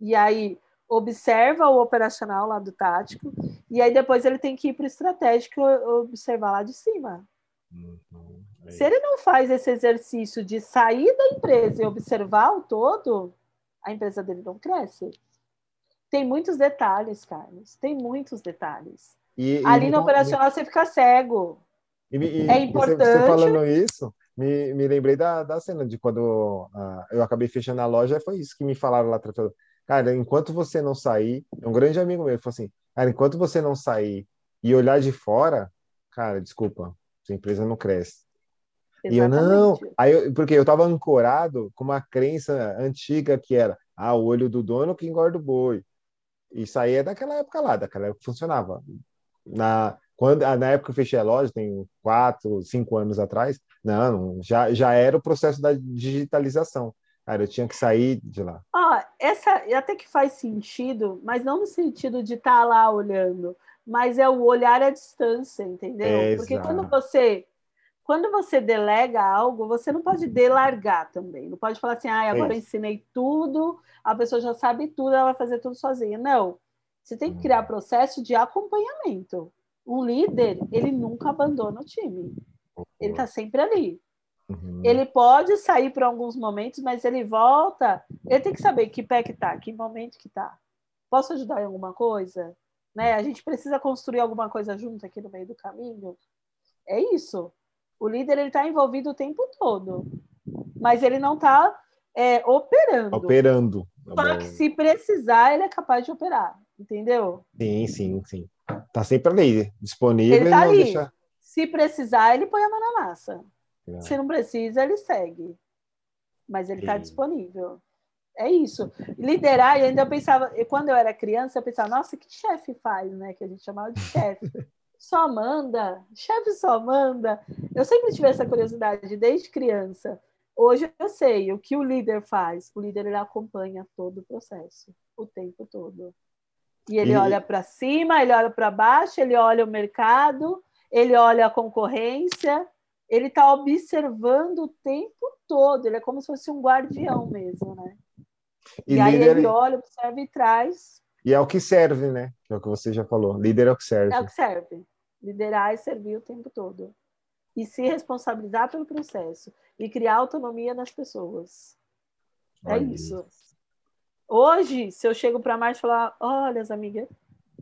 e aí observa o operacional lá do tático, e aí depois ele tem que ir para o estratégico observar lá de cima. Uhum, Se ele não faz esse exercício de sair da empresa e observar o todo, a empresa dele não cresce. Tem muitos detalhes, Carlos. Tem muitos detalhes. E, Ali e, no operacional você fica cego. E, é importante. Você, você, falando isso, me, me lembrei da, da cena de quando uh, eu acabei fechando a loja, foi isso que me falaram lá atrás. Cara, enquanto você não sair, um grande amigo meu falou assim, cara, enquanto você não sair e olhar de fora, cara, desculpa, sua empresa não cresce. Exatamente. E eu não, aí eu, porque eu estava ancorado com uma crença antiga que era, ah, o olho do dono que engorda o boi. Isso aí é daquela época lá, daquela época que funcionava. Na, quando, na época que eu fechei a loja, tem quatro, cinco anos atrás, não, já, já era o processo da digitalização. Cara, eu tinha que sair de lá. Ó, essa até que faz sentido, mas não no sentido de estar tá lá olhando, mas é o olhar à distância, entendeu? É, Porque exato. quando você quando você delega algo, você não pode delargar também. Não pode falar assim, ah, agora é eu ensinei tudo, a pessoa já sabe tudo, ela vai fazer tudo sozinha. Não. Você tem que criar processo de acompanhamento. Um líder, ele nunca abandona o time. Ele está sempre ali. Uhum. Ele pode sair por alguns momentos, mas ele volta. Ele tem que saber que pé que tá, que momento que tá. Posso ajudar em alguma coisa? Né? A gente precisa construir alguma coisa junto aqui no meio do caminho. É isso. O líder ele está envolvido o tempo todo, mas ele não está é, operando. Operando. Só que se precisar, ele é capaz de operar, entendeu? Sim, sim, sim. Tá sempre ali, disponível. Ele tá ali. Deixa... Se precisar, ele põe a mão na massa. Se não precisa, ele segue. Mas ele está disponível. É isso. Liderar, e ainda eu pensava, quando eu era criança, eu pensava, nossa, que chefe faz, né? Que a gente chamava de chefe. só manda, chefe só manda. Eu sempre tive essa curiosidade desde criança. Hoje eu sei o que o líder faz. O líder ele acompanha todo o processo, o tempo todo. E ele e... olha para cima, ele olha para baixo, ele olha o mercado, ele olha a concorrência, ele está observando o tempo todo, ele é como se fosse um guardião mesmo, né? E, e aí ele olha, observa e traz. E é o que serve, né? É o que você já falou. Líder é o que serve. É o que serve. Liderar e servir o tempo todo. E se responsabilizar pelo processo. E criar autonomia nas pessoas. É olha isso. isso. Hoje, se eu chego para e falar: olha, as amigas,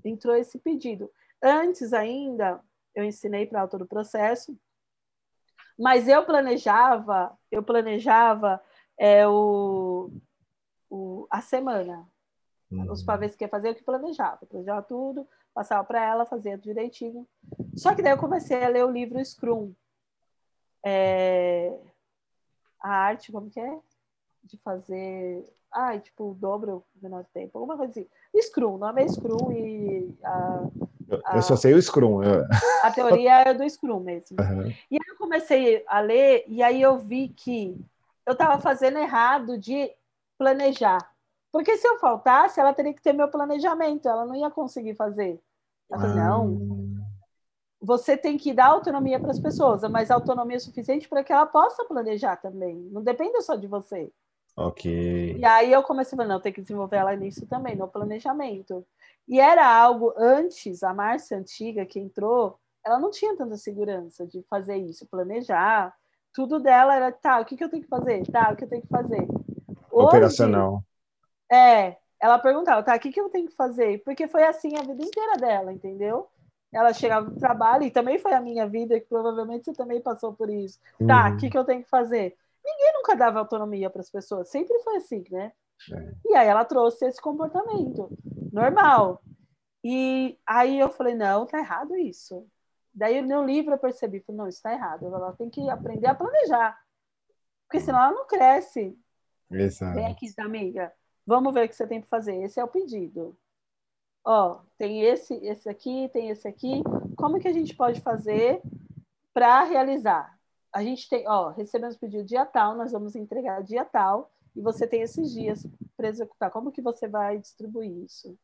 entrou esse pedido. Antes ainda, eu ensinei para a autor do processo mas eu planejava, eu planejava é, o, o, a semana. Uhum. Os pavês que ia fazer, eu que planejava. Planejava tudo, passava para ela, fazia direitinho. Só que daí eu comecei a ler o livro Scrum. É, a arte, como que é? De fazer. Ai, tipo, o dobro o menor tempo, alguma coisa assim. Scrum, o nome é Scrum e a, eu só sei o Scrum. Eu... A teoria é do Scrum mesmo. Uhum. E aí eu comecei a ler, e aí eu vi que eu estava fazendo errado de planejar. Porque se eu faltasse, ela teria que ter meu planejamento, ela não ia conseguir fazer. Falou, não, ah. você tem que dar autonomia para as pessoas, mas autonomia suficiente para que ela possa planejar também. Não depende só de você. Ok. E aí eu comecei a falar, não, tem que desenvolver ela nisso também, no planejamento. E era algo antes, a Márcia antiga que entrou, ela não tinha tanta segurança de fazer isso, planejar. Tudo dela era, tá, o que, que eu tenho que fazer? Tá, o que eu tenho que fazer? Hoje, Operacional. É, ela perguntava, tá, o que, que eu tenho que fazer? Porque foi assim a vida inteira dela, entendeu? ela chegava do trabalho, e também foi a minha vida, que provavelmente você também passou por isso. Tá, uhum. Tá, o que, que eu tenho que fazer? Ninguém nunca dava autonomia para as pessoas, sempre foi assim, né? É. E aí ela trouxe esse comportamento normal. E aí eu falei, não, tá errado isso. Daí no livro eu percebi, falei, não, isso tá errado. Ela tem que aprender a planejar. Porque senão ela não cresce. Exato. Vem aqui, amiga. Vamos ver o que você tem que fazer. Esse é o pedido. Ó, tem esse, esse aqui, tem esse aqui. Como que a gente pode fazer para realizar? A gente tem, ó, recebemos pedido dia tal, nós vamos entregar dia tal, e você tem esses dias para executar. Como que você vai distribuir isso?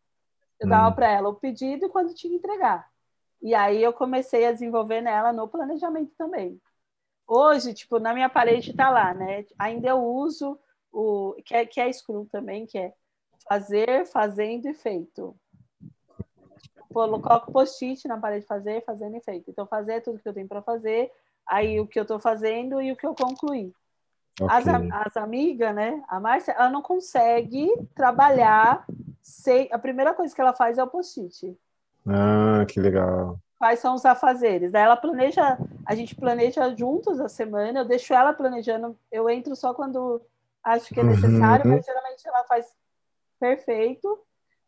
Eu hum. dava para ela o pedido e quando tinha que entregar. E aí eu comecei a desenvolver nela no planejamento também. Hoje, tipo, na minha parede está lá, né? Ainda eu uso o que é, que é Scrum também, que é fazer, fazendo e feito. Coloco post-it na parede fazer, fazendo e feito. Então, fazer é tudo que eu tenho para fazer, aí o que eu estou fazendo e o que eu concluí. Okay. As, as amigas, né? A Márcia, ela não consegue trabalhar sem. A primeira coisa que ela faz é o post-it. Ah, que legal. Quais são os afazeres? Daí ela planeja, a gente planeja juntos a semana, eu deixo ela planejando, eu entro só quando acho que é necessário, uhum. mas geralmente ela faz perfeito.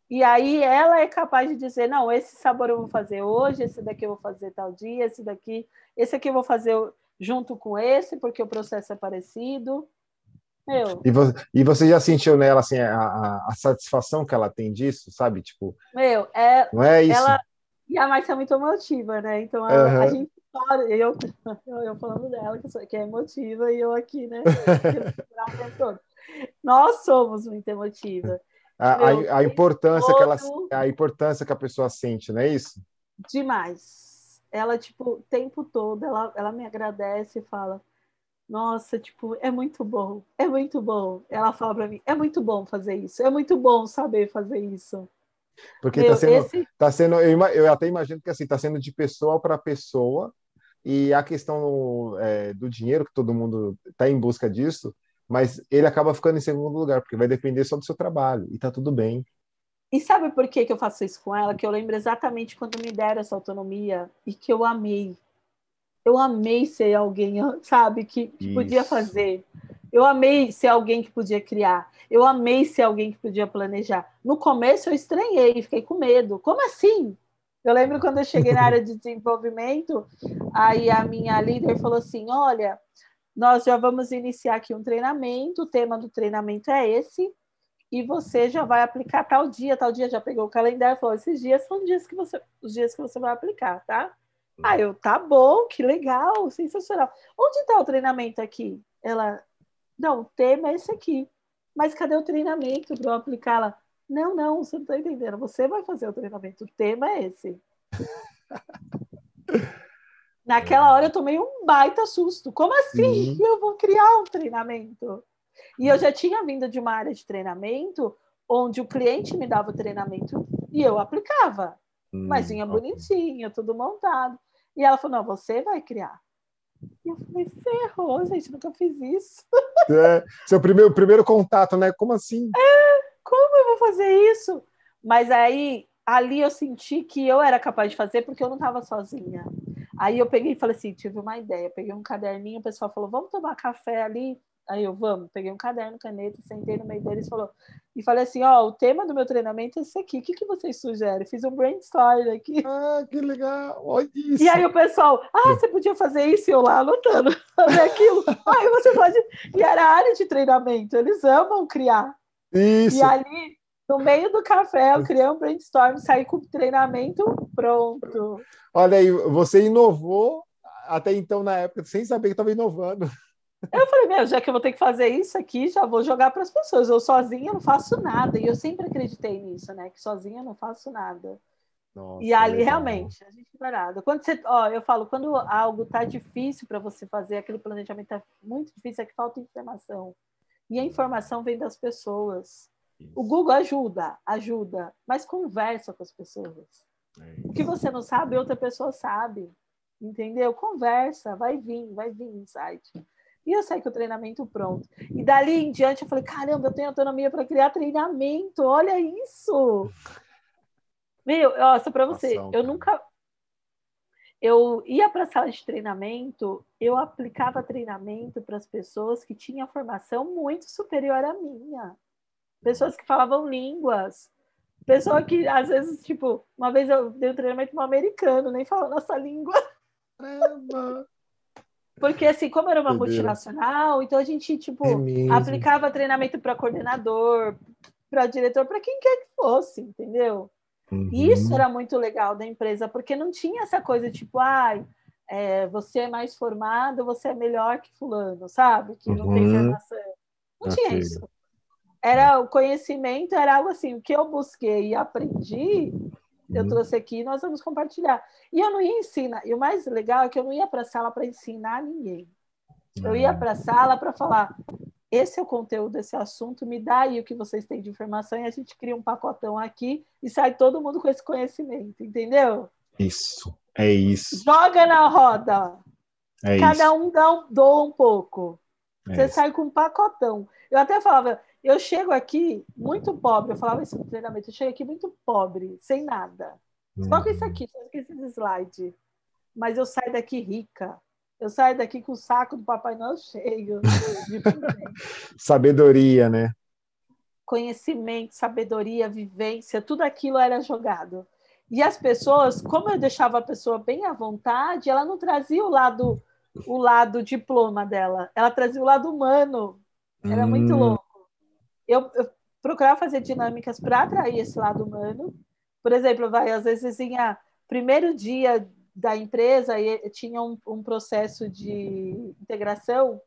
E aí ela é capaz de dizer, não, esse sabor eu vou fazer hoje, esse daqui eu vou fazer tal dia, esse daqui, esse aqui eu vou fazer junto com esse, porque o processo é parecido. Meu. E, você, e você já sentiu nela assim a, a, a, satisfação que ela tem disso, sabe? Tipo, meu, é, não é isso. Ela, e a Márcia é muito emotiva, né? Então a, uhum. a gente eu, eu, eu, falando dela que, sou, que é emotiva e eu aqui, né? Nós somos muito emotiva. A, Meu, a, a importância todo... que ela, a importância que a pessoa sente, não é isso? Demais. Ela tipo o tempo todo, ela, ela me agradece e fala: nossa, tipo, é muito bom, é muito bom. Ela fala para mim, é muito bom fazer isso, é muito bom saber fazer isso. Porque está sendo, esse... tá sendo eu, eu, até imagino que assim, está sendo de pessoa para pessoa, e a questão é, do dinheiro, que todo mundo está em busca disso, mas ele acaba ficando em segundo lugar, porque vai depender só do seu trabalho, e está tudo bem. E sabe por que, que eu faço isso com ela? Que eu lembro exatamente quando me deram essa autonomia e que eu amei eu amei ser alguém, sabe, que, que podia fazer. Eu amei ser alguém que podia criar. Eu amei ser alguém que podia planejar. No começo eu estranhei, fiquei com medo. Como assim? Eu lembro quando eu cheguei na área de desenvolvimento, aí a minha líder falou assim: Olha, nós já vamos iniciar aqui um treinamento, o tema do treinamento é esse, e você já vai aplicar tal dia, tal dia já pegou o calendário e falou: esses dias são dias que você, os dias que você vai aplicar, tá? Ah, eu, tá bom, que legal, sensacional. Onde está o treinamento aqui? Ela, não, o tema é esse aqui. Mas cadê o treinamento para eu aplicar lá? Não, não, você não está entendendo. Você vai fazer o treinamento, o tema é esse. Naquela hora eu tomei um baita susto. Como assim? Uhum. Eu vou criar um treinamento. E eu já tinha vindo de uma área de treinamento onde o cliente me dava o treinamento e eu aplicava. Hum, mas vinha bonitinho, tudo montado. E ela falou: não, você vai criar. E eu falei, ferrou, gente, nunca fiz isso. É, seu primeiro, primeiro contato, né? Como assim? É, como eu vou fazer isso? Mas aí, ali eu senti que eu era capaz de fazer porque eu não estava sozinha. Aí eu peguei e falei assim, tive uma ideia, peguei um caderninho, o pessoal falou, vamos tomar café ali Aí eu, vamos, peguei um caderno, caneta, sentei no meio deles e falou, e falei assim, ó, oh, o tema do meu treinamento é esse aqui, o que, que vocês sugerem? Fiz um brainstorm aqui. Ah, que legal, olha isso. E aí o pessoal, ah, você podia fazer isso e eu lá anotando, fazer aquilo. aí você pode, e era a área de treinamento, eles amam criar. Isso. E ali, no meio do café, eu criei um brainstorm, saí com o treinamento pronto. Olha aí, você inovou até então na época, sem saber que estava inovando. Eu falei, meu, já que eu vou ter que fazer isso aqui, já vou jogar para as pessoas. Eu sozinha não faço nada. E eu sempre acreditei nisso, né? Que sozinha não faço nada. Nossa, e ali legal. realmente a gente não nada. Quando você, ó, eu falo, quando algo tá difícil para você fazer, aquele planejamento tá muito difícil, é que falta informação. E a informação vem das pessoas. O Google ajuda, ajuda, mas conversa com as pessoas. É o que você não sabe, outra pessoa sabe. Entendeu? Conversa, vai vir, vai vir insight. E eu saí com o treinamento pronto. E dali em diante eu falei: caramba, eu tenho autonomia para criar treinamento, olha isso! Meu, ó, só para você, eu nunca, eu ia para a sala de treinamento, eu aplicava treinamento para as pessoas que tinham formação muito superior à minha. Pessoas que falavam línguas. Pessoa que, às vezes, tipo, uma vez eu dei um treinamento para um americano, nem falava nossa língua. Caramba! Porque, assim, como era uma multinacional, então a gente, tipo, é aplicava treinamento para coordenador, para diretor, para quem quer que fosse, entendeu? Uhum. Isso era muito legal da empresa, porque não tinha essa coisa tipo, ai, é, você é mais formado, você é melhor que fulano, sabe? Que não uhum. tem formação. Não okay. tinha isso. Era o conhecimento, era algo assim, o que eu busquei e aprendi, uhum. eu trouxe aqui e nós vamos compartilhar. E eu não ia ensinar, e o mais legal é que eu não ia para a sala para ensinar ninguém. Eu ia uhum. para a sala para falar, esse é o conteúdo desse assunto, me dá aí o que vocês têm de informação e a gente cria um pacotão aqui e sai todo mundo com esse conhecimento, entendeu? Isso, é isso. Joga na roda. É Cada isso. um dá um, doa um pouco. É Você isso. sai com um pacotão. Eu até falava, eu chego aqui muito pobre, eu falava isso no treinamento, eu chego aqui muito pobre, sem nada. Só com isso aqui, só com esses slides. Mas eu saio daqui rica, eu saio daqui com o saco do Papai Noel cheio. sabedoria, né? Conhecimento, sabedoria, vivência, tudo aquilo era jogado. E as pessoas, como eu deixava a pessoa bem à vontade, ela não trazia o lado o lado diploma dela, ela trazia o lado humano. Era hum. muito louco. Eu, eu procurava fazer dinâmicas para atrair esse lado humano. Por exemplo, vai, às vezes tinha primeiro dia da empresa e tinha um, um processo de integração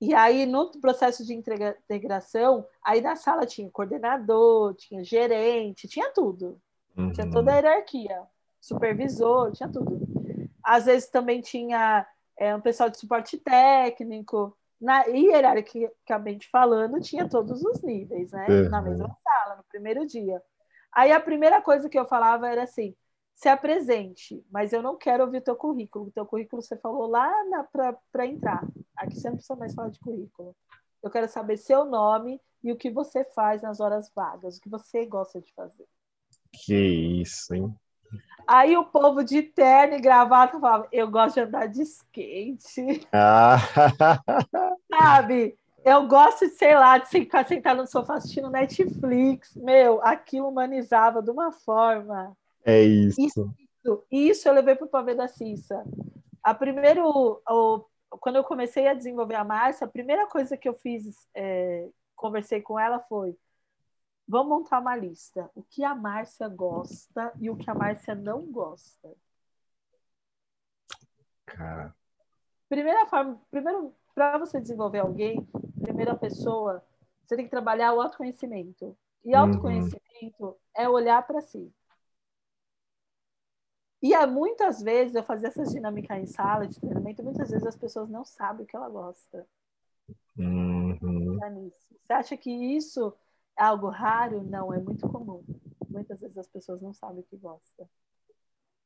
e aí, no processo de integração, aí na sala tinha coordenador, tinha gerente, tinha tudo. Uhum. Tinha toda a hierarquia, supervisor, tinha tudo. Às vezes também tinha é, um pessoal de suporte técnico. Na, hierarquicamente falando, tinha todos os níveis, né? Uhum. Na mesma sala, no primeiro dia. Aí a primeira coisa que eu falava era assim: se apresente, mas eu não quero ouvir teu currículo. O teu currículo você falou lá para entrar. Aqui você não precisa mais falar de currículo. Eu quero saber seu nome e o que você faz nas horas vagas, o que você gosta de fazer. Que isso, hein? Aí o povo de terno e gravata falava: Eu gosto de andar de skate. Ah. Sabe? Eu gosto de, sei lá, de ficar sentado no sofá assistindo Netflix. Meu, aquilo humanizava de uma forma. É isso. Isso, isso eu levei para o pavê da Cissa. A primeiro, o, quando eu comecei a desenvolver a Márcia, a primeira coisa que eu fiz, é, conversei com ela foi: vamos montar uma lista. O que a Márcia gosta e o que a Márcia não gosta. Cara. Primeira forma, primeiro, para você desenvolver alguém, primeira pessoa, você tem que trabalhar o autoconhecimento. E uhum. autoconhecimento uhum. é olhar para si. E há, muitas vezes eu fazia essas dinâmicas em sala de treinamento, muitas vezes as pessoas não sabem o que ela gosta. Uhum. Você acha que isso é algo raro? Não, é muito comum. Muitas vezes as pessoas não sabem o que gosta.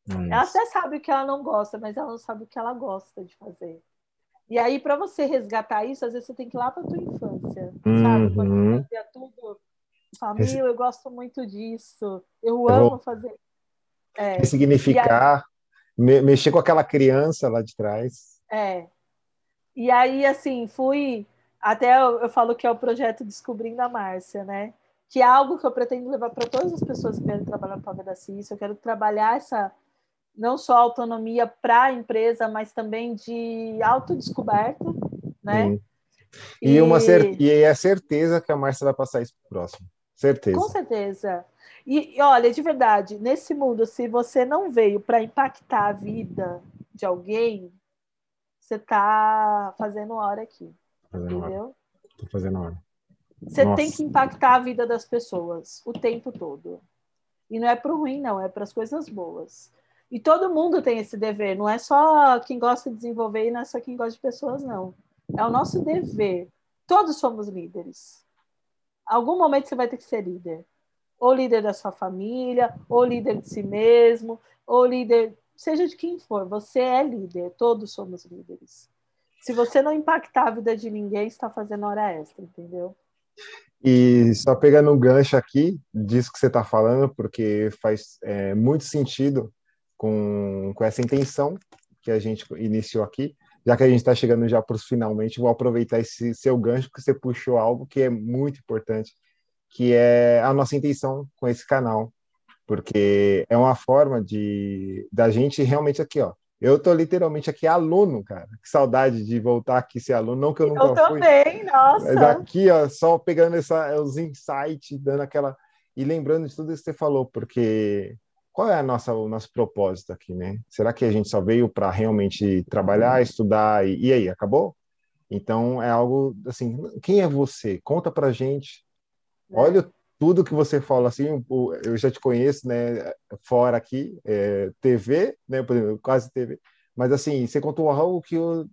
Ela até sabe o que ela não gosta, mas ela não sabe o que ela gosta de fazer. E aí, para você resgatar isso, às vezes você tem que ir lá para tua infância, uhum. sabe? Quando você fazia tudo, família, eu gosto muito disso, eu amo fazer é. Ressignificar, aí, mexer com aquela criança lá de trás. É. E aí, assim, fui. Até eu, eu falo que é o projeto Descobrindo a Márcia, né? Que é algo que eu pretendo levar para todas as pessoas que querem trabalhar no Pavê da Cícia. Eu quero trabalhar essa, não só autonomia para a empresa, mas também de autodescoberta, né? Sim. E, e, uma e é certeza que a Márcia vai passar isso pro próximo. Certeza. Com certeza. E, e olha, de verdade, nesse mundo, se você não veio para impactar a vida de alguém, você está fazendo hora aqui. Fazendo entendeu? Estou fazendo hora. Você Nossa. tem que impactar a vida das pessoas o tempo todo. E não é para o ruim, não, é para as coisas boas. E todo mundo tem esse dever, não é só quem gosta de desenvolver e não é só quem gosta de pessoas, não. É o nosso dever. Todos somos líderes. Algum momento você vai ter que ser líder ou líder da sua família, ou líder de si mesmo, ou líder, seja de quem for, você é líder, todos somos líderes. Se você não impactar a vida de ninguém, está fazendo hora extra, entendeu? E só pegando um gancho aqui disso que você está falando, porque faz é, muito sentido com, com essa intenção que a gente iniciou aqui. Já que a gente está chegando já para os finalmente, vou aproveitar esse seu gancho que você puxou algo que é muito importante, que é a nossa intenção com esse canal, porque é uma forma de da gente realmente aqui, ó. Eu tô literalmente aqui aluno, cara. Que saudade de voltar aqui ser aluno, não que eu nunca eu fui. Eu também, nossa. Mas aqui, ó, só pegando essa, os insights, dando aquela e lembrando de tudo isso que você falou, porque qual é a nossa, o nosso propósito aqui, né? Será que a gente só veio para realmente trabalhar, estudar e, e, aí, acabou? Então é algo assim, quem é você? Conta pra gente. É. Olha tudo que você fala assim, eu já te conheço, né, fora aqui, é, TV, né, por exemplo, quase TV, mas assim, você contou algo que eu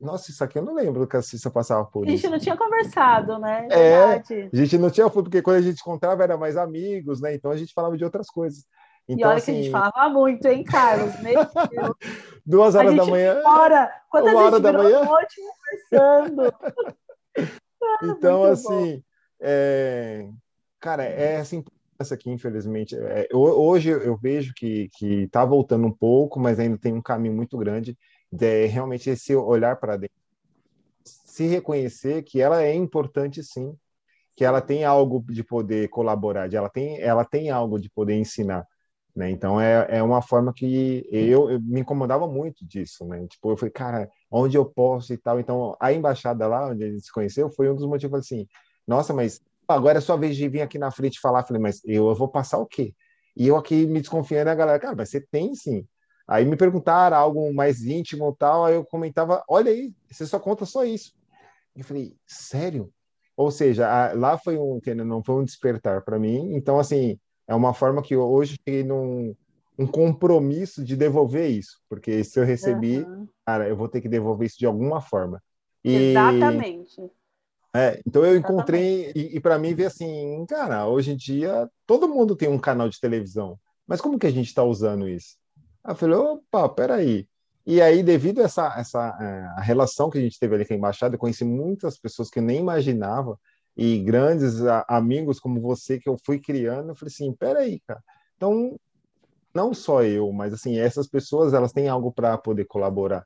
nossa, isso aqui eu não lembro que a Cissa passava por isso. A gente isso. não tinha conversado, né? É, a gente não tinha, porque quando a gente encontrava era mais amigos, né? Então a gente falava de outras coisas. Então, e olha assim... que a gente assim, falava muito, hein, Carlos? Duas horas da manhã. Hora, quantas uma hora da manhã. conversando. então, assim, é... cara, é assim essa aqui, infelizmente. É, hoje eu vejo que está voltando um pouco, mas ainda tem um caminho muito grande de realmente esse olhar para dentro, se reconhecer que ela é importante sim, que ela tem algo de poder colaborar, de ela tem ela tem algo de poder ensinar. Né? Então é, é uma forma que eu, eu, me incomodava muito disso, né? Tipo, eu falei, cara, onde eu posso e tal. Então a embaixada lá onde a gente se conheceu foi um dos motivos assim, nossa, mas agora é sua vez de vir aqui na frente falar. Falei, mas eu, eu vou passar o quê? E eu aqui me desconfiando, a galera, cara, mas você tem sim. Aí me perguntaram algo mais íntimo ou tal, aí eu comentava, olha aí, você só conta só isso. Eu falei, sério? Ou seja, lá foi um, não foi um despertar para mim. Então, assim, é uma forma que hoje cheguei num um compromisso de devolver isso, porque se eu recebi, uhum. cara, eu vou ter que devolver isso de alguma forma. E, Exatamente. É, então eu encontrei e, e para mim ver assim, cara, hoje em dia todo mundo tem um canal de televisão, mas como que a gente está usando isso? Aí eu falei, opa, peraí. E aí, devido a essa, essa é, a relação que a gente teve ali com a embaixada, eu conheci muitas pessoas que eu nem imaginava e grandes amigos como você que eu fui criando, eu falei assim, peraí, cara. Então, não só eu, mas assim, essas pessoas, elas têm algo para poder colaborar.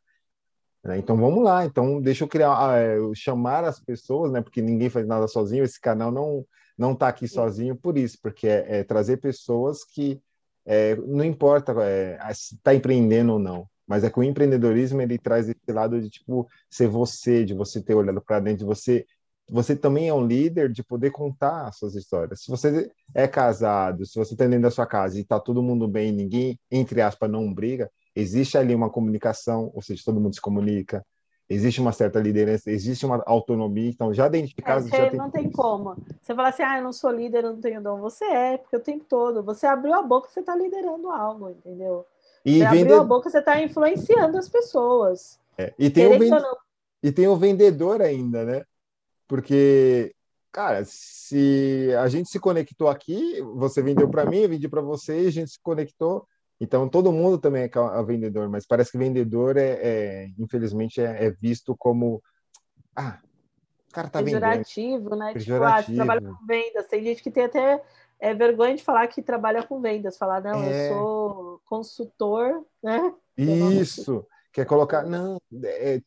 Né? Então, vamos lá. Então, deixa eu criar, é, chamar as pessoas, né? Porque ninguém faz nada sozinho. Esse canal não não está aqui sozinho por isso, porque é, é trazer pessoas que é, não importa é, se está empreendendo ou não, mas é que o empreendedorismo ele traz esse lado de tipo ser você, de você ter olhado para dentro, de você você também é um líder de poder contar as suas histórias. Se você é casado, se você está dentro da sua casa e está todo mundo bem, ninguém, entre aspas, não briga, existe ali uma comunicação, ou seja, todo mundo se comunica, existe uma certa liderança, existe uma autonomia, então já dentro de é, casa... É, já tem... não tem como. Você fala assim, ah, eu não sou líder, eu não tenho dom. Você é, porque o tempo todo, você abriu a boca, você está liderando algo, entendeu? E você vende... abriu a boca, você está influenciando as pessoas. É, e, tem o vend... e tem o vendedor ainda, né? Porque, cara, se a gente se conectou aqui, você vendeu para mim, eu vendi para você, a gente se conectou. Então, todo mundo também é, é vendedor, mas parece que vendedor é, é infelizmente, é, é, visto como. Ah, o cara tá Pejorativo, vendendo. né? Pejorativo. Tipo, ah, trabalha com vendas. Tem gente que tem até é, vergonha de falar que trabalha com vendas, falar, não, eu é. sou consultor, né? Isso quer colocar não é,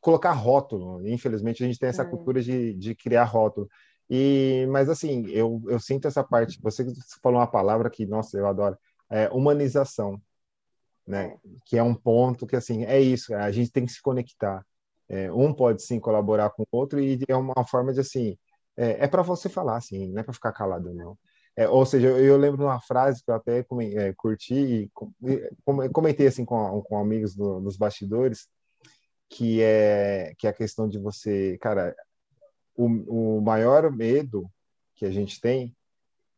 colocar rótulo infelizmente a gente tem essa é. cultura de, de criar rótulo e mas assim eu, eu sinto essa parte você falou uma palavra que nossa eu adoro é humanização né? É. que é um ponto que assim é isso a gente tem que se conectar. É, um pode sim colaborar com o outro e é uma forma de assim é, é para você falar assim não é para ficar calado não. É, ou seja, eu, eu, lembro de uma frase que eu até é, curti e comentei assim com, com amigos do, nos bastidores, que é, que é a questão de você, cara, o, o maior medo que a gente tem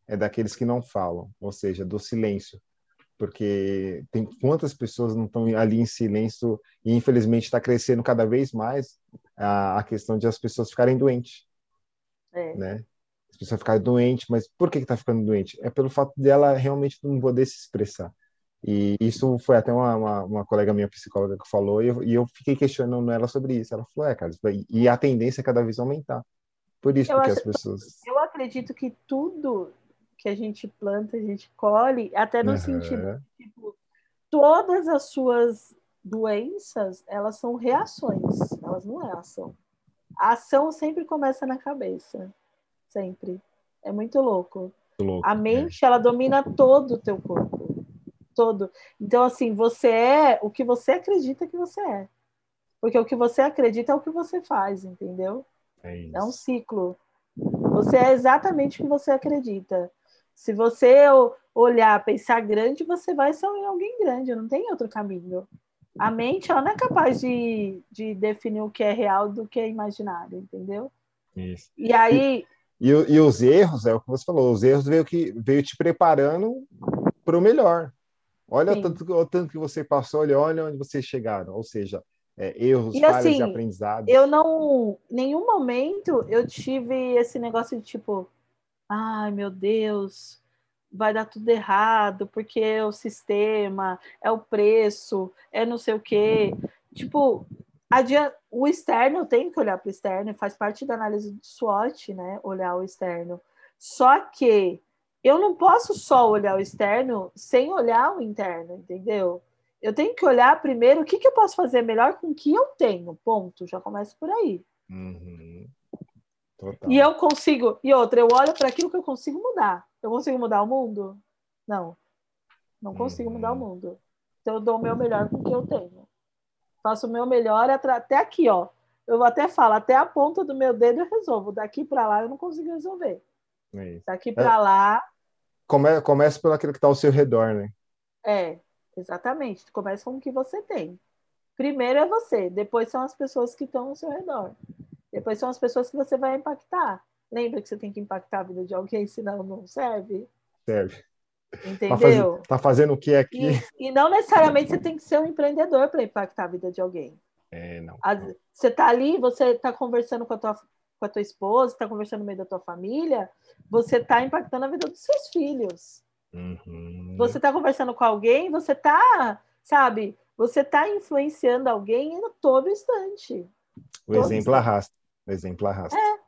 é daqueles que não falam, ou seja, do silêncio. Porque tem quantas pessoas não estão ali em silêncio e infelizmente está crescendo cada vez mais a, a questão de as pessoas ficarem doentes, é. né? as pessoas ficarem doentes, mas por que está ficando doente? É pelo fato dela realmente não poder se expressar. E isso foi até uma, uma, uma colega minha psicóloga que falou, e eu, e eu, fiquei questionando ela sobre isso. Ela falou: é, cara, e a tendência é cada vez aumentar. Por isso, eu acho, as pessoas. Eu acredito que tudo que a gente planta, a gente colhe, até no uhum. sentido, tipo, todas as suas doenças, elas são reações, elas não é ação. A ação sempre começa na cabeça, sempre. É muito louco. louco a é. mente, é. ela domina todo o teu corpo, todo. Então, assim, você é o que você acredita que você é. Porque o que você acredita é o que você faz, entendeu? É, é um ciclo. Você é exatamente o que você acredita. Se você olhar, pensar grande, você vai ser alguém grande, não tem outro caminho. A mente ela não é capaz de, de definir o que é real do que é imaginário, entendeu? Isso. E aí. E, e, e, os erros, é o que você falou, os erros veio, que, veio te preparando para o melhor. Olha o tanto, o tanto que você passou, olha, olha onde vocês chegaram. Ou seja, é, erros, e, falhas assim, e aprendizados. Eu não, em nenhum momento eu tive esse negócio de tipo, ai meu Deus, vai dar tudo errado, porque é o sistema, é o preço, é não sei o quê. Tipo, o externo tem que olhar para o externo, faz parte da análise do SWOT, né? Olhar o externo. Só que eu não posso só olhar o externo sem olhar o interno, entendeu? Eu tenho que olhar primeiro o que, que eu posso fazer melhor com o que eu tenho. Ponto. Já começa por aí. Uhum. E eu consigo. E outra, eu olho para aquilo que eu consigo mudar. Eu consigo mudar o mundo? Não. Não consigo mudar o uhum. mundo. Então eu dou o meu melhor com o que eu tenho. Faço o meu melhor até aqui, ó. Eu até falo, até a ponta do meu dedo eu resolvo. Daqui para lá eu não consigo resolver. É Daqui para é. lá. Come, começa pelo aquilo que está ao seu redor, né? É, exatamente. Começa com o que você tem. Primeiro é você, depois são as pessoas que estão ao seu redor. Depois são as pessoas que você vai impactar. Lembra que você tem que impactar a vida de alguém, senão não serve? Serve. Entendeu? Tá, tá fazendo o que aqui? E, e, não necessariamente você tem que ser um empreendedor para impactar a vida de alguém. É, não. você tá ali, você tá conversando com a tua, com a tua esposa, está conversando no meio da tua família, você tá impactando a vida dos seus filhos. Uhum. Você tá conversando com alguém, você tá, sabe, você tá influenciando alguém a todo instante. O todo exemplo instante. arrasta. O exemplo arrasta. É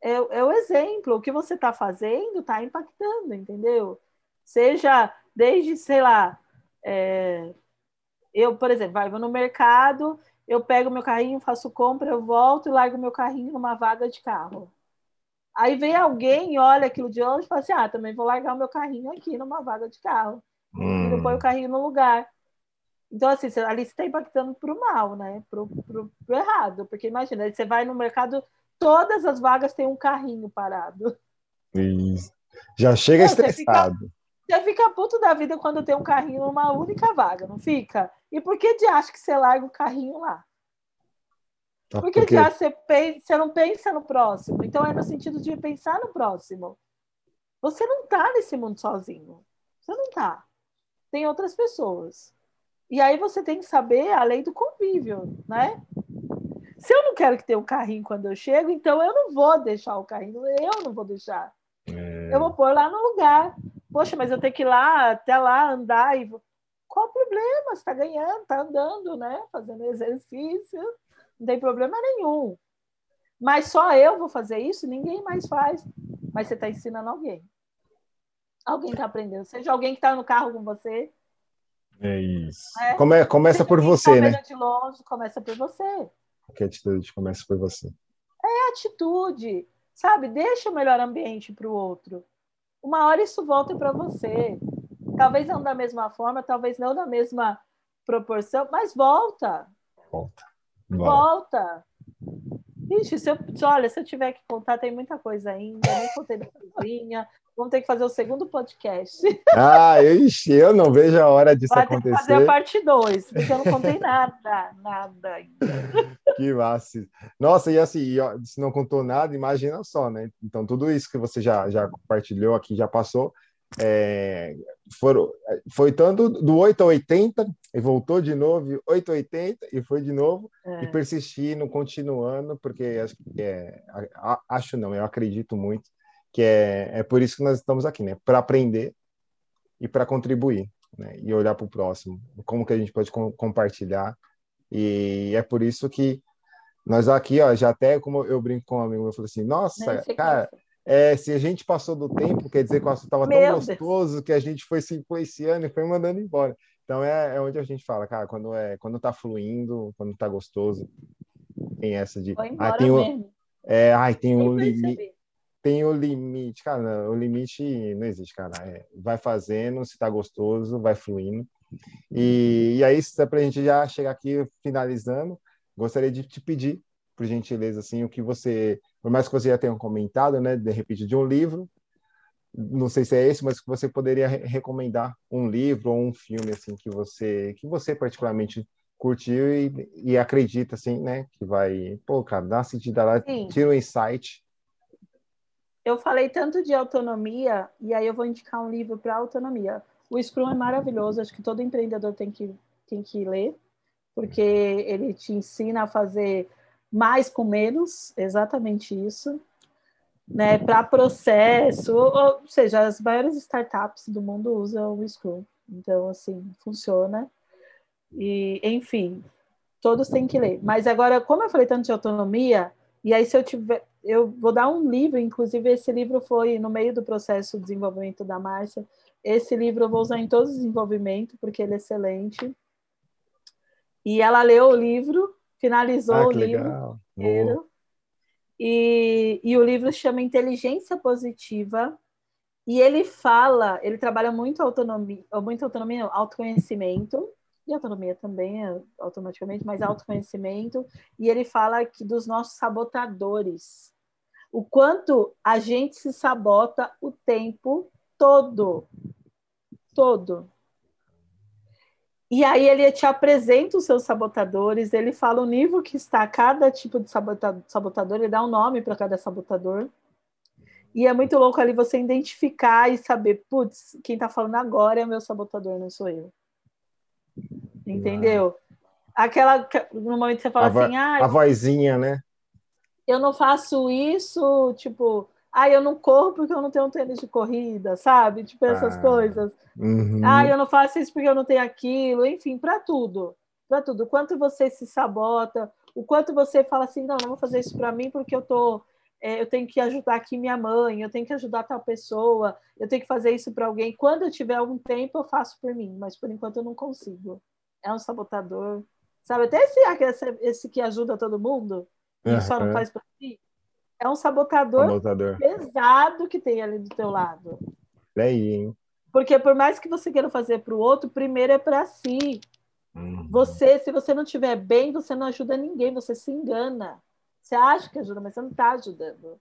é, é o exemplo. O que você está fazendo está impactando, entendeu? Seja desde, sei lá, é, eu, por exemplo, vai, vou no mercado, eu pego meu carrinho, faço compra, eu volto e largo meu carrinho numa vaga de carro. Aí vem alguém, olha aquilo de longe e fala assim: ah, também vou largar o meu carrinho aqui numa vaga de carro. Hum. E põe o carrinho no lugar. Então, assim, ali você está impactando para o mal, né? Para o errado. Porque imagina, você vai no mercado todas as vagas têm um carrinho parado. Isso. Já chega não, estressado. Você fica, você fica puto da vida quando tem um carrinho numa única vaga, não fica? E por que de acha que você larga o carrinho lá? Tá, por que porque... de acha você, pensa, você não pensa no próximo? Então é no sentido de pensar no próximo. Você não está nesse mundo sozinho. Você não está. Tem outras pessoas. E aí você tem que saber a lei do convívio, né? Se eu não quero que tenha um carrinho quando eu chego, então eu não vou deixar o carrinho, eu não vou deixar. É... Eu vou pôr lá no lugar. Poxa, mas eu tenho que ir lá, até lá, andar e. Qual o problema? Você está ganhando, está andando, né? Fazendo exercício. Não tem problema nenhum. Mas só eu vou fazer isso, ninguém mais faz. Mas você está ensinando alguém. Alguém está aprendendo. Seja alguém que está no carro com você. É isso. É? Come, começa por você, né? De longe, começa por você. Que atitude começa por você? É atitude, sabe? Deixa o melhor ambiente para o outro. Uma hora isso volta para você. Talvez não da mesma forma, talvez não da mesma proporção, mas volta. Volta. Volta. Ixi, se eu, olha, se eu tiver que contar, tem muita coisa ainda. Nem contei da cozinha, Vamos ter que fazer o segundo podcast. Ah, ixi, eu não vejo a hora disso Vai acontecer. Vai fazer a parte 2, porque eu não contei nada, nada ainda. Que massa. Nossa, e assim, se não contou nada, imagina só, né? Então, tudo isso que você já, já compartilhou aqui, já passou, é, foram, foi tanto do 8 a 80, e voltou de novo, 8 a 80, e foi de novo, é. e persistindo, continuando, porque acho é, acho não, eu acredito muito que é, é por isso que nós estamos aqui, né? Para aprender e para contribuir, né? E olhar para o próximo, como que a gente pode com, compartilhar. E é por isso que nós aqui, ó, já até como eu brinco com um amigo, eu falo assim, nossa, cara, é, se a gente passou do tempo, quer dizer que o assunto estava tão gostoso Deus. que a gente foi se influenciando e foi mandando embora. Então é, é onde a gente fala, cara, quando é quando tá fluindo, quando tá gostoso, tem essa de. Ah, tem o, é, ai, tem o limite. Tem o limite, cara, o limite não existe, cara. É, vai fazendo, se tá gostoso, vai fluindo. E, e é pra gente já chegar aqui finalizando, gostaria de te pedir, por gentileza, assim, o que você, por mais que você já tenha comentado, né, de repente, de um livro, não sei se é esse, mas que você poderia recomendar um livro ou um filme assim que você que você particularmente curtiu e, e acredita assim, né, que vai, pô, cara, dá uma sentida lá, Sim. tira um insight. Eu falei tanto de autonomia e aí eu vou indicar um livro para autonomia. O Scrum é maravilhoso, acho que todo empreendedor tem que tem que ler, porque ele te ensina a fazer mais com menos, exatamente isso né, para processo, ou, seja, as maiores startups do mundo usam o Scrum. Então, assim, funciona. E, enfim, todos têm que ler. Mas agora, como eu falei tanto de autonomia, e aí se eu tiver, eu vou dar um livro, inclusive esse livro foi no meio do processo de desenvolvimento da Márcia. Esse livro eu vou usar em todos os desenvolvimentos, porque ele é excelente. E ela leu o livro, finalizou ah, o livro inteiro. E, e o livro chama Inteligência Positiva. E ele fala, ele trabalha muito autonomia, muito autonomia, autoconhecimento, e autonomia também, é automaticamente, mas autoconhecimento. E ele fala que dos nossos sabotadores. O quanto a gente se sabota o tempo todo. Todo. E aí ele te apresenta os seus sabotadores, ele fala o nível que está cada tipo de sabotador, ele dá um nome para cada sabotador. E é muito louco ali você identificar e saber, putz, quem está falando agora é meu sabotador, não sou eu. Entendeu? Aquela no momento que você fala a assim, ah, a vozinha, né? Eu não faço isso, tipo, ah, eu não corro porque eu não tenho um tênis de corrida, sabe? Tipo, essas ah, coisas. Uhum. Ah, eu não faço isso porque eu não tenho aquilo. Enfim, para tudo. Para tudo. O quanto você se sabota, o quanto você fala assim, não, não vou fazer isso para mim porque eu tô. É, eu tenho que ajudar aqui minha mãe, eu tenho que ajudar tal pessoa, eu tenho que fazer isso para alguém. Quando eu tiver algum tempo, eu faço por mim, mas por enquanto eu não consigo. É um sabotador. Sabe, até esse, esse, esse que ajuda todo mundo, e uhum. só não faz para si é um sabotador, sabotador, pesado que tem ali do teu lado. É aí, hein? Porque por mais que você queira fazer para o outro, primeiro é para si. Uhum. Você, se você não estiver bem, você não ajuda ninguém, você se engana. Você acha que ajuda, mas você não está ajudando.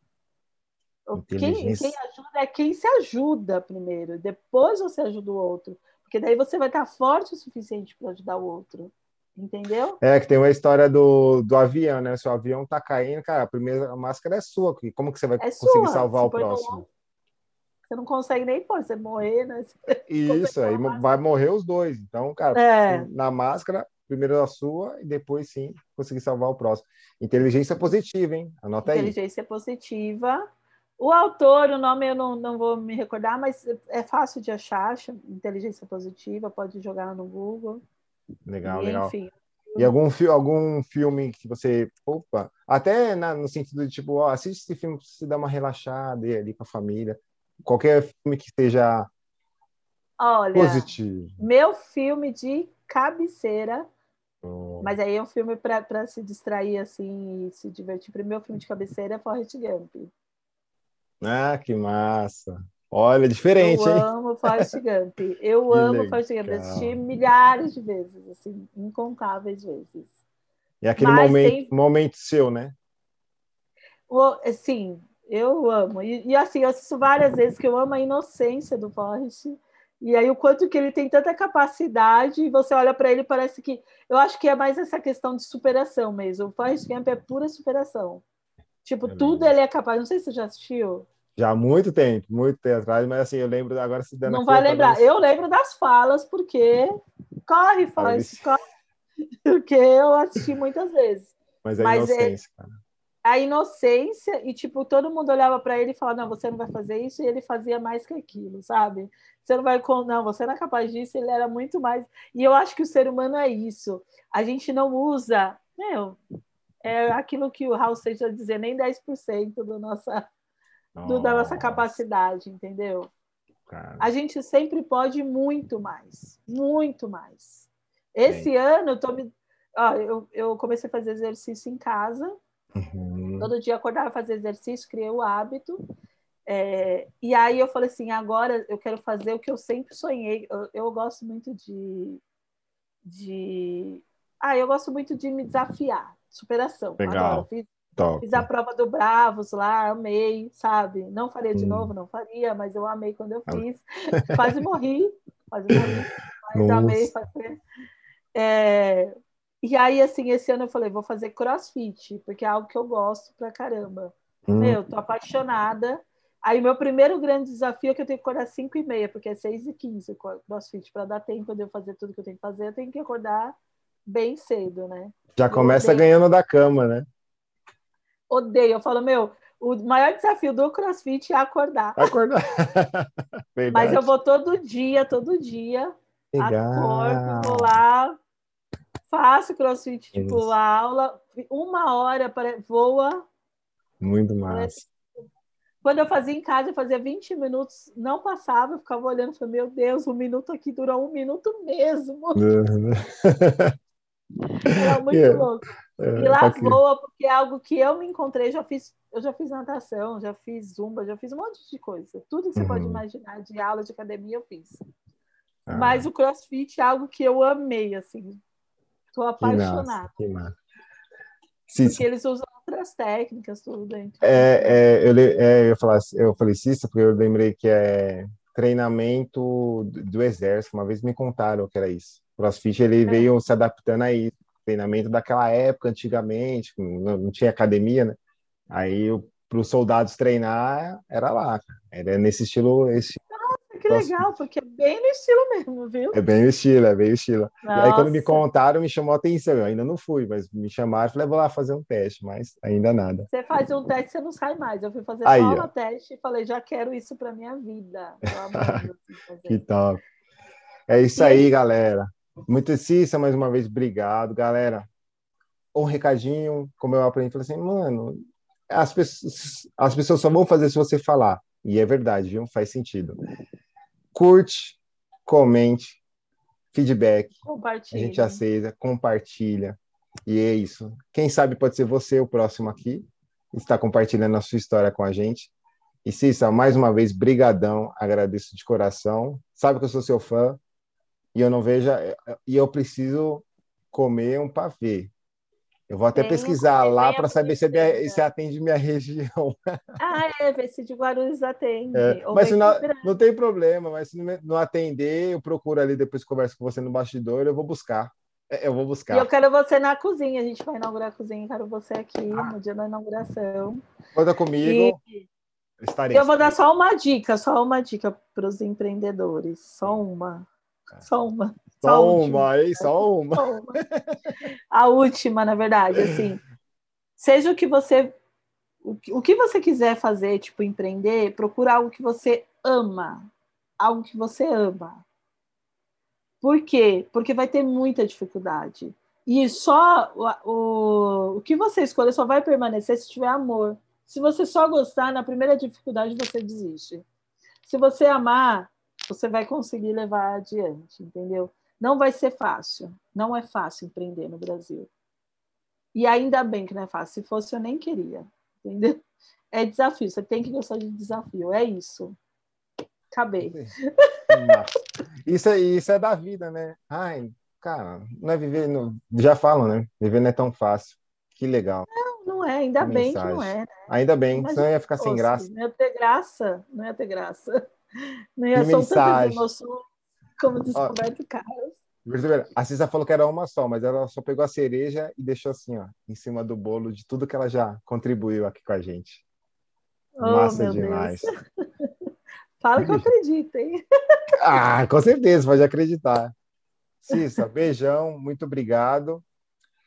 Quem, quem, ajuda é quem se ajuda primeiro, depois você ajuda o outro. Porque daí você vai estar forte o suficiente para ajudar o outro. Entendeu? É, que tem uma história do, do avião, né? Se o avião tá caindo, cara, a primeira máscara é sua. Como que você vai é conseguir sua. salvar o próximo? Você não consegue nem pôr, você morrer, né? Você Isso, aí vai morrer os dois. Então, cara, é. na máscara, primeiro a sua e depois sim conseguir salvar o próximo. Inteligência positiva, hein? Anota aí. Inteligência positiva. O autor, o nome eu não, não vou me recordar, mas é fácil de achar. Inteligência positiva, pode jogar no Google. Legal, e, legal. Enfim. E algum, fi algum filme que você. Opa! Até na, no sentido de tipo, ó, assiste esse filme para você dar uma relaxada ali com a família. Qualquer filme que seja Olha, positivo. Meu filme de cabeceira. Mas aí é um filme para se distrair assim e se divertir. Meu filme de cabeceira é Forrest Gump. Ah, que massa! Olha, diferente, eu hein? Amo Forrest Gump. Eu que amo legal. Forrest Gump. Assisti milhares de vezes, assim, incontáveis vezes. E aquele momento, tem... momento seu, né? O, sim, eu amo. E, e, assim, eu assisto várias vezes que eu amo a inocência do Forrest. E aí o quanto que ele tem tanta capacidade, e você olha para ele parece que... Eu acho que é mais essa questão de superação mesmo. O Forrest Gump é pura superação. Tipo, é tudo ele é capaz. Não sei se você já assistiu. Já há muito tempo, muito tempo atrás, mas assim, eu lembro agora se dando Não vai lembrar. Eu lembro das falas, porque corre, faz, corre. Porque eu assisti muitas vezes. Mas a mas é inocência, é, cara. A inocência, e tipo, todo mundo olhava para ele e falava: Não, você não vai fazer isso, e ele fazia mais que aquilo, sabe? Você não vai. Não, você não é capaz disso, ele era muito mais. E eu acho que o ser humano é isso. A gente não usa. Meu, é aquilo que o Raul Seixas dizer, nem 10% da nossa do, da nossa capacidade, entendeu? Cara. A gente sempre pode muito mais, muito mais. Esse ano eu, tô me... ah, eu, eu comecei a fazer exercício em casa. Uhum. Todo dia acordava fazer exercício, criei o hábito. É, e aí eu falei assim, agora eu quero fazer o que eu sempre sonhei. Eu, eu gosto muito de, de, ah, eu gosto muito de me desafiar, superação. Legal. Fiz, fiz, a prova do Bravos lá, amei, sabe? Não faria de hum. novo, não faria, mas eu amei quando eu fiz. quase morri, quase morri, mas Nossa. amei fazer. É, e aí, assim, esse ano eu falei, vou fazer crossfit, porque é algo que eu gosto pra caramba. Hum. Meu, tô apaixonada. Aí, meu primeiro grande desafio é que eu tenho que acordar às 5 e meia, porque é 6 e 15 crossfit. Para dar tempo de eu fazer tudo que eu tenho que fazer, eu tenho que acordar bem cedo, né? Já começa ganhando da cama, né? Odeio. Eu falo, meu, o maior desafio do crossfit é acordar. Acordar. Mas eu vou todo dia, todo dia. Legal. Acordo, vou lá, faço crossfit, tipo, Isso. a aula, uma hora, para, voa. Muito massa. Quando eu fazia em casa, eu fazia 20 minutos, não passava, eu ficava olhando e falei, meu Deus, um minuto aqui durou um minuto mesmo. Era muito yeah. louco. É, e lá voa, porque é algo que eu me encontrei, já fiz, eu já fiz natação, já fiz zumba, já fiz um monte de coisa. Tudo que você uhum. pode imaginar de aula de academia eu fiz. Ah. Mas o crossfit é algo que eu amei, assim. Estou apaixonada. Que massa, que massa. Porque eles usam outras técnicas, tudo dentro. É, é, eu, é, eu, falei, eu falei isso porque eu lembrei que é treinamento do exército. Uma vez me contaram que era isso. O CrossFit ele é. veio se adaptando a isso. Treinamento daquela época, antigamente, não, não tinha academia, né? Aí para os soldados treinar era lá, era nesse estilo, esse que legal, porque é bem no estilo mesmo, viu? É bem o estilo, é bem o estilo. Nossa. E aí, quando me contaram, me chamou a atenção. Eu ainda não fui, mas me chamaram e falei, vou lá fazer um teste, mas ainda nada. Você faz um teste, você não sai mais. Eu fui fazer aí, só um teste e falei, já quero isso para minha vida. que top. É isso aí, aí, galera. Muito Cissa, mais uma vez, obrigado, galera. Um recadinho, como eu aprendi, falei assim, mano, as pessoas, as pessoas só vão fazer se você falar. E é verdade, viu? Faz sentido curte, comente, feedback. Compartilha. A gente aceita, compartilha. E é isso. Quem sabe pode ser você o próximo aqui, está compartilhando a sua história com a gente. E Cissa, mais uma vez, brigadão, agradeço de coração. Sabe que eu sou seu fã e eu não vejo e eu preciso comer um pavê. Eu vou até pesquisar lá para saber se, é se atende minha região. Ah, é, ver se de Guarulhos atende. É, mas não, não tem problema, mas se não atender, eu procuro ali, depois converso com você no bastidor, eu vou buscar. É, eu vou buscar. E eu quero você na cozinha, a gente vai inaugurar a cozinha, quero você aqui ah. no dia da inauguração. Conta comigo. E... Estarei. Eu vou dar só uma dica, só uma dica para os empreendedores, só uma. Só uma. Só, só uma, hein? Só uma. Só uma. A última, na verdade, assim. Seja o que você. O que você quiser fazer, tipo, empreender, procura algo que você ama. Algo que você ama. Por quê? Porque vai ter muita dificuldade. E só o, o, o que você escolher só vai permanecer se tiver amor. Se você só gostar, na primeira dificuldade você desiste. Se você amar, você vai conseguir levar adiante, entendeu? Não vai ser fácil, não é fácil empreender no Brasil. E ainda bem que não é fácil, se fosse eu nem queria, entendeu? É desafio, você tem que gostar de desafio, é isso. Acabei. Isso é, isso é da vida, né? Ai, cara, não é viver, não, já falam, né? Viver não é tão fácil. Que legal. Não, não é, ainda bem que não é. Né? Ainda bem, Imagina senão ia ficar sem graça. Não ia ter graça, não ia ter graça. Não ia soltar tantas emoções como descoberto Carlos. A Cissa falou que era uma só, mas ela só pegou a cereja e deixou assim, ó, em cima do bolo de tudo que ela já contribuiu aqui com a gente. Oh, Massa demais. Fala que eu acredito, hein? Ah, com certeza, pode acreditar. Cissa, beijão, muito obrigado.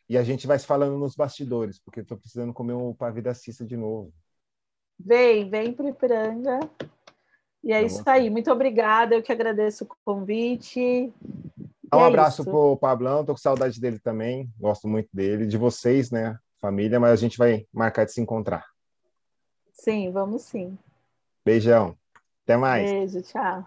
E a gente vai se falando nos bastidores, porque eu tô precisando comer um pavê da Cissa de novo. Vem, vem para Ipiranga. E é tá isso aí. Muito obrigada. Eu que agradeço o convite. Um é abraço para o Pablão. Tô com saudade dele também. Gosto muito dele, de vocês, né, família. Mas a gente vai marcar de se encontrar. Sim, vamos sim. Beijão. Até mais. Beijo, tchau.